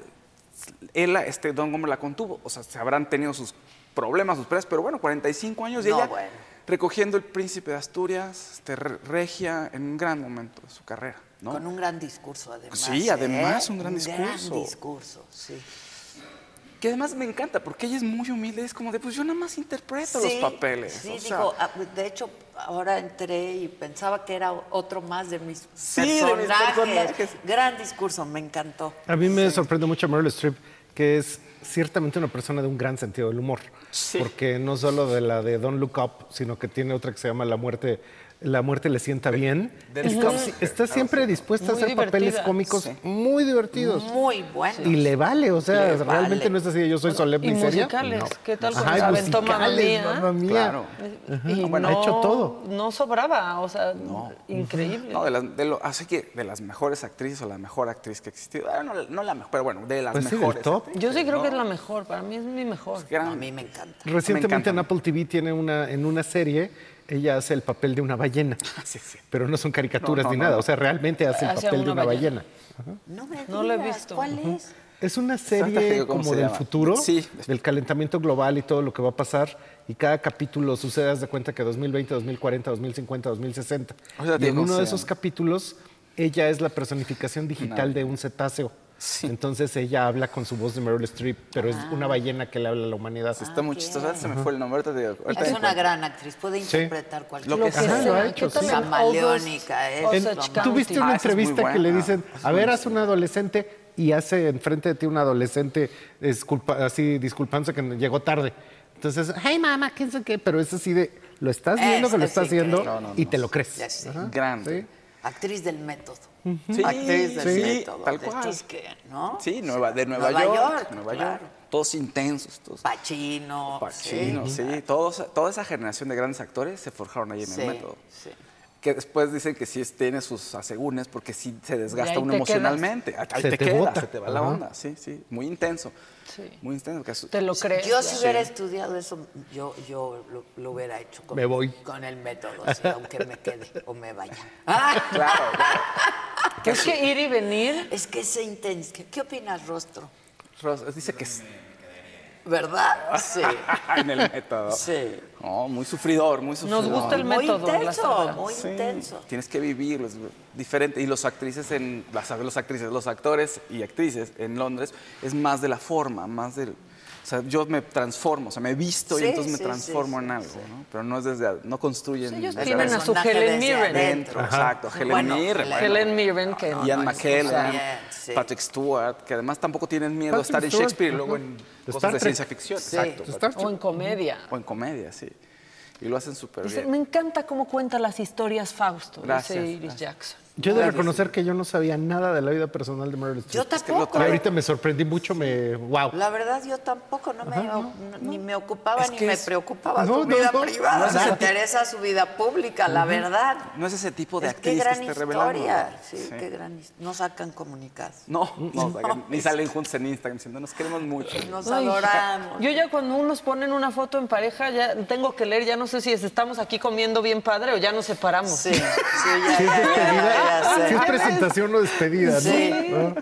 él, este, Don Gomer la contuvo. O sea, se habrán tenido sus problemas, sus peleas, pero bueno, 45 años y No, ella bueno. recogiendo el Príncipe de Asturias, este, re- regia en un gran momento de su carrera, ¿no? Con un gran discurso, además. Sí, ¿eh? además, un gran Gran discurso. discurso, sí. Que además me encanta, porque ella es muy humilde, es como de, pues yo nada más interpreto los papeles. Sí, o sea, digo, ah, de hecho, ahora entré y pensaba que era otro más de mis, Sí, de mis personajes. Gran discurso, me encantó. A mí me sorprende mucho Meryl Streep, que es ciertamente una persona de un gran sentido del humor. Porque no solo de la de Don't Look Up, sino que tiene otra que se llama La muerte, la muerte le sienta bien. de Está, está siempre dispuesta Muy a hacer papeles divertida. cómicos Sí. muy divertidos. Muy bueno. Y le vale, o sea, Le realmente vale. no es así, yo soy solemne y, y seria. musicales, No. ¿qué tal Ajá, cuando y se aventó Mamma Mía? Mamma Mía. Claro. Y bueno, no, ha hecho todo. No sobraba, o sea, increíble. No, de las, de lo- así que de las mejores actrices o la mejor actriz que ha existido. Ah, no, no la mejor, pero bueno, de las Pues sí, mejores. top. actrices, Yo sí creo ¿no? que es la mejor, para mí es mi mejor. Gran- A mí me encanta. Recientemente Me en encanta. Apple TV tiene una, en una serie, ella hace el papel de una ballena. Sí, sí. Pero no son caricaturas No, no, ni no, nada, no. o sea, realmente hace el Hace papel de una ballena. ballena. No me No lo he visto. ¿Cuál es? Es una serie ¿cómo como se del llama? futuro, Sí. del calentamiento global y todo lo que va a pasar. Y cada capítulo sucede, haz de cuenta que 2020, 2040, 2050, 2060. O sea, y en uno de esos capítulos, ella es la personificación digital de un cetáceo. Entonces ella habla con su voz de Meryl Streep, pero es una ballena que le habla a la humanidad. Está muy chistoso. Ahorita Se me fue el nombre. Te digo, Es una gran actriz, puede interpretar cualquier Lo que cosa. sea. Ajá, lo ha hecho, ¿Qué tal sí. Camaleónica, es Osage En- lo County? más- ¿Tú viste una Ah, es muy entrevista que le dicen, a ver, haz un adolescente y hace enfrente de ti un adolescente disculpa- así disculpándose que llegó tarde? Entonces, hey mamá, ¿qué es qué? Pero es así de, lo estás viendo que lo estás sí haciendo. No, no, y no. te lo crees. Ya sé. Ajá, Grande. sí. Actriz del método. Sí, Actriz del sí, tal de cual. estos que, ¿no? Sí, Nueva, de Nueva, Nueva York. York, Nueva claro. York. Todos intensos. Todos. Pacino. Pacino, sí. Todos, toda esa generación de grandes actores se forjaron ahí en Sí, el método. sí. Que después dicen que sí tiene sus asegúnes porque sí se desgasta ahí uno te emocionalmente. Ahí Se te, te queda, bota. se te va la onda. Sí, sí. Muy intenso. Sí. Muy intenso. que Te lo crees. Yo si hubiera estudiado eso, yo, yo lo, lo hubiera hecho con, Me voy. con el método, sí, aunque me quede o me vaya. Ah, Claro, claro. Que es que ir y venir. Es que es intenso. ¿Qué, qué opinas, Rostro? Ros- Dice que es ¿Verdad? Sí. en el método. Sí. No, muy sufridor, muy sufridor. Nos gusta el Muy método. la intenso, muy Sí, intenso. Tienes que vivirlo, es diferente. Y los actrices en, las, los actrices, los actores y actrices en Londres es más de la forma, más del. O sea, yo me transformo, o sea, me visto Sí, y entonces sí, me transformo sí, en algo, sí. ¿no? Pero no es desde, no construyen. Ellos tienen a su Helen Mirren. adentro. Exacto, Helen Bueno, Mirren, Helen- bueno. Helen Mirren, que Ian no, McKellen, bien, sí. Patrick Stewart, que además tampoco tienen miedo a Patrick estar en Stewart, Shakespeare y luego en cosas Star de Trek. ciencia ficción. Sí. Exacto. O en comedia. O en comedia, sí. Y lo hacen súper Dice, bien. me encanta cómo cuenta las historias Fausto, Gracias, dice Iris gracias. Jackson. Yo he de reconocer que yo no sabía nada de la vida personal de Meryl Streep. Yo tampoco. Y ahorita me sorprendí mucho, me... ¡Wow! La verdad, yo tampoco, no me, no- ni me ocupaba Es ni me es- preocupaba No, su no, vida no. privada. No es me ese interesa su vida pública, la verdad. No es ese tipo de Es actriz que gran esté revelando. historia. Sí, Sí. qué gran No sacan comunicados. No, no, No, ni salen juntos en Instagram diciendo nos queremos mucho. Nos Ay, adoramos. Yo ya cuando unos ponen una foto en pareja, ya tengo que leer, ya no sé si es- estamos aquí comiendo bien padre o ya nos separamos. Sí, sí, ya, ya, ya, despedida, ya sé. si es presentación o despedida, ¿no? Sí. ¿no?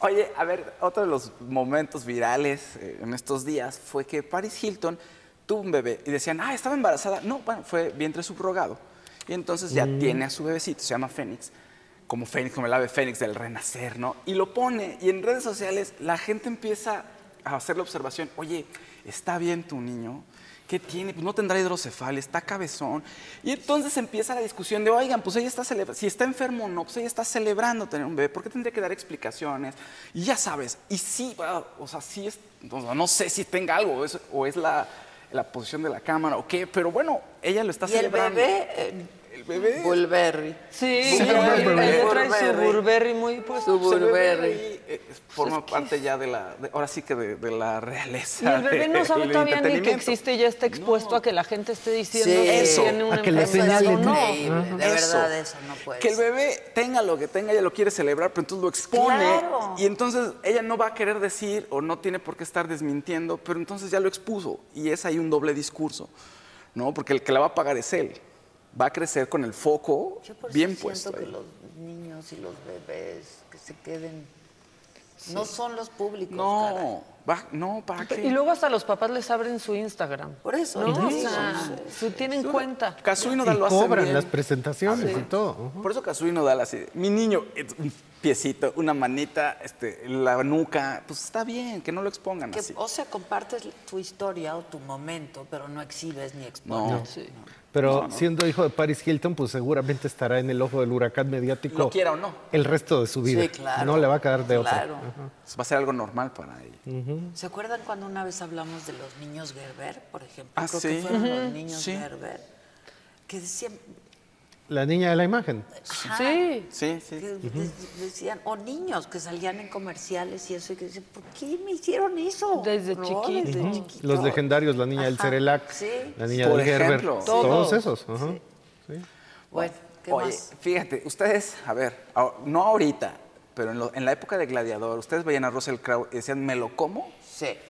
Oye, a ver, otro de los momentos virales eh, en estos días fue que Paris Hilton tuvo un bebé y decían, ah, estaba embarazada. No, bueno, fue vientre subrogado. Y entonces ya tiene a su bebecito, se llama Fénix, como Fénix, como el ave Fénix del renacer, ¿no? Y lo pone y en redes sociales la gente empieza a hacer la observación, oye, ¿está bien tu niño? ¿Qué tiene? Pues no tendrá hidrocefalia, está cabezón. Y entonces empieza la discusión de, oigan, pues ella está celebrando, si está enfermo o no, pues ella está celebrando tener un bebé, ¿por qué tendría que dar explicaciones? Y ya sabes, y sí, ah, o sea, sí es, no sé si tenga algo, o es, o es la, la posición de la cámara o qué, pero bueno, ella lo está Y el celebrando. bebé, eh, El bebé. Bulberry. Sí, Sí, Burberry. trae su Burberry muy puesto. Su Burberry. ahí, eh, forma parte ya de la, de- ahora sí que de, de la realeza. Y el bebé no sabe todavía ni que existe y ya está expuesto a que la gente esté diciendo Sí. que Eso, tiene una a que le señalen. no. De Eso. verdad, eso no puede Que el bebé tenga lo que tenga, ella lo quiere celebrar, pero entonces lo expone. Claro. Y entonces ella no va a querer decir o no tiene por qué estar desmintiendo, pero entonces ya lo expuso. Y es ahí un doble discurso, ¿no? Porque el que la va a pagar es él. Va a crecer con el foco Yo por bien siento puesto. que ahí. los niños y los bebés que se queden no son los públicos. No, va- no, ¿para qué? Y luego hasta los papás les abren su Instagram. Por eso, ¿no? ¿no? O sea, su- tienen cuenta. Kazuy Y Nodal lo hace cobran bien. las presentaciones y todo. Ujú. Por eso Kazuy Nodal así, mi niño, un piecito, una manita, este, la nuca, pues está bien, que no lo expongan Que, así. o sea, compartes tu historia o tu momento, pero no exhibes ni expones. No. Sí. Pero siendo hijo de Paris Hilton, pues seguramente estará en el ojo del huracán mediático. Lo quiera o no. El resto de su vida. Sí, claro. No le va a quedar de otra. Claro. Va a ser algo normal para ella. ¿Se acuerdan cuando una vez hablamos de los niños Gerber, por ejemplo? Ah, Creo sí. que fueron los niños Sí. Gerber. Que decían, La niña de la imagen. ajá, Sí. Sí, sí. que decían, o niños que salían en comerciales y eso, y que decían, ¿por qué me hicieron eso? Desde No, chiquito. desde Ujú. chiquito. Los legendarios, la niña del Cerelac, sí. la niña Por del Gerber. ejemplo. Todos, Todos. esos. Bueno, ¿qué Oye, más? fíjate, ustedes, a ver, no ahorita, pero en, lo- en la época de Gladiador, ustedes veían a Russell Crowe y decían, ¿me lo como? Sí.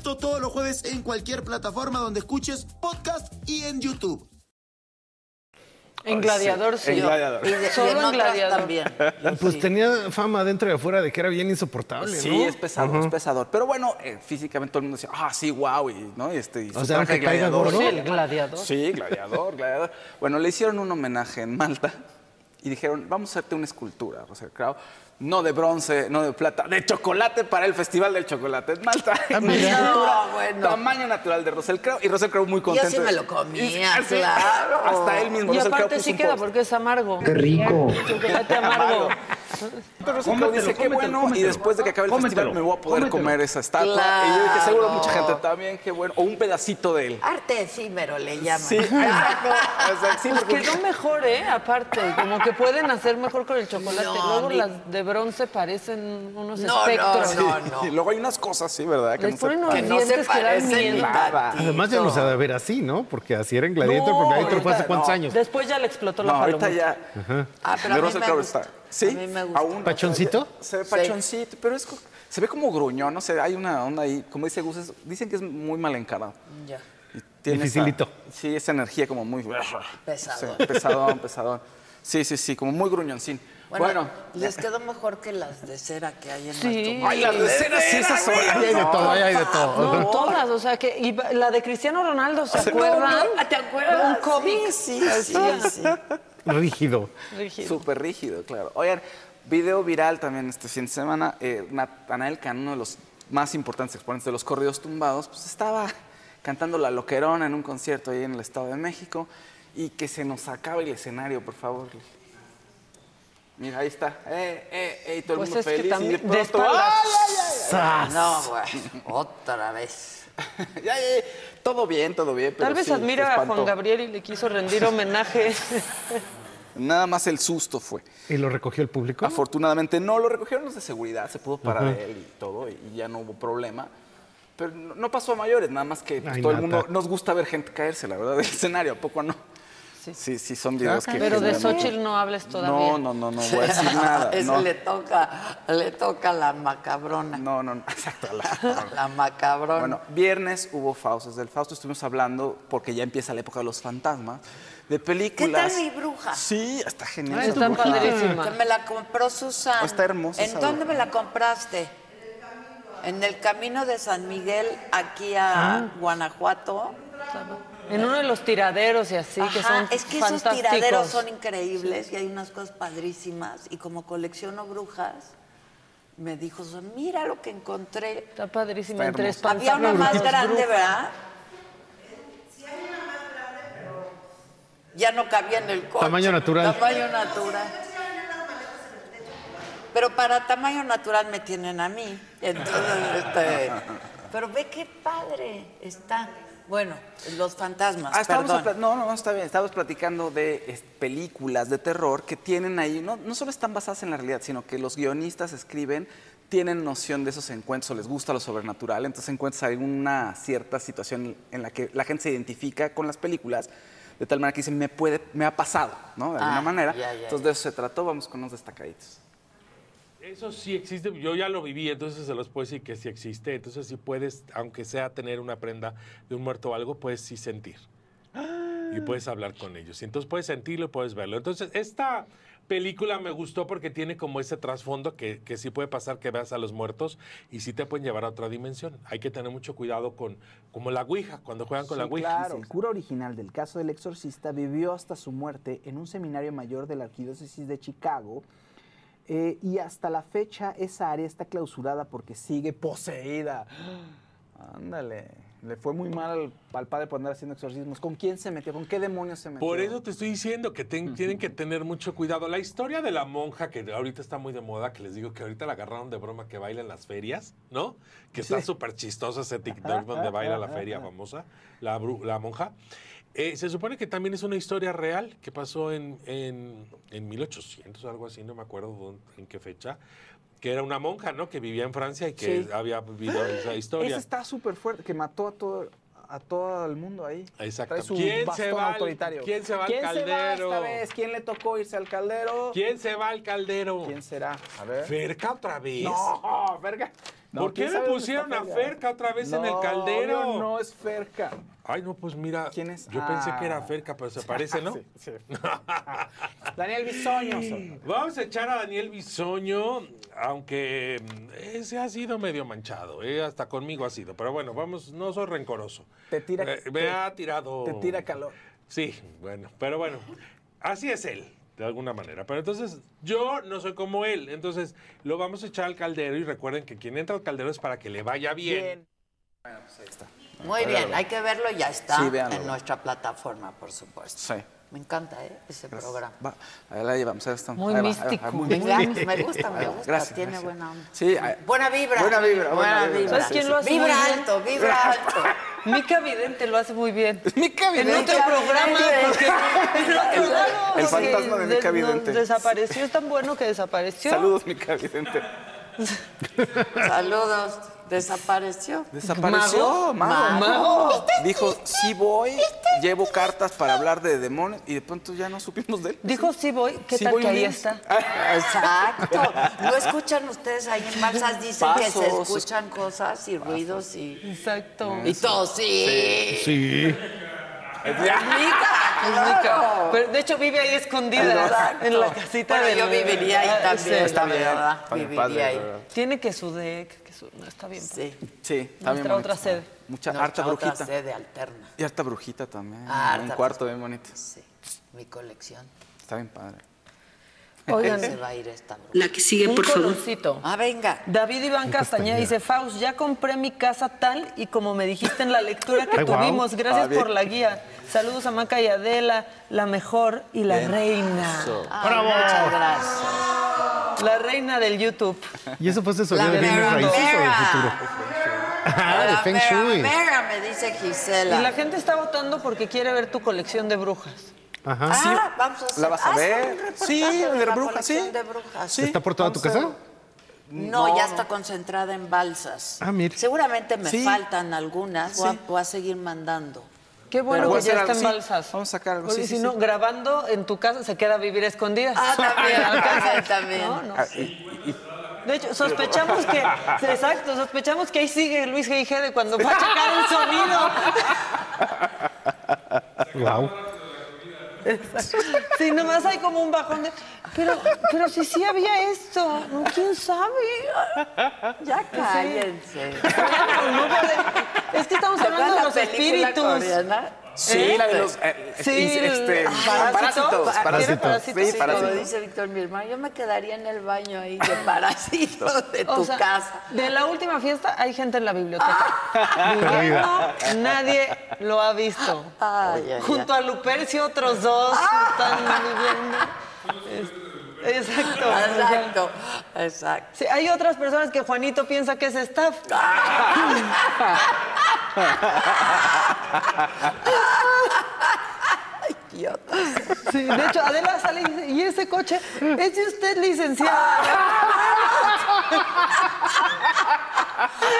Esto todos los jueves en cualquier plataforma donde escuches podcast y en YouTube. En Gladiador sí. En Gladiador. Y, de, y Solo en Gladiador. también. Pues Sí. tenía fama dentro y afuera de que era bien insoportable, Sí, ¿no? es pesado, es pesador. Pero bueno, eh, físicamente todo el mundo decía, ah, sí, wow, y, ¿no? Y este, y O sea, caiga gladiador. gordo. Sí, el gladiador. Sí, gladiador, gladiador. Bueno, le hicieron un homenaje en Malta y dijeron, vamos a hacerte una escultura, Russell Crowe. No de bronce, no de plata, de chocolate para el Festival del Chocolate en Malta. No, bueno. tamaño natural de Russell Crowe. Y Russell Crowe muy Yo contento. sí me lo comía, Y- claro. Hasta él mismo, Y aparte sí queda post. porque es amargo. Qué rico. Chocolate amargo. Pero dice, qué bueno, y después de que acabe el festival me voy a poder comer esa estatua. Y yo dije, seguro mucha gente también, qué bueno. O un pedacito de él. Arte efímero le llaman. Sí, exacto. exacto. Sí, Pues quedó mejor, ¿eh? Aparte, como que pueden hacer mejor con el chocolate. No, Luego mi- las de bronce parecen unos No, espectros. no, no. Y luego hay unas cosas, sí, ¿verdad? Que Les no ponen unos parecen. no se dientes que dan miedo. Nada. Además ya no se ha de ver así, ¿no? Porque así era en Gladiator, No, porque Gladiator fue hace cuántos años. Después ya le explotó la No, ahorita ya. Ah, pero a mí me gusta. Sí, A mí me gusta. aún. ¿Pachoncito? Se ve Sí. pachoncito, pero es, se ve como gruñón, no sé, hay una onda ahí, como dice Gus, dicen que es muy mal encarado. Ya. Y tiene Dificilito. esa- sí, esa energía como muy... Pesadón. Sí, pesadón, pesadón. Sí, sí, sí, como muy gruñoncín. Bueno, Bueno, les quedó mejor que las de cera que hay en Sí. nuestro ay, las de cera sí, esas son... Ahí hay de todo, ahí hay de todo. No, todas, o sea que y la de Cristiano Ronaldo, ¿se acuerdan? ¿Te acuerdas? Un cómic. Sí, sí, sí, sí. Rígido. Rígido. Súper rígido, claro. Oigan, video viral también este fin de semana. Eh, Natanael Can, uno de los más importantes exponentes de los corridos tumbados, pues estaba cantando La Loquerona en un concierto ahí en el Estado de México y que se nos acaba el escenario, por favor. Mira, ahí está. Eh, eh, eh, todo el Pues mundo es que feliz. y de también- pronto, de espaldas. ¡ay, ay, ay, ay! No, güey. Otra vez. Ya, ya, ya. Todo bien, todo bien. pero Tal vez sí, admira a. Juan Gabriel y le quiso rendir homenaje. Nada más el susto fue. ¿Y lo recogió el público? Afortunadamente no, lo recogieron los de seguridad, se pudo parar él y todo, y, ya no hubo problema. Pero no, pasó a mayores, nada más que pues, Ay, todo el mundo nos gusta ver gente caerse, la verdad, del escenario, ¿a poco no? Sí, sí, son videos que... Pero de Xochitl no hables todavía. No, no, no, no voy a decir nada. Ese no. le toca, le toca la macabrona. No, no, no, exacto. la- La macabrona. Bueno, viernes hubo Faustos del Fausto, estuvimos hablando, porque ya empieza la época de los fantasmas, de ¿Qué películas. tal mi bruja? Sí, está genial. Está padrísima. Que me la compró Susana. Está hermosa ¿En esa dónde bruja. me la compraste? En el camino de San Miguel, aquí a Ah. Guanajuato. En uno de los tiraderos y así, que son es que esos fantásticos. tiraderos son increíbles y hay unas cosas padrísimas. Y como colecciono brujas, me dijo, mira lo que encontré. Está padrísima. Está Entre. Había una más grande, brujas. ¿verdad? Ya no cabía en el coche. Tamaño natural. Tamaño natural. Pero para tamaño natural me tienen a mí. Entonces, este, pero ve qué padre está. Bueno, los fantasmas, Ah, perdón. no, no, está bien. Estábamos platicando de es, películas de terror que tienen ahí, no, no solo están basadas en la realidad, sino que los guionistas escriben, tienen noción de esos encuentros, les gusta lo sobrenatural, entonces encuentras alguna cierta situación en la que la gente se identifica con las películas, de tal manera que dicen, me, puede, me ha pasado, ¿no? De alguna Ah, manera. entonces de eso se trató, vamos con unos destacaditos. Eso sí existe, yo ya lo viví, entonces se los puedo decir que sí existe. Entonces sí puedes, aunque sea tener una prenda de un muerto o algo, puedes sí sentir. Y puedes hablar con ellos. Y entonces puedes sentirlo y puedes verlo. Entonces, esta película me gustó porque tiene como ese trasfondo que, que sí puede pasar que veas a los muertos y sí te pueden llevar a otra dimensión. Hay que tener mucho cuidado con, como la Ouija, cuando juegan con la Ouija. claro. El cura original del caso del exorcista vivió hasta su muerte en un seminario mayor de la Arquidiócesis de Chicago eh, y hasta la fecha esa área está clausurada porque sigue poseída. Ándale, le fue muy mal al, al padre por andar haciendo exorcismos. ¿Con quién se metió? ¿Con qué demonios se metió? Por eso te estoy diciendo que ten- tienen que tener mucho cuidado. La historia de la monja, que ahorita está muy de moda, que les digo que ahorita la agarraron de broma que baila en las ferias, ¿no? Que está súper chistoso ese TikTok donde baila la feria famosa, la, la monja. Eh, se supone que también es una historia real que pasó en, en, en 1800 o algo así, no me acuerdo dónde- en qué fecha, que era una monja, ¿no? Que vivía en Francia y que Sí. había vivido esa historia. Ese está súper fuerte, que mató a todo, a todo el mundo ahí. Exacto. Trae su ¿Quién se va al- autoritario. quién se va al ¿Quién se va caldero? esta vez? ¿Quién le tocó irse al caldero? ¿Quién se va al caldero? ¿Quién será? A ver. ¿Ferca otra vez? No, verga. No, ¿Por qué ¿quién le pusieron a Ferca otra vez en el caldero? No, no es Ferca. Ay, no, pues mira. ¿Quién es? Yo pensé que era Ah. Ferca, pero se parece, ¿no? Sí, sí. Daniel Bisoño. Vamos a echar a Daniel Bisoño, aunque mm, ese ha sido medio manchado, ¿eh? hasta conmigo ha sido. Pero bueno, vamos, no soy rencoroso. Te tira- Eh, me te- ha tirado. Te tira calor. Sí, bueno, pero bueno, así es él, de alguna manera. Pero entonces, yo no soy como él. Entonces, lo vamos a echar al caldero y recuerden que quien entra al caldero es para que le vaya bien. Muy bien, hay que verlo, ya está Sí, en nuestra plataforma, por supuesto. Sí. Me encanta ¿eh? ese programa. Va, ahí la llevamos. ahí está. Muy Ahí va, ahí va, místico. muy Me, místico. encanta, me gusta, me gusta. Gracias, Tiene gracias. buena onda. Sí, ahí- Buena vibra. Buena vibra, buena vibra. ¿Sabes quién lo hace Vibra muy bien? alto, vibra alto. Mica Vidente lo hace muy bien. Mica En Vidente. otro programa, porque en otro el fantasma de Mica Vidente. desapareció, es tan bueno que desapareció. Saludos, mi vidente. Saludos. Desapareció. Desapareció, mago. Mago. Dijo, sí voy, llevo cartas para hablar de demonios y de pronto ya no supimos de él. Dijo sí voy, ¿qué Sí tal voy que ahí está? Exacto. ¿No escuchan ustedes ahí en Balsas? Dicen que se escuchan cosas y ruidos y... Exacto. Y todo, sí. Sí. Es Mica, claro. Pero de hecho vive ahí escondida Exacto. en la casita Bueno, del- yo viviría ahí Ah, también, sí. Está bien Viviría padre, ahí. Tiene que su deck, no, está bien. Sí. Sí, está bien Nuestra bonito. otra sede. Mucha, Nuestra harta otra brujita. sede alterna. Y harta brujita también. Ah, un harta cuarto bien bonito. Sí. Mi colección. Está bien padre. Oigan. Se va a ir esta. La que sigue, Un por favor. colorcito. Ah, venga. David Iván Castañeda dice, Faust, ya compré mi casa tal y como me dijiste en la lectura que Ay, tuvimos. Gracias Ah, por la guía. Saludos a Maca y Adela, la mejor y la Bien. reina. Eso. Ay, Muchas gracias. La reina del YouTube. ¿Y eso fue asesoría La de bienes raíces o del futuro? Ah, de La Feng mera, Shui. mera, me dice Gisela. Y la gente está votando porque quiere ver tu colección de brujas. Ajá. Ah, vamos a hacer. ¿La vas a ah, ver? Sí, de de la brujas, sí. de brujas. Sí. ¿Está por toda tu casa? No, No, ya está concentrada en balsas. Ah, mira. Seguramente me Sí. faltan algunas. Voy, a, Sí. voy a seguir mandando. Qué bueno Pero que ya hacer está en algo, sí. balsas. Vamos a sacar algo, sí, si sí, no, sí. grabando en tu casa se queda a vivir a escondidas. Ah, también, también. No, no. Ah, y- y- De hecho, sospechamos que, exacto, sospechamos que ahí sigue Luis G.I.G. de cuando va a checar el sonido. Wow. Sí, nomás hay como un bajón de. Pero, pero si sí había esto, ¿no? ¿quién sabe? Ya cállense. Es que estamos hablando de los espíritus. Coreana? Sí, ¿Eh? la de los eh, Sí, ins- este, parásitos. Parásito. Parásitos. Parásito, Sí, sí, Como parásitos. dice Víctor, mi hermano, yo me quedaría en el baño ahí de parásitos de O tu sea, casa. De la última fiesta hay gente en la biblioteca. Viviendo, nadie lo ha visto. Ay, ay, Junto a Lupercio otros dos están viviendo. Exacto. Exacto, exacto. sí, hay otras personas que Juanito piensa que es staff. Idiota. Sí, de hecho, Adela sale y dice, ¿y ese coche? Es de usted, licenciada.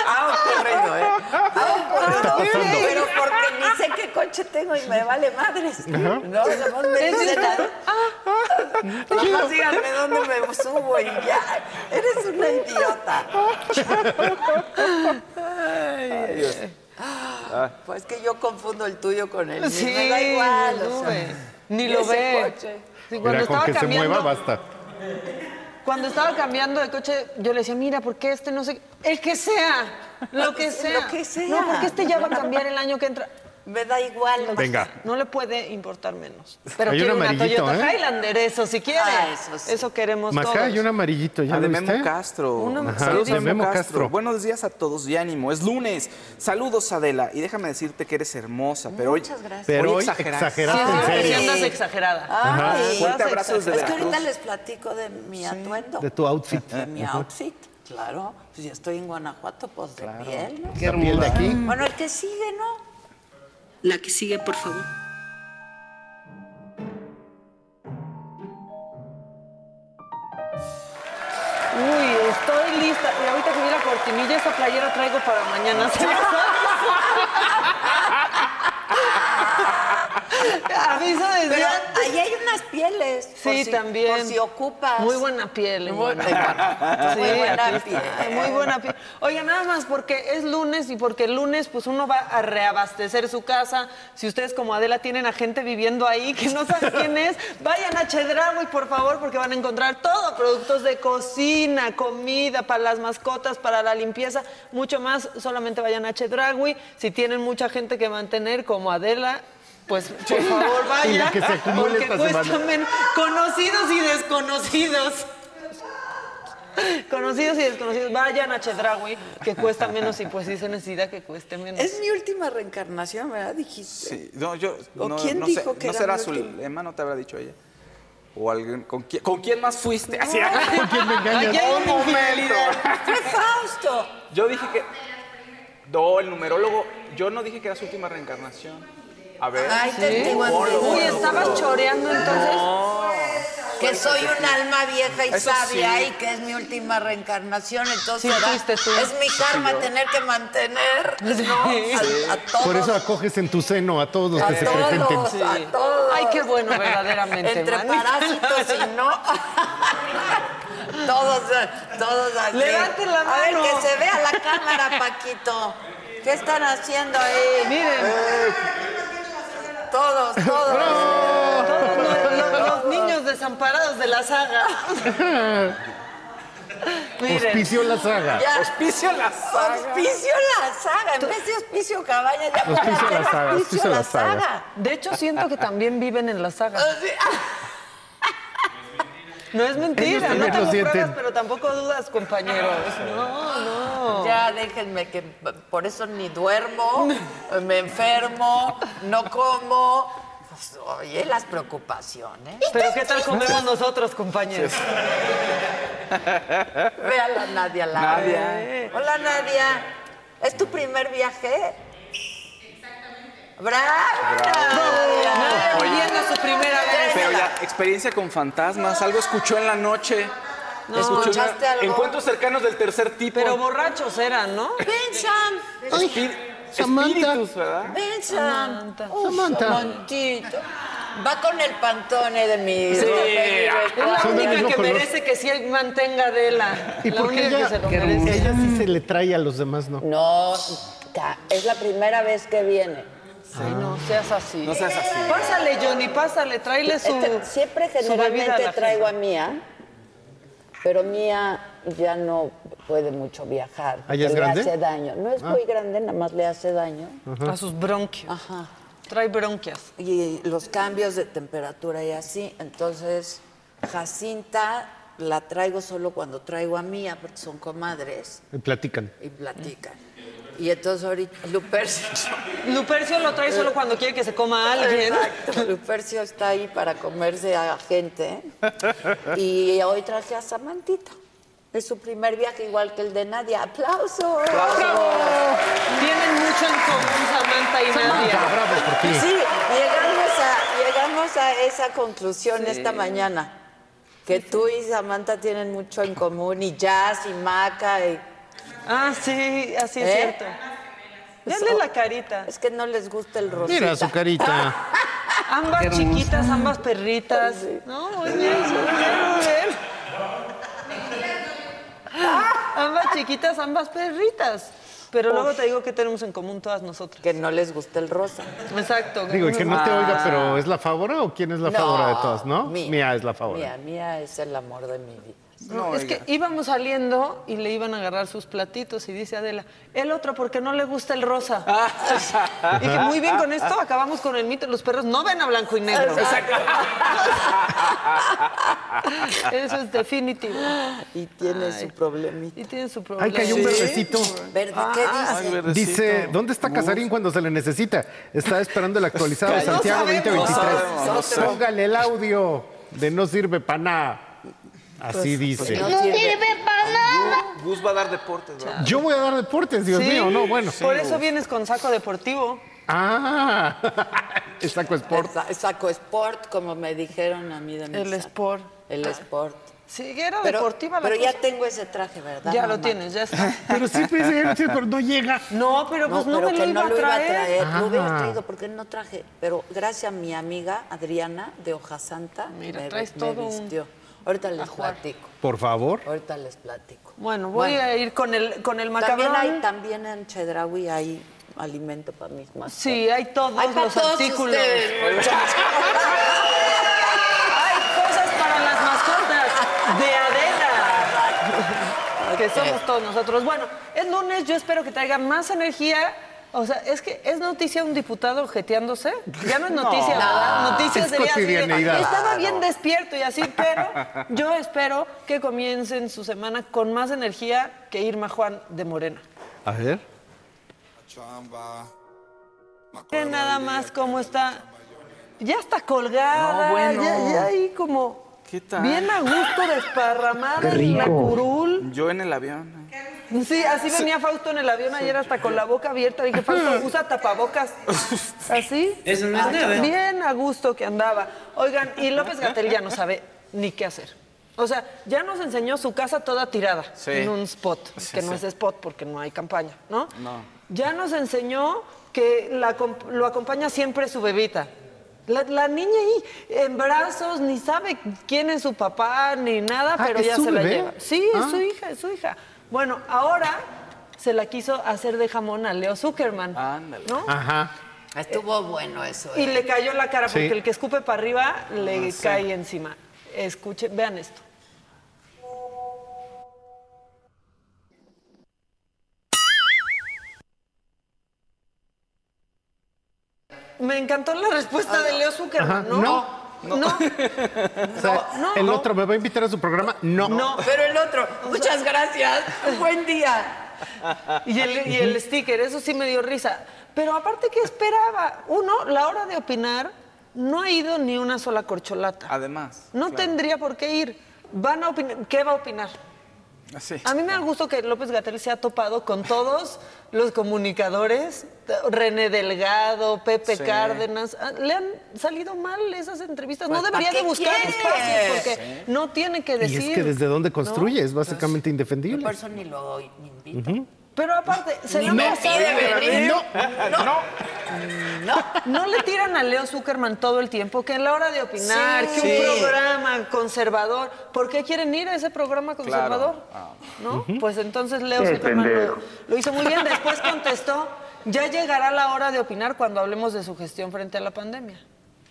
Ha ocurrido, ¿eh? Ha ocurrido. Está pasando. Pero porque ni sé qué coche tengo y me vale madres. No, nomás me ¿Es usted? Nomás díganme dónde me subo y ya. Eres una idiota. Ay, Pues que yo confundo el tuyo con el mío. Sí, me da igual. no, o sea. Ni lo ve. Sí, cuando Mira, con estaba que se cambiando, mueva, basta. Cuando estaba cambiando de coche, yo le decía, mira, ¿por qué este no sé? El que sea, lo que sea. Lo que sea. No, porque este ya va a cambiar el año que entra. Me da igual. Venga. No le puede importar menos. Pero Hay quiere un una amarillito, Toyota ¿eh? Highlander, eso si quiere. Ah, eso sí. queremos Maca, todos. hay un amarillito, ¿ya Ah, lo de viste? Memo Castro. Una- Saludos de Memo, Castro. Castro. Buenos días a todos y ánimo. Es lunes. Saludos, Adela. Y déjame decirte que eres hermosa, pero hoy. Muchas gracias. Pero hoy exageraste. exageraste Sí, en sí, serio. sí, andas exagerada. Ay, Fuerte abrazo desde Es que ahorita les platico de mi atuendo. De tu outfit. De mi outfit, claro. Pues ya estoy en Guanajuato, pues de piel, ¿no? Qué piel de aquí. Bueno, el que sigue, ¿no? La que sigue, por favor. Uy, estoy lista. Y ahorita que vi la cortinilla, esa playera traigo para mañana. ¿Se la sabes? Aviso desde Pero antes. ahí hay unas pieles. por Sí, si- también. Por si ocupas. Muy buena piel. Muy- buena piel. Muy buena piel. Oiga, nada más porque es lunes y porque el lunes pues uno va a reabastecer su casa. Si ustedes como Adela tienen a gente viviendo ahí que no saben quién es, vayan a Chedraui, por favor, porque van a encontrar todo, productos de cocina, comida para las mascotas, para la limpieza, mucho más. Solamente vayan a Chedraui. Si tienen mucha gente que mantener como Adela, pues por favor vayan. Y la que se acumule esta semana. conocidos y desconocidos. Conocidos y desconocidos, vayan a Chedraui, que cuesta menos y pues sí se necesita que cueste menos. Es mi última reencarnación, ¿verdad? Dijiste. Sí, no, yo. ¿O no, quién no dijo sé, que no era será mi su lema, no te habrá dicho ella. O alguien. ¿Con quién, ¿con quién más fuiste? Así, ¿Con quién me engañas? Un momento. ¡Fue Fausto! Yo dije que. No, el numerólogo. Yo no dije que era su última reencarnación. A ver. Ay, testigo Numerólogo. Uy, estabas choreando entonces. Que soy un alma vieja y Eso sabia sí. y que es mi última reencarnación, entonces Sí, fuiste tú. es mi karma tener que mantener ¿no? a, a todos. Por eso acoges en tu seno a todos los que se presenten. todos, Sí. a todos. Ay, qué bueno, verdaderamente. Entre parásitos y no. todos, todos así. Levanten la A ver, mano. que se vea la cámara, Paquito. ¿Qué están haciendo ahí? Miren, Todos, todos. todos los, los- los niños desamparados de la saga. Miren. Hospicio la saga. Ya. Auspicio la saga. Auspicio la saga. En vez de auspicio cabaña, ya hacer la saga, la saga. De hecho, siento que también viven en la saga. No es mentira, Ellos no tengo pruebas, pero tampoco dudas, compañeros. No, no. Ya déjenme que por eso ni duermo, me enfermo, no como. Pues, oye, las preocupaciones. Pero ¿qué tal comemos nosotros, compañeros? Ve a la Nadia lado. Nadia. Hola, Nadia. ¿Es tu primer viaje? ¡Bravo! Viviendo su primera vez. Pero ya, experiencia con fantasmas, algo escuchó en la noche. No. Escuchó una- ¿Escuchaste algo? encuentros cercanos del tercer tipo. Pero borrachos eran, ¿no? Espí- Samantha. Espíritus, ¿verdad? Ven, Sam. Samantha. Oh. Samantito. Va con el pantone de mi... Sí. Es la Son del única mismo que color. merece que sí mantenga Adela. ¿Y la por qué única ella, que se lo merece. ella sí se le trae a los demás, no? No, ca- es la primera vez que viene. Ay, no seas así. No seas así. Pásale, Johnny, pásale, tráele su. Este, siempre su bebida a generalmente la traigo a. Mía, pero Mía ya no puede mucho viajar. ¿Ah, ya es grande? Le hace daño. No es Ah. muy grande, nada más le hace daño. A sus bronquios. Ajá. Trae bronquias. Y los cambios de temperatura y así. Entonces, Jacinta la traigo solo cuando traigo a Mía, porque son comadres Y platican. y platican. Y entonces ahorita Lupercio. Lupercio lo trae solo cuando quiere que se coma a alguien. Exacto. Lupercio está ahí para comerse a gente. Y hoy traje a Samantita. Es su primer viaje igual que el de Nadia. ¡Aplausos! Tienen mucho en común Samantha y Nadia. Bravo por ti. Sí, llegamos a, llegamos a esa conclusión esta mañana. Que tú y Samantha tienen mucho en común, y Jazz, y Maca, y... Ah, sí, así es ¿Eh? cierto. Dale la carita. Es que no les gusta el rosita. Mira su carita. Ambas chiquitas, ambas perritas. No, muy bien, muy bien, muy bien. Ambas chiquitas, ambas perritas. Pero luego te digo que tenemos en común todas nosotras. Que no les gusta el rosa. Exacto. Digo, y que no te oiga, pero ¿es la favora o quién es la No, favora de todas, no? Mía. es la favora. Mía, Mía es el amor de mi vida. No, es que íbamos saliendo y le iban a agarrar sus platitos y dice Adela, el otro porque no le gusta el rosa. Y dije, muy bien, con esto acabamos con el mito. Los perros no ven a blanco y negro. Eso es definitivo. Y tiene su problemita. Y tiene su problema. Ay, cayó un verdecito. Verde, ¿qué dice? Dice, ¿dónde está Casarín cuando se le necesita? Está esperando el actualizado de No Santiago sabemos. 2023. No sabemos. Póngale el audio de no sirve para nada. Así dice. no sirve para nada. Gus va a dar deportes, ¿verdad? Yo voy a dar deportes, Dios Sí, mío, no, bueno. Por eso vienes con saco deportivo. Ah, saco sport. Sa- Saco sport, como me dijeron a mí de mi El saco. sport. El sport. Sí, era Pero, deportiva la pero ya tengo ese traje, ¿verdad? Ya lo mamá? tienes, ya está. Pero siempre dice, sí, pero no llega. No, pero pues no, pero me que lo iba no a lo iba a traer. traer. Lo hubiera Ah. traído porque no traje. Pero gracias a mi amiga Adriana de Hoja Santa, Mira, me, traes me todo un vistió. Ahorita les platico. Por favor. Ahorita les platico. Bueno, voy Bueno. a ir con el, con el También, macabrón. hay, también en Chedraui hay alimento para mis mascotas. Sí, hay todos Hay los todos artículos. ustedes. Hay cosas para las mascotas de Adela. Que somos todos nosotros. Bueno, es lunes, yo espero que traiga más energía. O sea, es que es noticia un diputado jeteándose. Ya no es noticia, No. ¿verdad? Noticia Es sería así de. Estaba bien despierto y así, pero yo espero que comiencen su semana con más energía que Irma Juan de Morena. A ver. Miren nada más cómo está. Ya está colgada. No, bueno. ya, ya ahí como ¿Qué tal? bien a gusto desparramada en la curul. Yo en el avión. Sí, así venía Fausto en el avión ayer hasta con la boca abierta. Dije, Fausto, usa tapabocas. ¿Así? Eso no es Ah, nada. Bien a gusto que andaba. Oigan, y López Gatel ya no sabe ni qué hacer. O sea, ya nos enseñó su casa toda tirada Sí. en un spot, Sí, que no sí. es spot porque no hay campaña, ¿no? No. Ya nos enseñó que la lo acompaña siempre su bebita. La, la niña ahí en brazos, ni sabe quién es su papá, ni nada, Ah, pero ¿es ya se la lleva. Sí, es Ah. su hija, es su hija. Bueno, ahora se la quiso hacer de jamón a Leo Zuckerman. Ándale. ¿no? Ajá. Estuvo bueno eso. Y ¿eh? le cayó la cara, porque Sí. el que escupe para arriba le Ah, sí. cae encima. Escuchen, vean esto. Me encantó la respuesta de Leo Zuckerman, Ajá, ¿no? no. No. O sea, el otro me va a invitar a su programa. No. No, pero el otro, muchas gracias, buen día. Y el, y el sticker, eso sí me dio risa. Pero aparte, ¿qué esperaba? Uno, la hora de opinar, no ha ido ni una sola corcholata. Además. No claro. tendría por qué ir. Van a opinar. ¿Qué va a opinar? Sí. A mí me da gusto que López Gatel se ha topado con todos los comunicadores, René Delgado, Pepe Sí. Cárdenas. Ah, Le han salido mal esas entrevistas. Pues, no debería ¿para de buscar quiere? espacios porque no tiene que Y decir. es que desde dónde construye es básicamente indefendible. Por eso ni lo invito. Ujú. Pero aparte, se pasado- pide venir. No. No le tiran a Leo Zuckerman todo el tiempo, que en la hora de opinar, Sí. que un Sí. programa conservador. ¿Por qué quieren ir a ese programa conservador? ¿No? Pues entonces Leo Qué Zuckerman lo, lo hizo muy bien. Después contestó, ya llegará la hora de opinar cuando hablemos de su gestión frente a la pandemia.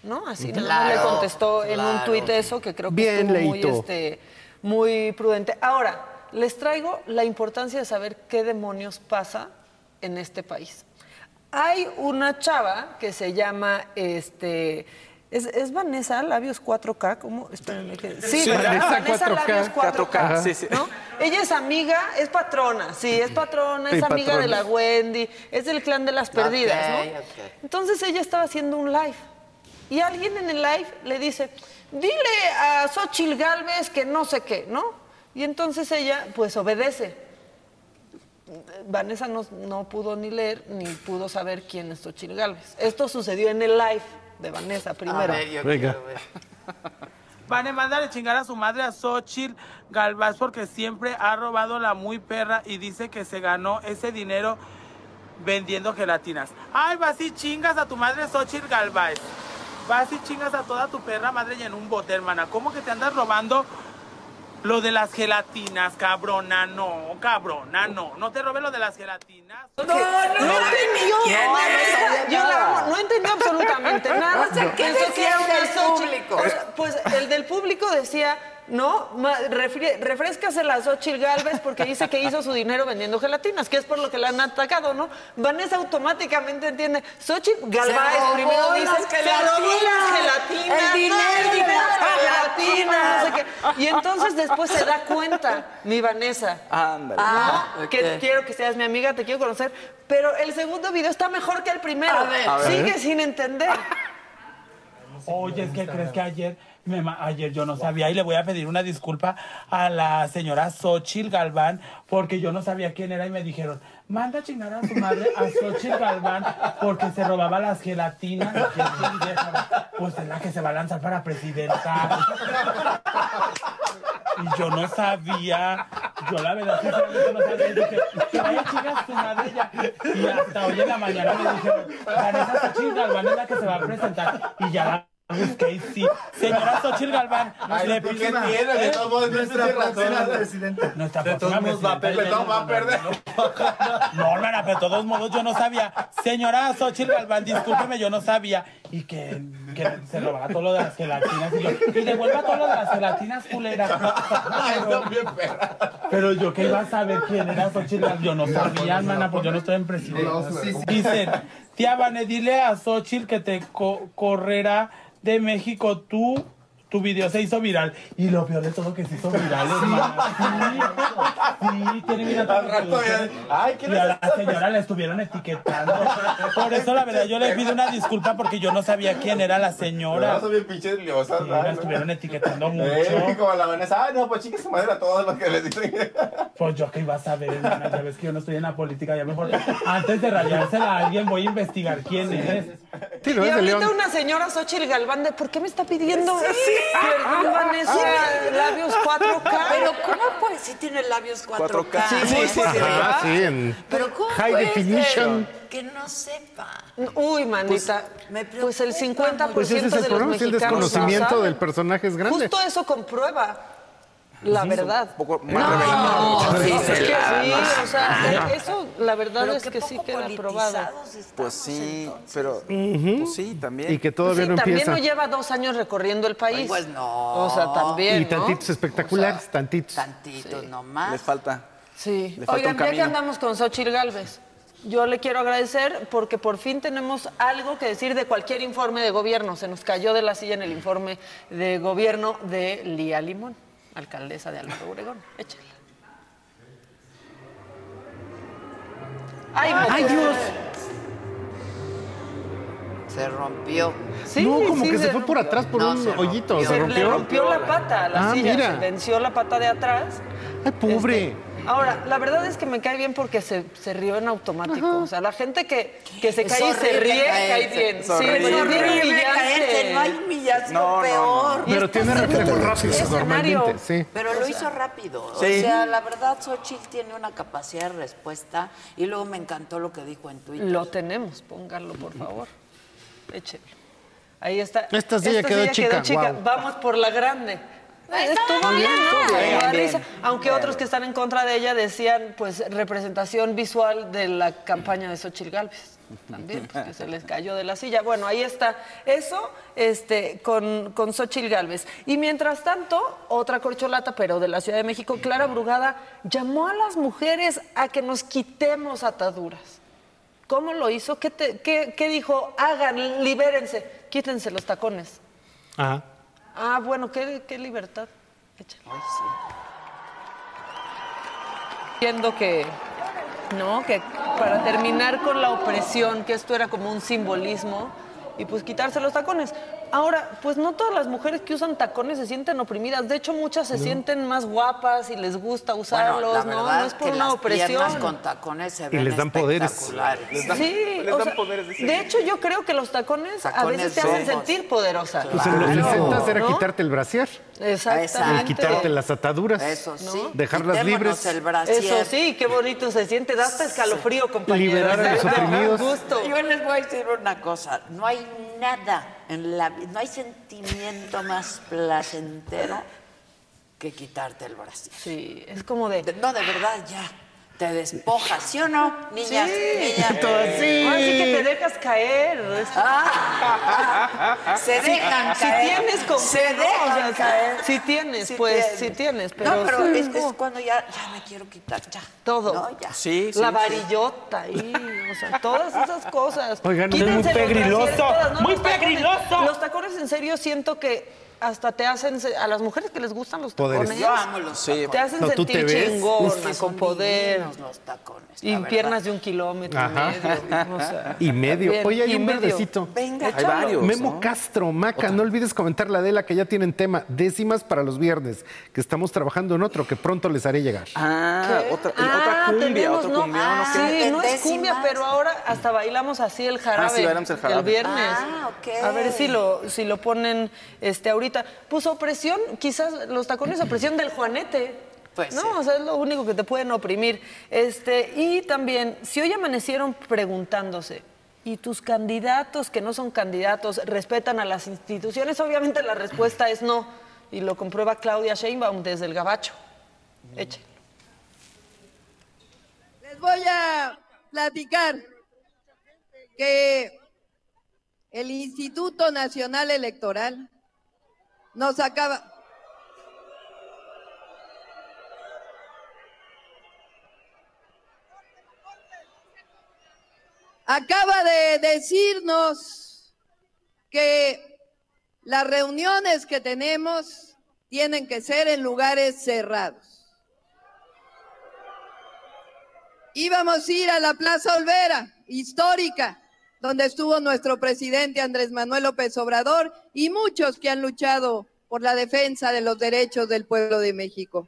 ¿No? Así nada más le Claro, contestó en un claro. tuit eso, que creo que Bien, estuvo muy, Leito. este, muy prudente. Ahora, les traigo la importancia de saber qué demonios pasa en este país. Hay una chava que se llama, este, es, es Vanessa Labios 4K, ¿cómo? Espérenme que... Sí, Sí, ¿verdad? Vanessa Vanessa 4K. Labios 4K, Ajá. Sí, sí. ¿no? Ella es amiga, es patrona, sí, es patrona, es amiga de la Wendy, es del clan de las perdidas, Ok, ¿no? ok. Entonces ella estaba haciendo un live y alguien en el live le dice, dile a Xochil Galvez que no sé qué, ¿no? Y entonces ella pues obedece. Vanessa no, no pudo ni leer ni pudo saber quién es Xochil Galvez. Esto sucedió en el live de Vanessa primero. Venga. Van a mandarle chingar a su madre a Xochitl Galvez porque siempre ha robado la muy perra y dice que se ganó ese dinero vendiendo gelatinas. Ay, vas y chingas a tu madre Xochitl Galvez. Vas y chingas a toda tu perra madre y en un bote, hermana. ¿Cómo que te andas robando lo de las gelatinas, cabrona? No, cabrona, no. No te robes lo de las gelatinas. No, no, No entendió. ¿Quién? No, No, yo no entendió absolutamente nada. O sea, ¿qué decía el del público? Sea, pues el del público decía, no, refrescasela a Xochitl Galvez porque dice que hizo su dinero vendiendo gelatinas, que es por lo que la han atacado, ¿no? Vanessa automáticamente entiende. Xochitl Galvez primero dice, las se robó las gelatinas, gelatinas, el dinero no, de las gelatinas, no sé qué. Y entonces después se da cuenta, mi Vanessa. Ándale. Ah. Que quiero que seas mi amiga, te quiero conocer. Pero el segundo video está mejor que el primero. A ver. A ver. Sigue sin entender. Oye, que crees que ayer, ayer yo no sabía y le voy a pedir una disculpa a la señora Xochitl Galván porque yo no sabía quién era y me dijeron, manda chingar a su madre a Xochitl Galván porque se robaba las gelatinas. Pues es la que se va a lanzar para presidenta. Y yo no sabía, yo la verdad sinceramente no sabía, y dije, que vaya a chingar a su madre ya. Y hasta hoy en la mañana me dijeron, Vanessa Xochitl Galván es la que se va a presentar. Y ya busqué y sí. Señora Xochitl Galván, le pido una- ¿Eh? nuestra próxima presidenta. Nuestra De todos modos va a presidenta, perder, no, va a perder. No, hermana, pero de todos modos yo no sabía. Señora Xochitl Galván, discúlpeme, yo no sabía. Y que, que se robaba todo lo de las gelatinas. Y yo, y devuelva todo lo de las gelatinas, culera. Pero yo que iba a saber quién era Xochitl Galván. Yo no sabía, hermana, pues yo no estoy en presidencia. Dicen, tía Vane, dile a Xochitl que te co- correrá de México tú. Tu video se hizo viral. Y lo peor de todo que se hizo viral. Sí, sí, tiene mira Al rato ya, ay, ¿qué Y a la señora le estuvieron etiquetando. Por eso, la verdad, yo le pido una disculpa porque yo no sabía quién era la señora. No, bien pinches liosas, la estuvieron etiquetando mucho. Eh, como la Vanessa, ay, no, pues chicas, su madre a todos los que les dicen. Pues yo que iba a saber, hermana, ya ves que yo no estoy en la política, ya mejor antes de rayársela a alguien voy a investigar quién es. Sí, no y es ahorita una señora Xochitl Galván de ¿por qué me está pidiendo perdón, Vanessa, labios 4K? Pero ¿cómo puede si tiene labios 4K? 4K. Sí, sí, sí. Ah, sí, en Pero ¿cómo high puede definition. ser que no sepa? Uy, manita, me pues, el 50% Pues ese es el de los si el mexicanos desconocimiento no del personaje es grande. Justo eso comprueba la verdad. Un poco más No, revelado. sí, es que sí, o sea, eso la verdad Pero es que sí queda probado. Pues sí, pero Ujú. pues sí, también. Y que todavía Sí, no también empieza. no lleva dos años recorriendo el país. Pues no. O sea, también, Y ¿no? tantitos espectaculares, tantitos. Tantitos nomás. Les falta. Sí. Le falta Oigan, un ya que andamos con Xochitl Galvez, yo le quiero agradecer porque por fin tenemos algo que decir de cualquier informe de gobierno. Se nos cayó de la silla en el informe de gobierno de Lía Limón, alcaldesa de Álvaro Obregón. Échale. ¡Ay, ¡Ay! Dios! Se rompió. Sí, no, como sí, que se, se fue por atrás por No, un se hoyito. rompió. ¿Se Se rompió? le rompió la pata a la Ah, silla, mira. se venció la pata de atrás. Ay, pobre. Este, ahora, la verdad es que me cae bien porque se, se rió en automático. O sea, la gente que, que se cae y se ríe, caerse. cae bien. Es Sí, es Horrible caerse, no hay humillación No, no, no. peor. Y Pero tiene reflejos un rápidos escenario. normalmente, sí. Pero lo hizo rápido. Sí. O sea, la verdad, Xochitl tiene una capacidad de respuesta. Y luego me encantó lo que dijo en Twitter. Lo tenemos, póngalo, por favor. Échelo. Ahí está. Esta silla quedó chica, guau. Vamos por la grande. Estuvo bien, ¿no? bien. Aunque otros que están en contra de ella decían, pues, representación visual de la campaña de Xochitl Gálvez. También, pues, que se les cayó de la silla. Bueno, ahí está. Eso este, con, con Xochitl Gálvez. Y mientras tanto, otra corcholata, pero de la Ciudad de México, Clara Brugada, llamó a las mujeres a que nos quitemos ataduras. ¿Cómo lo hizo? ¿Qué, te- qué- qué dijo? Hagan, libérense, quítense los tacones. Ajá. Ah, bueno, qué, qué libertad. Échale. Viendo que, no, que para terminar con la opresión, que esto era como un simbolismo, y pues quitarse los tacones. Ahora, pues no todas las mujeres que usan tacones se sienten oprimidas. De hecho, muchas se sienten más guapas y les gusta usarlos, Bueno, la ¿no? verdad No es por que una las opresión. con tacones se ven les dan poderes. Les dan, Sí, les o dan sea, poderes de de hecho yo creo que los tacones, a veces te hacen somos. sentir poderosa. Pues en los Claro. 60 era ¿No? quitarte el brasier Exactamente. y quitarte las ataduras. Eso sí. Dejarlas Quitémonos libres. el brasier. Eso sí, qué bonito se siente, da hasta escalofrío, compañeros. Liberar a los oprimidos. Yo les voy a decir una cosa, no hay nada en la vida, no hay sentimiento más placentero que quitarte el brazo. Sí, es como de... No, de verdad, ya. Te despojas, ¿sí o no, niñas? niñas? Ahora sí que te dejas caer. Ah, se dejan si caer. tienes como... Se no, dejan o sea, caer. Si tienes, Sí pues tienes. sí tienes, pero... no, pero sí, es, como es cuando ya, ya me quiero quitar, ya. Todo. No, ya. Sí, sí. la sí. varillota ahí, o sea, todas esas cosas. Oigan, Quítense muy los pegriloso, brasieres todas, ¿no? muy Los tacones- pegriloso. Los tacones, en serio, siento que hasta te hacen, a las mujeres que les gustan los Poderes. tacones, Yo amo los Sí. tacones. te hacen No, sentir te chingona, con poder. los tacones. Y la verdad. piernas de un kilómetro Ajá. y medio. o sea, Y medio. bien, Oye, hay un medio. verdecito. Venga, Hay varios. Memo ¿no? Castro, Maca, no olvides comentar la Adela que ya tienen tema, décimas para los viernes, que estamos trabajando en otro que pronto les haré llegar. Ah, ¿Qué? otra, Ah, otra cumbia, tenemos, otro ¿no? cumbión. Ah, ¿no? sí, no es cumbia, pero ahora hasta bailamos así el jarabe. Ah, sí, bailamos el jarabe. viernes. Ah, ok. A ver si lo, si lo ponen este ahorita. Pues opresión, quizás los tacones opresión del Juanete. Pues no, sí. o sea, es lo único que te pueden oprimir. Este, y también, si hoy amanecieron preguntándose, ¿y tus candidatos que no son candidatos respetan a las instituciones? Obviamente la respuesta es no. Y lo comprueba Claudia Sheinbaum desde el Gabacho. Eche. Les voy a platicar que el Instituto Nacional Electoral nos acaba... Acaba de decirnos que las reuniones que tenemos tienen que ser en lugares cerrados. Íbamos a ir a la Plaza Olvera, histórica, donde estuvo nuestro presidente Andrés Manuel López Obrador y muchos que han luchado por la defensa de los derechos del pueblo de México.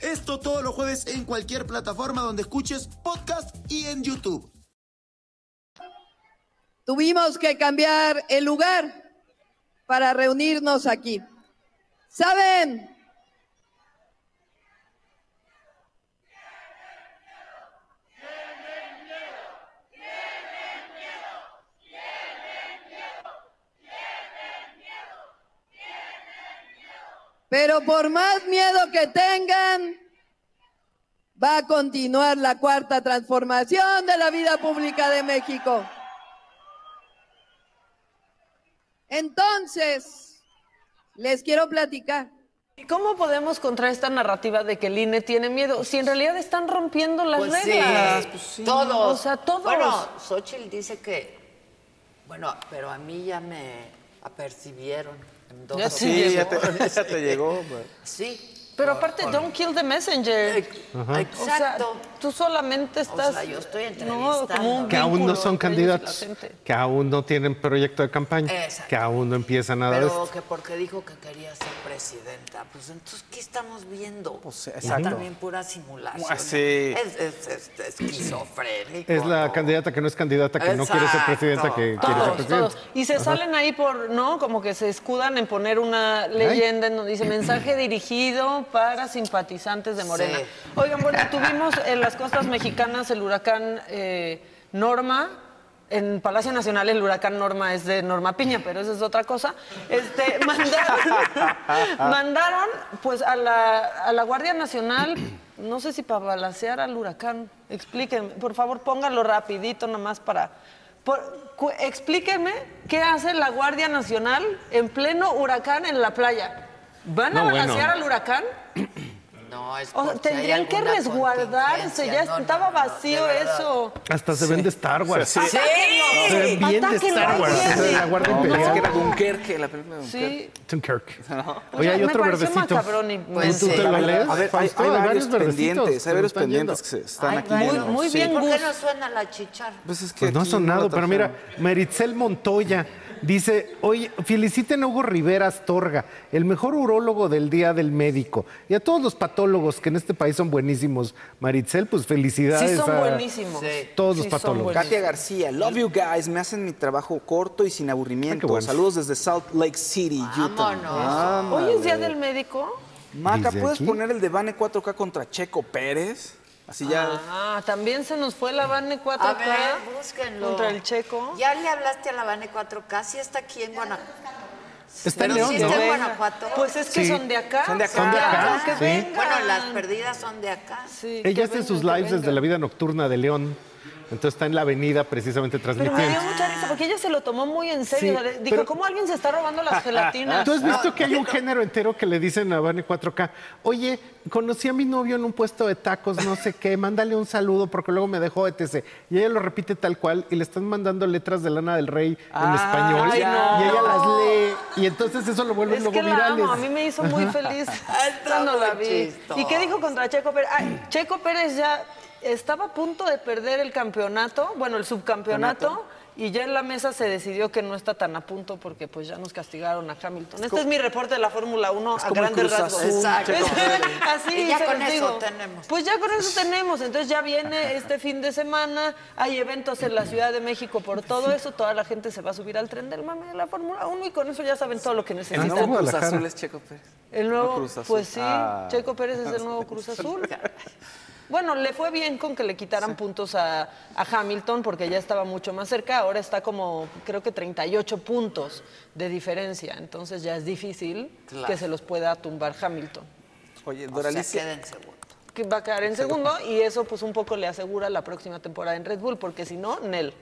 Esto todos los jueves en cualquier plataforma donde escuches podcast y en YouTube. tuvimos que cambiar el lugar para reunirnos aquí. ¿Saben? Pero por más miedo que tengan, va a continuar la cuarta transformación de la vida pública de México. Entonces, les quiero platicar. ¿Y cómo podemos contra esta narrativa de que el INE tiene miedo? Si en realidad están rompiendo las Pues sí, reglas. todos. O sea, todos. Bueno, Xochitl dice que, bueno, pero a mí ya me apercibieron. Dos sí ya te, ya te llegó. Sí. Pero aparte, don't kill the messenger. Exacto. O sea, tú solamente estás. sea, yo estoy no, como un Que aún no son candidatos, que aún no tienen proyecto de campaña, Exacto. que aún no empieza nada de Pero esto. que porque dijo que quería ser presidenta. Pues entonces, ¿qué estamos viendo? Pues, exacto. también pura simulación. Ah, sí. Es, es, es esquizofrénico. Es la candidata que no es candidata, que no quiere ser Exacto. presidenta, que quiere ser Todos, presidenta. todos. Y se Ajá. salen ahí por, ¿no? Como que se escudan en poner una leyenda en donde dice mensaje dirigido para simpatizantes de Morena. Sí. Oigan, bueno, tuvimos en las costas mexicanas el huracán eh, Norma. En Palacio Nacional el huracán Norma es de Norma Piña, pero eso es otra cosa. Este, mandaron, mandaron pues a la, a la Guardia Nacional, no sé si para balancear al huracán. Explíquenme, por favor, pónganlo rapidito nomás para... por- explíquenme qué hace la Guardia Nacional en pleno huracán en la playa. ¿Van a No, bueno. balancear al huracán? No, es O sea, por si tendrían que resguardarse, ya No, estaba no, vacío eso. Hasta se ven de Star Wars. Sí. Sí. Se ven bien de Star Wars. de la Guardia No, pensé que Imperial. era Dunkerque, la película de Dunkerque. Sí. Dunkirk. No. Oye, hay otro verdecito. Pues ¿Tú sí. te lo lees? A ver, hay, hay varios pendientes, hay varios pendientes que se están aquí. muy- Sí. bien, ¿Por qué no suena la chichar? Pues es que Pues no ha sonado, pero mira. Meritzel Montoya dice, oye, feliciten a Hugo Rivera Astorga, el mejor urólogo del Día del Médico. Y a todos los patólogos que en este país son buenísimos. Maritzel, pues felicidades. Sí, son a buenísimos. Todos los Sí, patólogos. Katia García, love you guys, me hacen mi trabajo corto y sin aburrimiento. Bueno. Saludos desde Salt Lake City, Utah. Vámonos. Hoy es día del médico. Maca, ¿Desde ¿puedes aquí? poner el de Bane 4K contra Checo Pérez? Así ya. Ah, también se nos fue la Vane 4K A ver, búsquenlo. contra el Checo. ¿Ya le hablaste a la Bane 4K? Sí está aquí en Guanajuato. Está en León, sí ¿no? está en. Guanajuato. Pues es que Sí. son de acá. Son de acá. Son de acá, Claro, que sí. vengan. Bueno, las perdidas son de acá. Sí, Ella hace sus lives desde la vida nocturna de León. Entonces está en la avenida precisamente Pero me transmitiendo. dio mucha risa porque ella se lo tomó muy en serio. Sí, O sea, Dijo, pero- ¿cómo alguien se está robando las gelatinas? ¿Tú has visto que hay un género entero que le dicen a Vane 4K? Oye, conocí a mi novio en un puesto de tacos, no sé qué, mándale un saludo porque luego me dejó etc. Y ella lo repite tal cual y le están mandando letras de Lana del Rey en Ah, español ay, no. y ella las lee y entonces eso lo vuelve Es luego que la virales. amo, a mí me hizo muy feliz cuando la vi. chistoso. ¿Y qué dijo contra Checo Pérez? Ay, Checo Pérez ya estaba a punto de perder el campeonato, bueno, el subcampeonato, y ya en la mesa se decidió que no está tan a punto porque pues ya nos castigaron a Hamilton. Este es mi reporte de la Fórmula 1 a el grandes rasgos. Exacto. Así Y ya se con eso digo. tenemos. Pues ya con eso tenemos. Entonces ya viene este fin de semana, hay eventos en la Ciudad de México por todo eso, toda la gente se va a subir al tren del mame de la Fórmula 1 y con eso ya saben todo lo que El necesitan. nuevo Cruz. Azul es Checo Pérez. El nuevo, No, Cruz Azul. pues sí, Ah. Checo Pérez es el nuevo Cruz Azul. Bueno, le fue bien con que le quitaran puntos a, a Hamilton porque ya estaba mucho más cerca. Ahora está como, creo que 38 puntos de diferencia. Entonces ya es difícil Claro. que se los pueda tumbar Hamilton. Oye, O sea, Doralicia. queda en segundo. Que va a quedar en segundo y eso pues un poco le asegura la próxima temporada en Red Bull porque si no, Nel.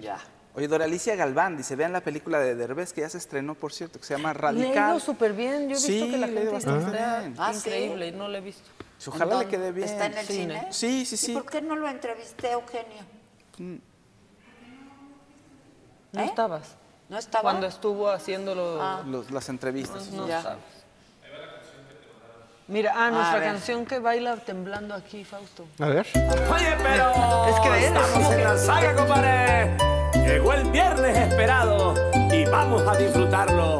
Ya. Oye, Doralicia Galván dice, vean la película de Derbez que ya se estrenó, por cierto, que se llama Le Radical. ido súper bien. Yo he visto Sí, que la le gente bastante está bien. Ah, ¿sí? increíble y no la he visto. Ojalá le quede bien. ¿Está en el cine? Sí, sí, ¿Y sí. por qué no lo entrevisté, Eugenio? No ¿Eh? estabas. ¿No estaba? Cuando estuvo haciéndolo. Ah. Los- las entrevistas. No Ya. sabes. Mira, ah, nuestra ver. canción que baila temblando aquí, Fausto. A ver. Oye, pero Es que estamos en la saga, compadre. Llegó el viernes esperado y vamos a disfrutarlo.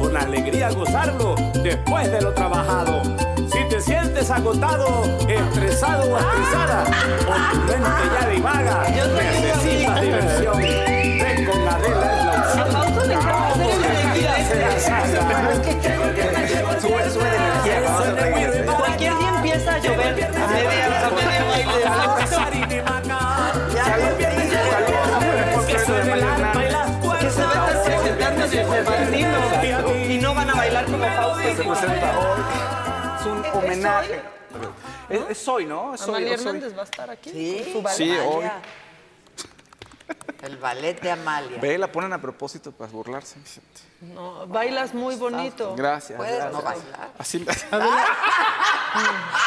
Con alegría gozarlo después de lo trabajado. Si te sientes agotado, estresado o estresada, o tu mente ya divaga, necesitas diversión. Ven con Adela es la opción. Cualquier día empieza a llover. a media, a media Es, es hoy, ¿no? Es hoy, Amalia es hoy. Hernández va a estar aquí. Sí, con su ballet. Sí, hoy. El ballet de Amalia. Ve, la ponen a propósito para burlarse. Vicente. No, bailas muy bonito. Gracias. ¿Puedes gracias. no bailar? Así.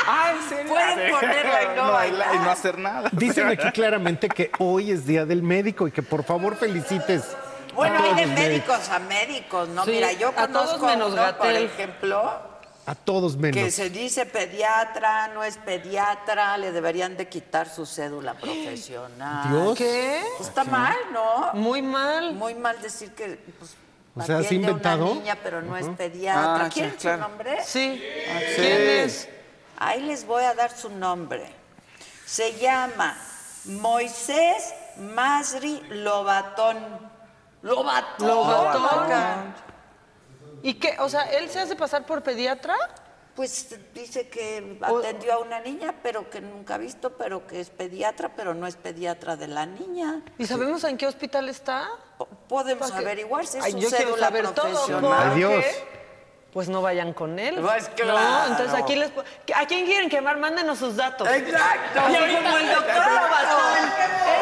ah, ¿en serio? Pueden ponerla y no bailar. Y no hacer nada. Dicen aquí claramente que hoy es Día del Médico y que por favor felicites. Bueno, a hay todos de médicos. a médicos, ¿no? Sí, Mira, yo a todos conozco menos uno, por ejemplo, A todos menos. que se dice pediatra, no es pediatra, le deberían de quitar su cédula profesional. Dios. ¿Qué? Pues está mal, ¿no? Muy mal. Muy mal decir que pues, O sea, ¿has atiende a inventado? una niña, pero no es pediatra. Ah, sí, ¿Quieren claro. su nombre? Sí. Sí. ¿Quién es? Ahí les voy a dar su nombre. Se llama Moisés Masri Lobatón. Lobatón. Lobatón. ¿Y qué? O sea, ¿él se hace pasar por pediatra? Pues dice que atendió a una niña, pero que nunca ha visto, pero que es pediatra, pero no es pediatra de la niña. ¿Y sabemos en qué hospital está? Podemos averiguar si es Ay, su yo cédula saber todo. profesional. ¿por Adiós. Pues no vayan con él. Pues No, claro. entonces aquí les... ¿A quién quieren quemar? Mándenos sus datos. Exacto. Y como el doctor Lobatón.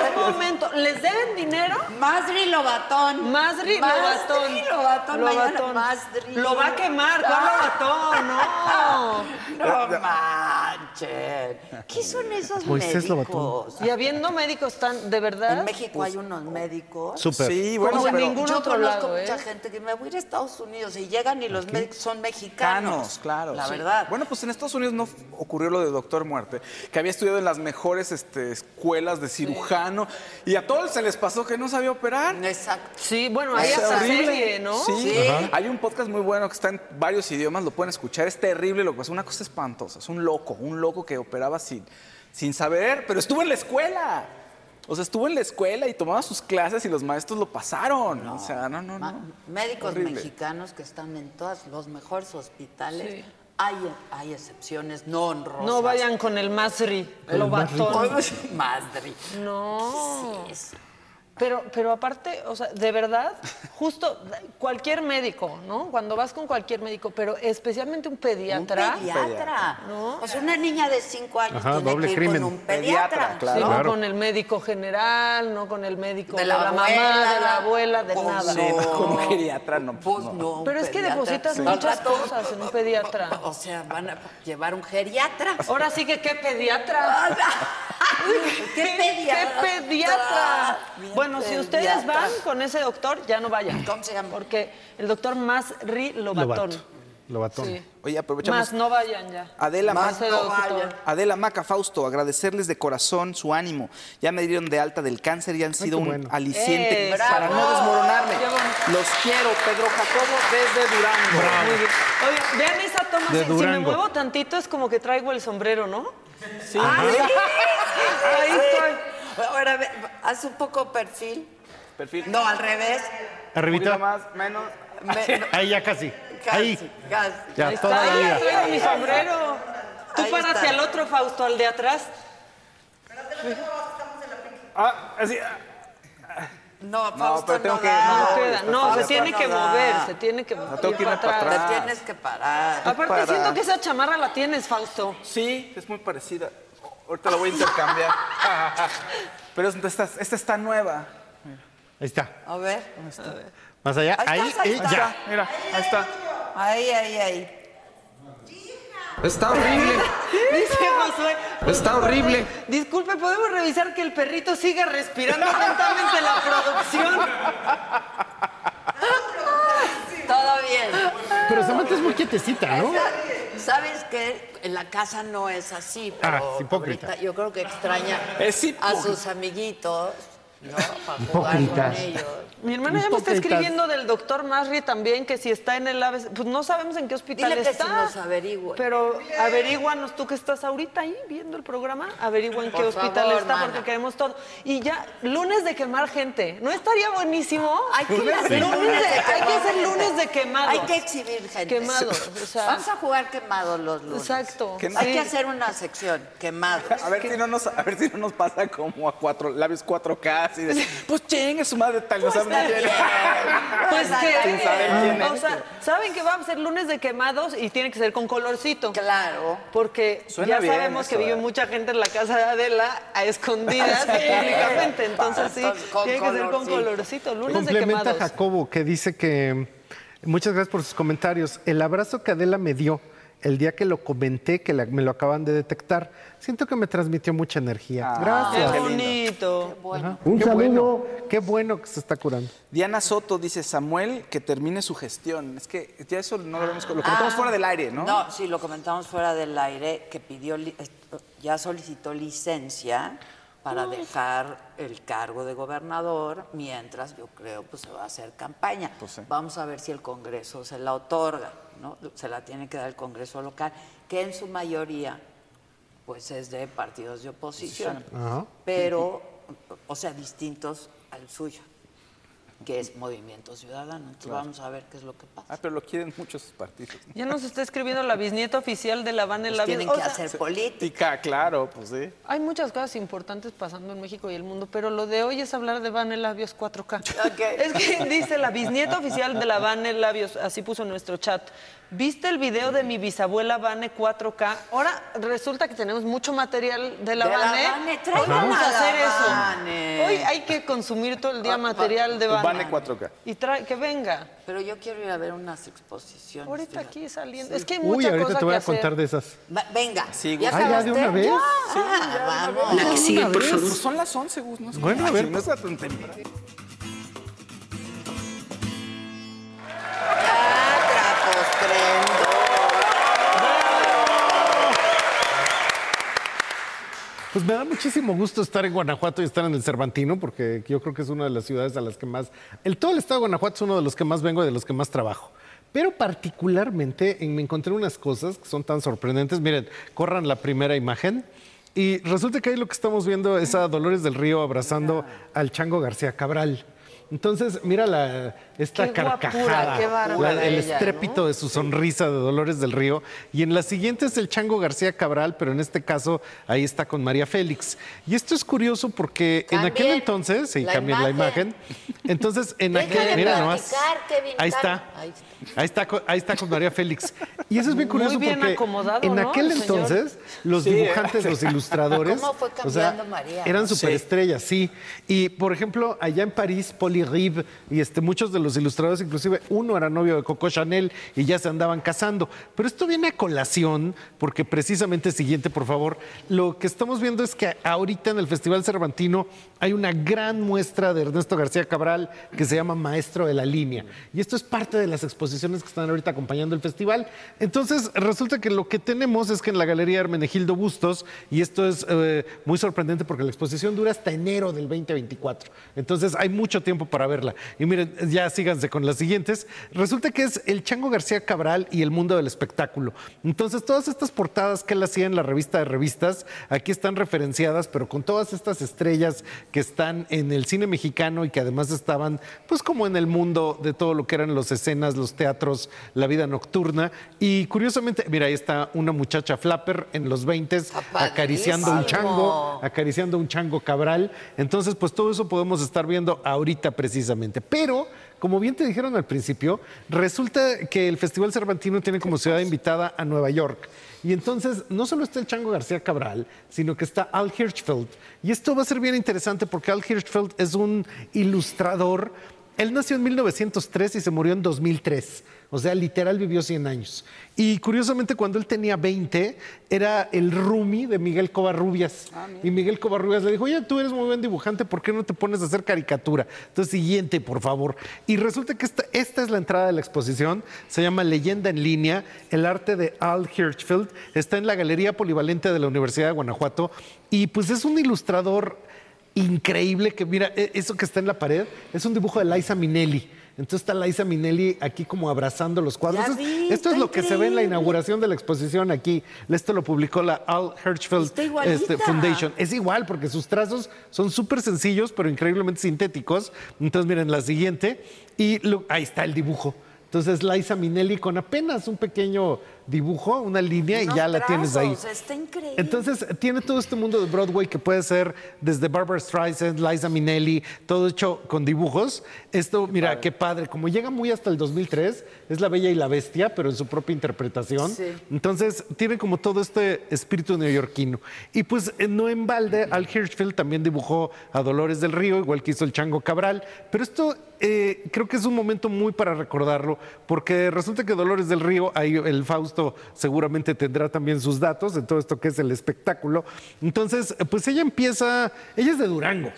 Es momento. ¿Les deben dinero? Masri Lobatón. Masri Masri Lobatón. Lobatón. Masri. Lo va a quemar. ¿Cuál Lobatón? No. No manchen. ¿Qué son esos médicos? Y habiendo médicos tan... ¿De verdad? En México hay unos médicos. Súper. Sí, bueno, Como en ningún Yo otro conozco lado, mucha ¿eh? gente que me voy a ir a Estados Unidos y llegan y los médicos son mexicanos. Mexicanos, claro. La sí. verdad. Bueno, pues en Estados Unidos no ocurrió lo de Doctor Muerte, que había estudiado en las mejores este, escuelas de cirujano y a todos se les pasó que no sabía operar. Exacto. Sí, bueno, hay Es hasta horrible. serie, ¿no? Sí. Hay un podcast muy bueno que está en varios idiomas, lo pueden escuchar. Es terrible lo que pasa, una cosa espantosa. Es un loco, un loco que operaba sin, sin saber, pero estuvo en la escuela. O sea, estuvo en la escuela y tomaba sus clases y los maestros lo pasaron. o sea, no, no, no. Médicos Horrible. mexicanos que están en todos los mejores hospitales. Sí. Hay, hay excepciones no honrosas. No vayan con el Masri, el Lobatón. Madre. No. ¿Qué es eso? Pero, pero aparte, o sea, de verdad, justo cualquier médico, ¿no? Cuando vas con cualquier médico, pero especialmente un pediatra. Un pediatra. ¿No? O sea, una niña de 5 años Ajá, tiene doble que ir crimen. con un pediatra. Pediatra, claro. Sí, no Claro. con el médico general, no con el médico De de la mamá, de la abuela, de Pues nada. Sí, no, como geriatra, no. Pues no. no. Pero es que depositas muchas cosas en un pediatra. O sea, van a llevar un geriatra. Ahora sí que qué pediatra. ¿Qué pediatra? ¿Qué pediatra? Bien Bueno, si ustedes pediatra. van con ese doctor, ya no vayan. ¿Cómo se llama? Porque el doctor Masri Lobatón. Lobatón. Sí. Oye, aprovechamos. Más, no vayan ya. Adela, Más no vayan. Adela Maca Fausto, agradecerles de corazón su ánimo. Ya me dieron de alta del cáncer y han sido qué un aliciente Eh, para no desmoronarme. Los quiero, Pedro Jacobo, desde Durango. Muy bien. Oye, vean esa toma. De Si, si me muevo tantito es como que traigo el sombrero, ¿no? Sí. Ahí estoy. Ahora, ve, haz un poco perfil. Perfil. No, al revés. Arribita. más, menos. Me- Ahí ya casi. casi, Ahí. casi. Ya, Ahí está, todavía. ya traigo mi sombrero. Tú Ahí párate está. al otro, Fausto, al de atrás. Ah, así. ah. No, No, Fausto pero tengo no que- no, No, queda. No, se tiene no que da. mover, se tiene que mover. tengo que irme para Te atrás. tienes que parar. Aparte, para. siento que esa chamarra la tienes, Fausto. Sí, es muy parecida. Ahorita la voy a intercambiar. Pero esta, esta, esta está nueva. Ahí está. A ver. Más allá. Ahí Ahí. estás. ya. Mira, ahí está. Ahí, ahí, ahí. Está horrible. Dice Josué. Está horrible. Disculpe, ¿podemos revisar que el perrito siga respirando lentamente la producción? Todo bien. Pero Samantha es muy quietecita, ¿no? ¿Sabes qué? En la casa no es así, Ah, pero es hipócrita. ahorita yo creo que extraña Es a sus amiguitos, ¿no? Para jugar con ellos. Mi hermana ya me está escribiendo del doctor Masri también, que si está en el ABC. Pues no sabemos en qué hospital Dile que está. si nos averigüe. Pero averíguanos tú que estás ahorita ahí viendo el programa, averigua en qué hospital favor, está porque queremos todo. Y ya, lunes de quemar gente. ¿No estaría buenísimo? Hay que hacer lunes lunes de, hay que hacer lunes de quemados. Hay que exhibir gente. Quemados, o sea- Vamos a jugar quemados los lunes. Exacto. Hay sí. que hacer una sección, quemados. A ver, si no nos, a ver si no nos pasa como a cuatro labios 4K. Así de, pues chingue su madre tal. O sea, saber quién es. Pues que, Sin saber quién o es. sea, saben que va a ser lunes de quemados y tiene que ser con colorcito. Claro. Porque Suena ya sabemos que vive ¿eh? mucha gente en la casa de Adela a escondidas Sí. públicamente. Entonces sí, tiene que ser con colorcito. Lunes de Complementa a quemados. Jacobo, que dice que. Muchas gracias por sus comentarios. El abrazo que Adela me dio el día que lo comenté, que la- me lo acaban de detectar, siento que me transmitió mucha energía. Gracias. Qué bonito. Ajá. Un Qué saludo. bueno, qué bueno que se está curando. Diana Soto dice, Samuel, que termine su gestión. Es que ya eso no lo vemos, lo comentamos Ah, fuera del aire, ¿no? No, sí, lo comentamos fuera del aire, que pidió, est- ya solicitó licencia para dejar el cargo de gobernador, mientras yo creo pues se va a hacer campaña. Pues sí. Vamos a ver si el Congreso se la otorga, ¿no? Se la tiene que dar el Congreso local, que en su mayoría pues es de partidos de oposición, pero, o sea, distintos al suyo, que es Movimiento Ciudadano. Entonces Claro. vamos a ver qué es lo que pasa. Ah, pero lo quieren muchos partidos. Ya nos está escribiendo la bisnieta oficial de la Van en Pues la tienen que O sea, hacer política. Tica, claro, pues sí. Hay muchas cosas importantes pasando en México y el mundo, pero lo de hoy es hablar de Van en Labios 4K. Es que dice la bisnieta oficial de la Van en Labios, así puso nuestro chat. ¿Viste el video de mi bisabuela Vane 4K? Ahora resulta que tenemos mucho material de la De la Vane. Traigan vamos a la hacer eso. Vane. Hoy hay que consumir todo el día material de Vane. Vane 4K. Y trae, que venga. Pero yo quiero ir a ver unas exposiciones. Ahorita aquí saliendo. Es que hay Uy, mucha ahorita cosa te voy que a hacer. contar de esas. Va- venga. Sí, ¿Ya Ah, ¿ya de una vez? Ah, vamos. La que sigue, por favor. Son las 11, Gus. No Bueno, a ver. No está tan temprano. Pues me da muchísimo gusto estar en Guanajuato y estar en el Cervantino, porque yo creo que es una de las ciudades a las que más. El todo el estado de Guanajuato es uno de los que más vengo y de los que más trabajo. Pero particularmente en- me encontré unas cosas que son tan sorprendentes. Miren, corran la primera imagen. Y resulta que ahí lo que estamos viendo es a Dolores del Río abrazando al Chango García Cabral. Entonces, mira la, esta Qué guapura, carcajada, qué bárbara la- el ella, estrépito de su sonrisa de Dolores del Río. Y en la siguiente es el Chango García Cabral, pero en este caso ahí está con María Félix. Y esto es curioso porque en aquel entonces, sí, la cambien la imagen. Entonces, en aquel, mira nomás. Ahí está. Ahí está, con- ahí está con María Félix. Y eso es bien Muy curioso bien porque acomodado, en ¿no, aquel entonces los Sí, dibujantes, ¿eh? los ilustradores, ¿Cómo fue o sea, cambiando María, eran superestrellas, sí. Y por ejemplo, allá en París, Paul Y este, muchos de los ilustradores, inclusive uno era novio de Coco Chanel y ya se andaban casando. Pero esto viene a colación porque precisamente siguiente, por favor, lo que estamos viendo es que ahorita en el Festival Cervantino hay una gran muestra de Ernesto García Cabral que se llama Maestro de la Línea. Y esto es parte de las exposiciones que están ahorita acompañando el festival. Entonces, resulta que lo que tenemos es que en la Galería Hermenegildo Bustos, y esto es eh, muy sorprendente porque la exposición dura hasta enero del 2024. Entonces, hay mucho tiempo para verla. Y miren, ya síganse con las siguientes. Resulta que es el Chango García Cabral y el mundo del espectáculo. Entonces, todas estas portadas que él hacía en la revista de revistas, aquí están referenciadas, pero con todas estas estrellas que están en el cine mexicano y que además estaban, pues, como en el mundo de todo lo que eran las escenas, los teatros, la vida nocturna. Y curiosamente, mira, ahí está una muchacha flapper en los 20 acariciando un chango, acariciando un chango cabral. Entonces, pues todo eso podemos estar viendo ahorita precisamente. Pero, como bien te dijeron al principio, resulta que el Festival Cervantino tiene como ciudad invitada a Nueva York. Y entonces, no solo está el Chango García Cabral, sino que está Al Hirschfeld. Y esto va a ser bien interesante porque Al Hirschfeld es un ilustrador. Él nació en 1903 y se murió en 2003. O sea, literal vivió 100 años. Y curiosamente, cuando él tenía 20, era el roomie de Miguel Covarrubias. y Miguel Covarrubias le dijo, oye, tú eres muy buen dibujante, ¿por qué no te pones a hacer caricatura? Entonces, siguiente, por favor. Y resulta que esta, esta es la entrada de la exposición. Se llama Leyenda en línea, el arte de Al Hirschfeld. Está en la Galería Polivalente de la Universidad de Guanajuato. Y pues es un ilustrador increíble que mira, e- eso que está en la pared es un dibujo de Liza Minnelli. Entonces está Liza Minnelli aquí como abrazando los cuadros. Vi, esto es lo que se ve en la inauguración de la exposición aquí. Esto lo publicó la Al Hirschfeld este, Foundation. Es igual porque sus trazos son súper sencillos pero increíblemente sintéticos. Entonces miren la siguiente y lo- ahí está el dibujo. Entonces Liza Minnelli con apenas un pequeño dibujo, una línea y ya la tienes ahí. Está increíble. Entonces, tiene todo este mundo de Broadway que puede ser desde Barbara Streisand, Liza Minnelli, todo hecho con dibujos. Esto, mira, qué padre. Como llega muy hasta el 2003, es La Bella y la Bestia, pero en su propia interpretación. Sí. Entonces, tiene como todo este espíritu neoyorquino. Y pues, eh, no en balde, Al Hirschfeld también dibujó a Dolores del Río, igual que hizo el Chango Cabral. Pero esto eh, creo que es un momento muy para recordarlo, porque resulta que Dolores del Río, ahí el Fausto seguramente tendrá también sus datos en todo esto que es el espectáculo. Entonces, eh, pues ella empieza, ella es de Durango.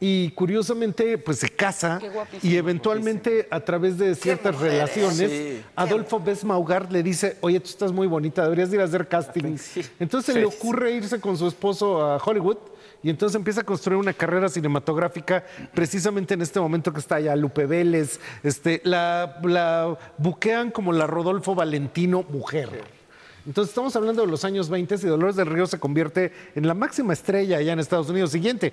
Y curiosamente, pues se casa y eventualmente a través de ciertas ¿eh? relaciones, Sí. Adolfo Besmaugar le dice, oye, tú estás muy bonita, deberías ir a hacer casting. Entonces se le Sí. ocurre irse con su esposo a Hollywood y entonces empieza a construir una carrera cinematográfica precisamente en este momento que está allá Lupe Vélez, este, la, la buquean como la Rodolfo Valentino mujer. Entonces estamos hablando de los años 20 y Dolores del Río se convierte en la máxima estrella allá en Estados Unidos. Siguiente.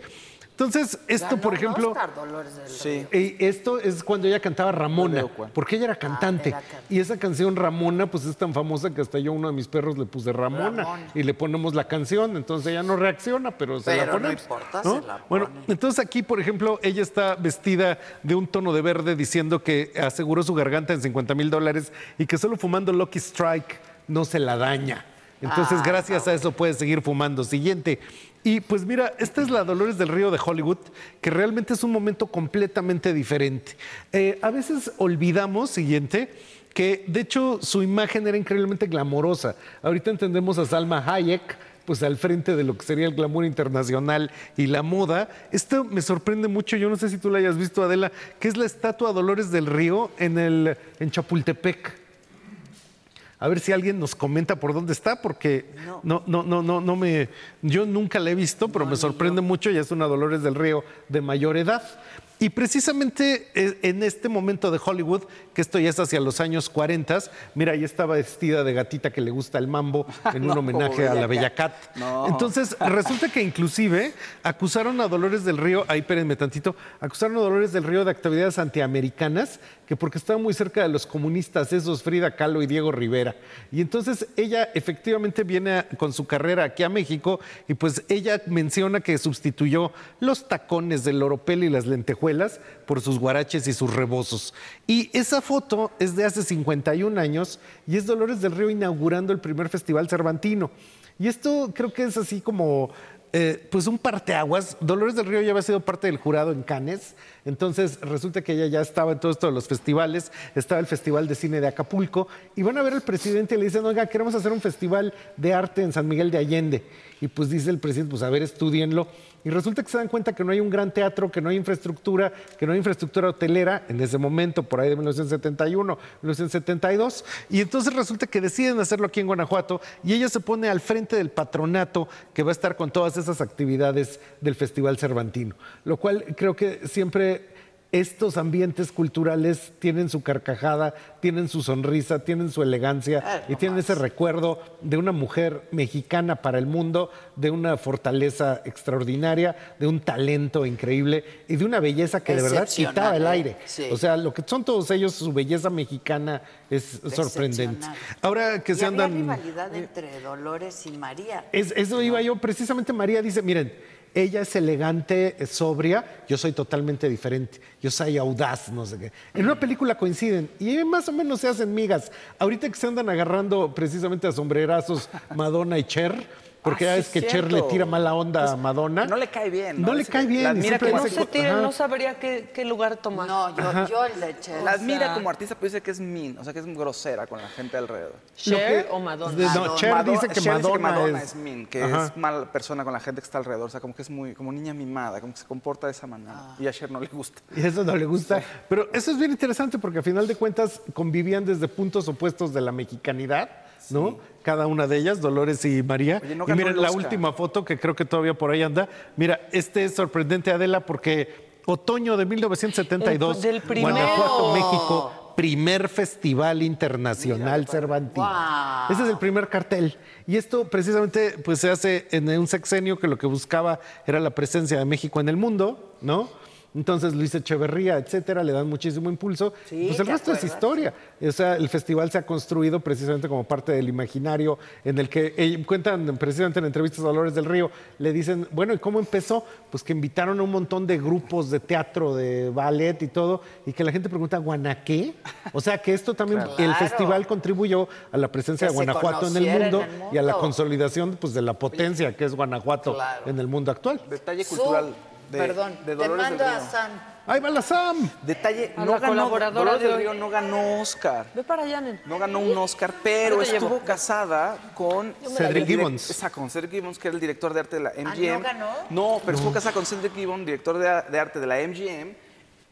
Entonces, esto, Ganó por ejemplo, Oscar, Dolores del Sí. y esto es cuando ella cantaba Ramona, porque ella era cantante. era cantante. y esa canción Ramona, pues es tan famosa que hasta yo a uno de mis perros le puse Ramona, Ramona. y le ponemos la canción. Entonces ella no reacciona, pero se la Pero no ponemos. importa, ¿no? se la Bueno, pone. entonces aquí, por ejemplo, ella está vestida de un tono de verde diciendo que aseguró su garganta en 50 mil dólares y que solo fumando Lucky Strike no se la daña. Entonces, Ah, gracias a eso puede seguir fumando. Siguiente. Y pues mira, esta es la Dolores del Río de Hollywood, que realmente es un momento completamente diferente. Eh, a veces olvidamos, siguiente, que de hecho su imagen era increíblemente glamorosa. Ahorita entendemos a Salma Hayek, pues al frente de lo que sería el glamour internacional y la moda. Esto me sorprende mucho, yo no sé si tú la hayas visto, Adela, que es la estatua Dolores del Río en, el, en Chapultepec. A ver si alguien nos comenta por dónde está, porque no, no, no, no, no me. Yo nunca la he visto, pero me sorprende mucho. Ya es una Dolores del Río de mayor edad. Y precisamente eh, en este momento de Hollywood, que esto ya es hacia los años 40, mira, ella estaba vestida de gatita que le gusta el mambo en un No, homenaje a la Bella Bella Cat. No. Entonces, resulta que inclusive acusaron a Dolores del Río, ahí espérenme tantito, acusaron a Dolores del Río de actividades antiamericanas, que porque estaba muy cerca de los comunistas, esos Frida Kahlo y Diego Rivera. Y entonces ella efectivamente viene a- con su carrera aquí a México y pues ella menciona que sustituyó los tacones del oropel y las lentejuelas por sus guaraches y sus rebozos. Y esa foto es de hace 51 años y es Dolores del Río inaugurando el primer festival cervantino. Y esto creo que es así como eh, pues un parteaguas. Dolores del Río ya había sido parte del jurado en Cannes, entonces resulta que ella ya estaba en todo los festivales, estaba el Festival de Cine de Acapulco, y van a ver al presidente y le dicen, oiga, queremos hacer un festival de arte en San Miguel de Allende. Y pues dice el presidente, pues a ver, estudienlo. Y resulta que se dan cuenta que no hay un gran teatro, que no hay infraestructura, que no hay infraestructura hotelera en ese momento, por ahí de 1971, 1972. Y entonces resulta que deciden hacerlo aquí en Guanajuato y ella se pone al frente del patronato que va a estar con todas esas actividades del Festival Cervantino. Lo cual creo que siempre estos ambientes culturales tienen su carcajada, tienen su sonrisa, tienen su elegancia y tienen ese recuerdo de una mujer mexicana para el mundo, de una fortaleza extraordinaria, de un talento increíble y de una belleza que de verdad quitaba el aire. Sí. O sea, lo que son todos ellos, su belleza mexicana es sorprendente. Ahora que y se había andan... rivalidad entre Dolores y María. Es- eso iba yo. Precisamente María dice, miren, ella es elegante, es sobria, yo soy totalmente diferente, yo soy audaz, no sé qué. En una película coinciden y más o menos se hacen migas. Ahorita que se andan agarrando precisamente a sombrerazos Madonna y Cher, porque Ah, ya sí es que Cher le tira mala onda a Madonna. No le cae bien. No le cae que bien, siempre como No se tiren, Ajá. no sabría qué, qué lugar tomar. No, yo, Ajá. yo le eché. La O admira sea- como artista, pero dice que es mean, o sea, que es grosera con la gente alrededor. ¿Cher o Madonna? no. Cher Madonna- dice que Cher Madonna, es, mean, que Ajá. es mala persona con la gente que está alrededor, o sea, como que es muy, como niña mimada, como que se comporta de esa manera. Ah. Y a Cher no le gusta. Y eso no le gusta. Pero eso es bien interesante porque a final de cuentas convivían desde puntos opuestos de la mexicanidad, ¿no? Cada una de ellas, Dolores y María. Oye, no y miren la última foto que creo que todavía por ahí anda. Mira, este es sorprendente, Adela, porque otoño de 1972, El- del. Guanajuato, México, primer festival internacional Cervantino. Guau. Ese es el primer cartel. Y esto precisamente pues, se hace en un sexenio que lo que buscaba era la presencia de México en el mundo, ¿no? Entonces Luis Echeverría, etcétera, le dan muchísimo impulso. Sí, pues el ¿te resto es historia. O sea, el festival se ha construido precisamente como parte del imaginario en el que eh, cuentan precisamente en entrevistas a Dolores del Río, le dicen, bueno, ¿y cómo empezó? Pues que invitaron a un montón de grupos de teatro, de ballet y todo, y que la gente pregunta, ¿Guanaqué? O sea, que esto también, el festival contribuyó a la presencia Que de Guanajuato en el, en mundo, y a la consolidación pues, de la potencia que es Guanajuato Claro. en el mundo actual. Detalle Su- cultural de, Perdón, de te Dolores del mando a Río. Sam. ¡Ahí va la Sam! Detalle, A no la ganó, colaboradora Dolores de del hoy. Río no ganó Oscar. Ve para allá, nen. No ganó un Oscar, pero Yo te estuvo llevo. casada con me la Cedric direc- Gibbons. Exacto, con Cedric Gibbons, que era el director de arte de la ¿no MGM. ganó? No, pero estuvo casada con Cedric Gibbons, director de, de arte de la MGM.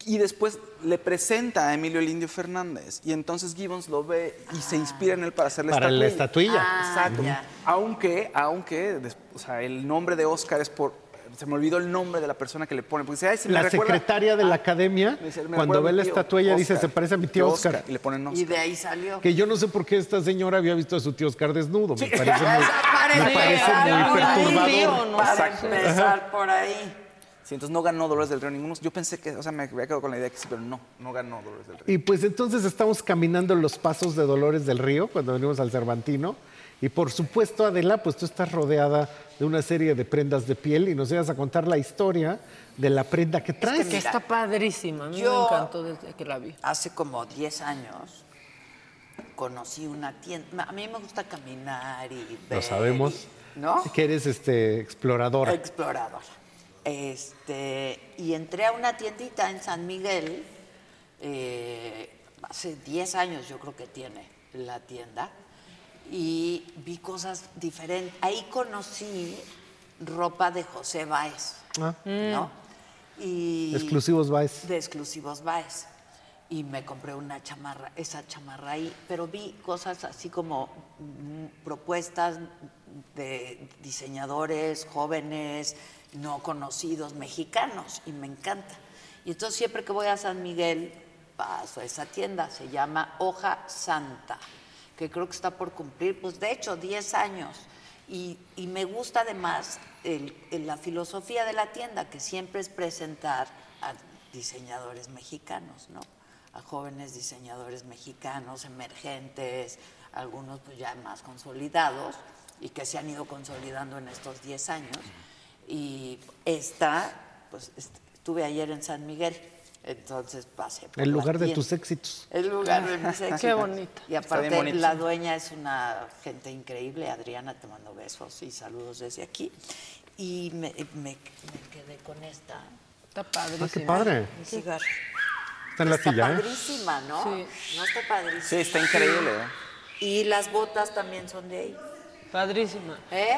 Y después le presenta a Emilio El Indio Fernández. Y entonces Gibbons lo ve y se inspira en él para hacerle Para la estatuilla. estatuilla. Ah, Exacto. ya. Aunque, aunque, des- o sea, el nombre de Oscar es por. Se me olvidó el nombre de la persona que le pone. Porque dice, ay, se me La recuerda- secretaria de la academia, Me dice, me cuando ve la estatuilla, dice, se parece a mi tío Oscar. Y le ponen Oscar. Y de ahí salió. Que yo no sé por qué esta señora había visto a su tío Oscar desnudo. Me parece muy, me parece muy perturbador. tío, ¿no? Para empezar por ahí. Sí, entonces no ganó Dolores del Río ninguno. Yo pensé que, o sea, me había quedado con la idea que sí, pero no, no ganó Dolores del Río. Y pues entonces estamos caminando los pasos de Dolores del Río cuando venimos al Cervantino. Y por supuesto, Adela, pues tú estás rodeada de una serie de prendas de piel y nos ibas a contar la historia de la prenda que traes. Que está padrísima. A mí Yo- me encantó desde que la vi. Hace como 10 años conocí una tienda. A mí me gusta caminar y ver. Lo sabemos. y- ¿No? Que eres este, exploradora. Exploradora. Este, y entré a una tiendita en San Miguel, eh, hace 10 años yo creo que tiene la tienda, y vi cosas diferentes. Ahí conocí ropa de José Báez, Ah, ¿no? Y Exclusivos Vice. de exclusivos Baez. Y me compré una chamarra, esa chamarra ahí, pero vi cosas así como mm, propuestas de diseñadores jóvenes, no conocidos, mexicanos, y me encanta. Y entonces siempre que voy a San Miguel, paso a esa tienda, se llama Hoja Santa, que creo que está por cumplir, pues de hecho, 10 años. Y, y me gusta además el- el- la filosofía de la tienda, que siempre es presentar a diseñadores mexicanos, ¿no? A jóvenes diseñadores mexicanos, emergentes, algunos pues ya más consolidados y que se han ido consolidando en estos 10 años. Y esta, pues est- estuve ayer en San Miguel, entonces pasé por El la lugar de tus éxitos. El lugar de mis Qué éxitos. bonita. Y Está bien aparte, bonito. la dueña es una gente increíble. Adriana, te mando besos y saludos desde aquí. Y me, me- me quedé con esta. Está padrísima. Ah, qué padre. Un cigarro. Está en la Está silla, ¿eh? padrísima, ¿no? Sí. No está padrísima. Sí, está increíble. ¿eh? Y las botas también son de ahí. Padrísima. ¿Eh?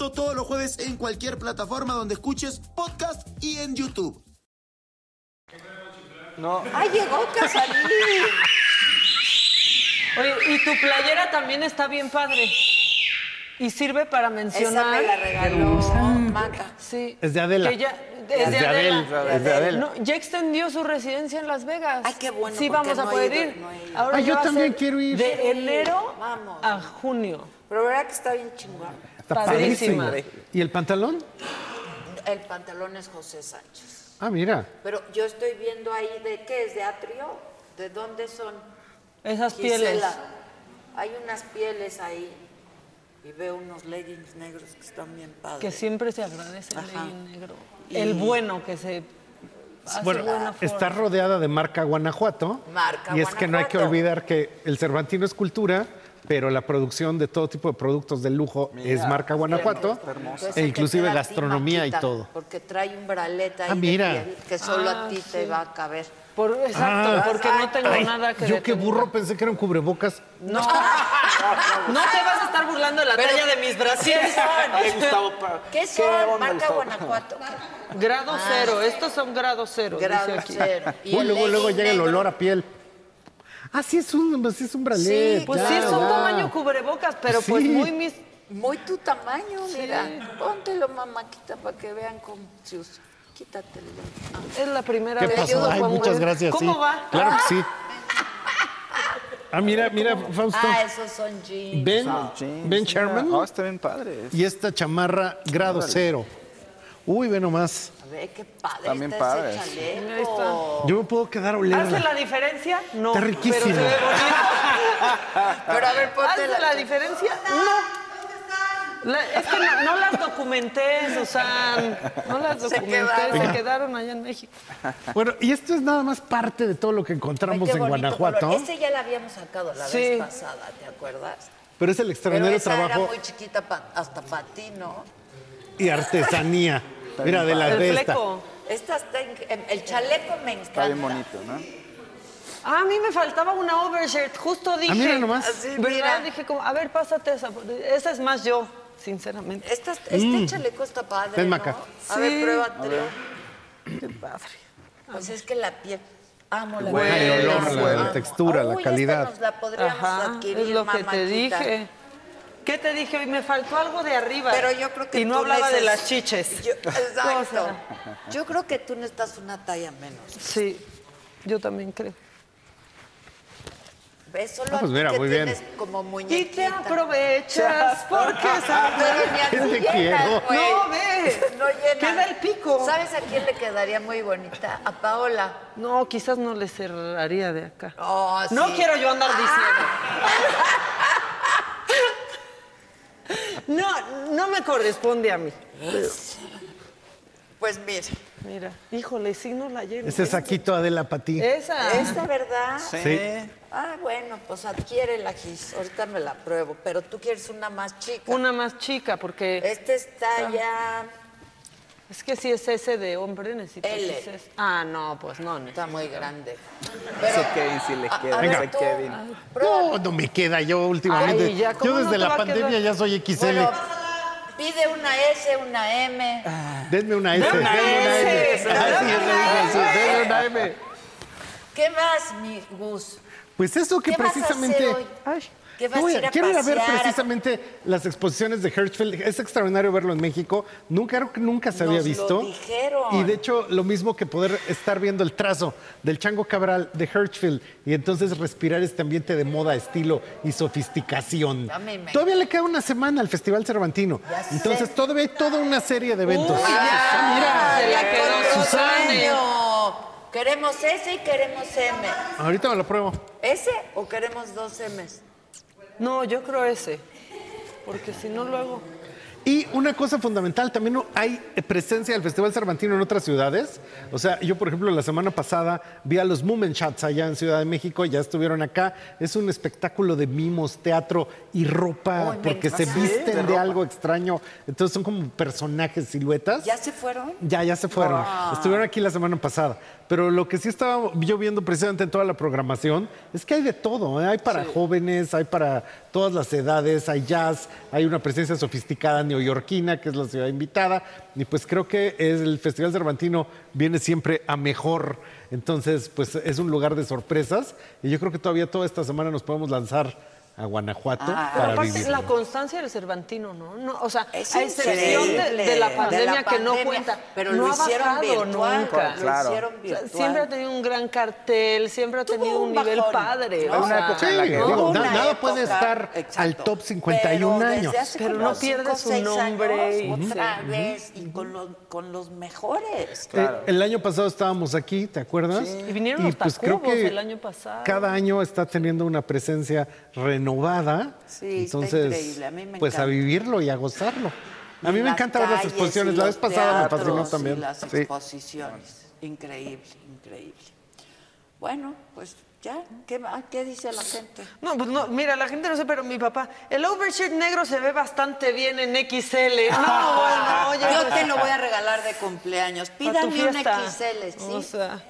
Esto todos los jueves en cualquier plataforma donde escuches podcast y en YouTube. No, ¡Ay, llegó Casarín! Oye, y tu playera también está bien padre. Y sirve para Esa mencionar. me la regaló Maca. Sí. Es de Adela. Que ya, Es es de de Adela. Adel, es de Adela. No, ya extendió su residencia en Las Vegas. Ay, qué bueno, Sí, vamos a no poder ido, ir. no. Ahora Ah, ya yo también quiero ir. De enero Vamos. a junio. Pero verdad que está bien chingón. Está Padrísima. ¿Y el pantalón? El pantalón es José Sánchez. Ah, mira. Pero yo estoy viendo ahí de qué es, de atrio. ¿De dónde son? Esas Gisela. pieles. Hay unas pieles ahí. Y veo unos leggings negros que están bien padres. Que siempre se agradece el Ajá. legging negro. Y- El bueno que se Bueno, está rodeada de marca Guanajuato. Marca Y es que no hay que olvidar que el Cervantino es cultura, pero la producción de todo tipo de productos de lujo es marca Guanajuato, Entonces, e inclusive gastronomía y todo. Porque trae un braleta ahí Ah, de mira. piel que solo Ah, a ti te va a caber. Por, exacto, Ah. porque no tengo Ay, nada que Yo qué burro pensé que era un cubrebocas. No. no te vas a estar burlando de la Pero, talla de mis brasieres. ¿Qué son? Gustavo, pa- ¿Qué ¿qué son? onda Marca? Guanajuato. Grado Ah, cero, sí. estos son grado cero. Grado dice aquí. cero. Y luego, llega el olor a piel. Ah, sí es un, sí es un bralet. Pues ya, sí, es un ya. tamaño cubrebocas, pero pues Sí. muy mis. Muy tu tamaño, mira. Póntelo, mamáquita, para que vean cómo se usa. Quítatelo. Ah. Es la primera ¿Qué vez. pasó? Ay, muchas gracias. ¿Cómo sí. va? Claro que sí. Ah, mira, mira, Fausto. Ah, esos son jeans. Ben, jeans, ben. Sherman Ah, está bien padre. y esta chamarra grado Órale. cero. Uy, ve nomás. A ver, qué padre También está padres. ese chaleco. Ahí está. Yo me puedo quedar a ¿Hace la diferencia? No. Está riquísimo. Pero se ve bonito. Pero a ver, ponte ¿Hace la- la diferencia? No. La- es que no, no las documenté, Susan. No las Se documenté, quedaron. se quedaron allá en México. Bueno, y esto es nada más parte de todo lo que encontramos en Guanajuato. color. Ese ya la habíamos sacado la Sí. vez pasada, ¿te acuerdas? Pero es el Pero extraordinario esa era trabajo muy chiquita pa- hasta para ti, ¿no? y artesanía. Mira, de la El de esta. fleco. Esta está el chaleco me encanta. Está bien bonito, ¿no? Ah, a mí me faltaba una overshirt. Justo dije. mira nomás. Así, ¿Verdad? mira. Dije como, a ver, pásate esa. Esa es más yo, sinceramente. Esta- este chaleco está padre, Ven, ¿no? Maca. A Sí. ver, pruébatelo. Qué padre. Pues es que la piel... Amo la Bueno, piel. el olor, la- la textura, la Uy, calidad. Esta nos la podríamos Ajá, adquirir, es lo que te dije. ¿Qué te dije hoy? Me faltó algo de arriba. Pero yo creo que Y no tú hablaba de las chiches. Yo- exacto. Cosa. Yo creo que tú necesitas una talla menos. Sí, yo también creo. ¿Ves? Solo Ah, pues a ti mira, que muy bien. tienes como Y muñequita. te aprovechas porque sabes. Pero ni así ¿Quién te llena, quiero? güey. No, ve. No llena. Queda el pico. ¿Sabes a quién le quedaría muy bonita? A Paola. No, quizás no le cerraría de acá. Oh, No quiero yo andar diciendo. No, no me corresponde a mí. Pues mira. Mira, híjole, sí no la lleno. Ese saquito Adela para ti. Esa. ¿Esta verdad? Sí. Ah, bueno, pues adquiere la gis. Ahorita me la pruebo. Pero tú quieres una más chica. Una más chica, porque Este está ya... es que si es ese de hombre necesito L. XS. Ah, no, pues no. no. Está muy grande. Ese Kevin sí le queda, a ver, ese tú. Kevin. No, no me queda yo últimamente. Ay, ya, ¿cómo yo no desde te la a pandemia quedar? ya soy XL. Bueno, pide una S, una M. Denme una S, Dame una denme una M. S, Ah, sí, dame eso una dije, sí, S. denme una M. ¿Qué más, mi Gus? Pues eso que ¿Qué vas a precisamente. hacer hoy? Ay, ¿Qué vas voy a ir a quiero ir a ver pasear? precisamente las exposiciones de Hirschfeld. Es extraordinario verlo en México. Nunca, creo que nunca se había Nos lo visto. dijeron. Y de hecho, lo mismo que poder estar viendo el trazo del Chango Cabral de Hirschfeld y entonces respirar este ambiente de moda, estilo y sofisticación. A mí me- Todavía le queda una semana al Festival Cervantino. Ya sé. Entonces, todavía hay toda una serie de eventos. Uy, ya. Ah, mira. Se la quedó. Susane. Queremos S y queremos M. Ahorita me lo pruebo. ¿S o queremos dos M's? No, yo creo ese. Porque si no luego. Y una cosa fundamental, también no hay presencia del Festival Cervantino en otras ciudades. O sea, yo, por ejemplo, la semana pasada vi a los Moment Shots allá en Ciudad de México, ya estuvieron acá. Es un espectáculo de mimos, teatro y ropa, porque se visten De algo extraño. Entonces son como personajes, siluetas. ¿Ya se fueron? Ya, ya se fueron. Estuvieron aquí la semana pasada. Pero lo que sí estaba yo viendo precisamente en toda la programación es que hay de todo. ¿eh? Hay para jóvenes, hay para todas las edades, hay jazz, hay una presencia sofisticada neoyorquina, que es la ciudad invitada. Y pues creo que el Festival Cervantino viene siempre a mejor. Entonces, pues es un lugar de sorpresas. Y yo creo que todavía toda esta semana nos podemos lanzar a Guanajuato Pero para aparte, vivir. la constancia del Cervantino, ¿no? no o sea, Es a excepción de, la de pandemia la que no cuenta. pero no lo ha hicieron bajado virtual, nunca. lo Claro. hicieron O sea, virtual. siempre ha tenido un gran cartel, siempre ha tenido un, un nivel bajón, padre. o una en la que- digo, nada puede estar exacto, al top 51 pero años. Pero no pierde su seis nombre años, y- otra Sí. vez y con los, con los mejores. Eh, el año pasado estábamos aquí, ¿te acuerdas? Y vinieron los pues creo Tacubos que el año pasado. Cada año está teniendo una presencia renovada. Sí, está Entonces, increíble, a mí me pues a vivirlo y a gozarlo. A mí Y me las encanta ver las calles exposiciones. La vez pasada me fascinó y también. las Sí. exposiciones. Increíble, increíble. Bueno, pues ya, ¿qué, va- qué dice la gente? No, pues no, mira, la gente no sé, pero mi papá, el overshirt negro se ve bastante bien en XL. No, bueno, oye. Yo te lo voy a regalar de cumpleaños. Pídame un. XL, ¿sí? O sea,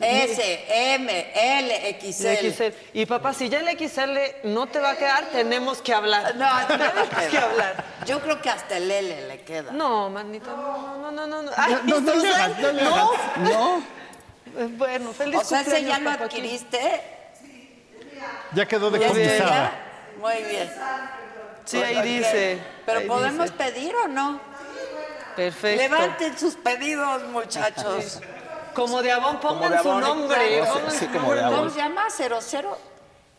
S, M, L, XL. XL. Y papá, si ya el XL no te va a quedar, tenemos que hablar. No, tenemos que hablar. Yo creo que hasta el L le queda. No, manita, no, no, no, no. no. Ay, No, no no No. Bueno, feliz O sea, ese ya lo adquiriste. Ya quedó ¿Ya está decomisada. ya? Muy bien. Sí, ahí dice. Pero ahí podemos dice. pedir o no? Perfecto. Levanten sus pedidos, muchachos. Como de Avon, pongan de su Avon, nombre. claro, pongan sí, su como de nombre. Avon. ¿Cómo se llama? ¿Cero cero?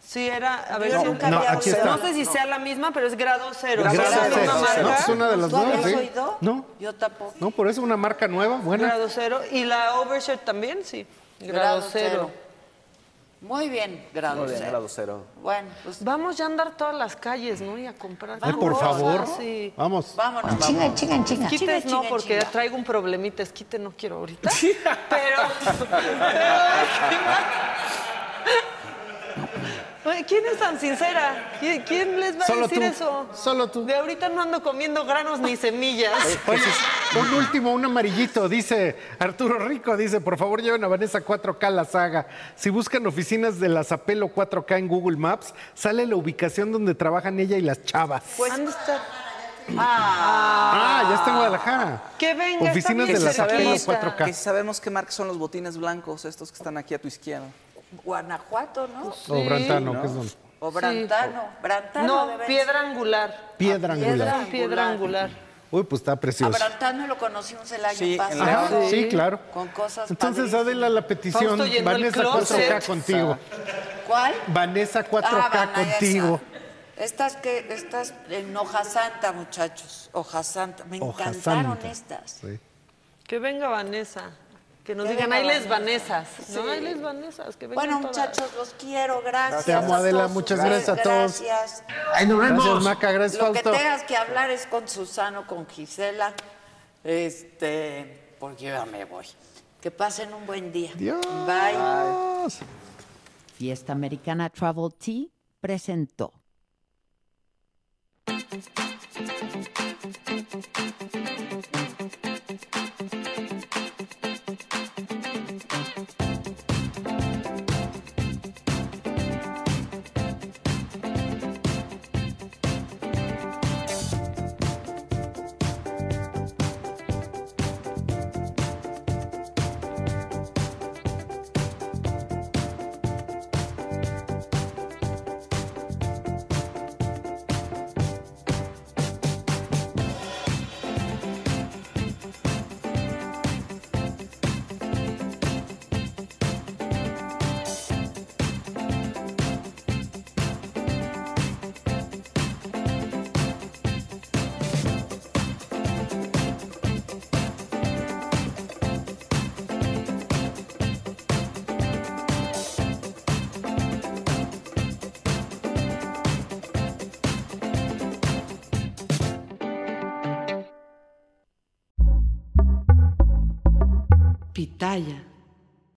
Sí, era, a ver, Yo si- nunca No, había aquí oído. está. no sé si sea la misma, pero es grado cero. Grado ¿Es la cero. misma marca? No, es una de las ¿Tú habías nuevas, ¿sí? oído? No. Yo tampoco. No, por eso una marca nueva, buena. Grado cero. ¿Y la overshirt también? Sí. Grado, Grado cero. cero. Muy bien, grado Muy bien, cero. grado cero. Bueno, pues Vamos ya a andar todas las calles, ¿no? Y a comprar. Ay, por favor. Sí. Vamos. vámonos. Chinga, vámonos. chinga, chinga. Chinga, no, chinga, porque chinga. traigo un problemita. Esquite no quiero ahorita. Pero. Oye, ¿Quién es tan sincera? ¿Quién, les va a Solo decir tú. eso? Solo tú. De ahorita no ando comiendo granos ni semillas. Oye, un último, un amarillito, dice Arturo Rico, dice, por favor lleven a Vanessa 4K a la saga. Si buscan oficinas de la Zapelo 4K en Google Maps, sale la ubicación donde trabajan ella y las chavas. Pues, ¿dónde está? Ah, ya está en Guadalajara. Que venga. Oficinas de la Zapelo cerquita. 4K. Que sabemos qué marca son los botines blancos, estos que están aquí a tu izquierda. Guanajuato, ¿no? O Brantano, ¿no? que es donde. O Brantano. Brantano No, debe piedra angular. Piedra angular. Piedra angular. Uy, pues está A precioso. Brantano lo conocimos el año Sí, pasado. León. sí, claro. Con cosas Entonces, padrísimas. Adela, la petición, Vanessa closet. 4K contigo. ¿Cuál? Vanessa 4K Ah, Vanessa. contigo. Estas que, estas en hoja santa, muchachos. Hoja santa. Me Hoja encantaron santa. estas. Sí. Que venga Vanessa. Que nos Que digan, ahí les Vanessa". Vanessas. No, Sí. ahí les. Que vengan Bueno, todas. muchachos, los quiero. Gracias. Te amo, Adela, todos muchas gracias a todos. Gracias. Gracias, Maca, gracias, Lo que Fausto. tengas que hablar es con Susano, con Gisela. Este, porque yo ya me voy. Que pasen un buen día. Adiós. Bye. Fiesta Americana Travel Tea presentó. Pitaya.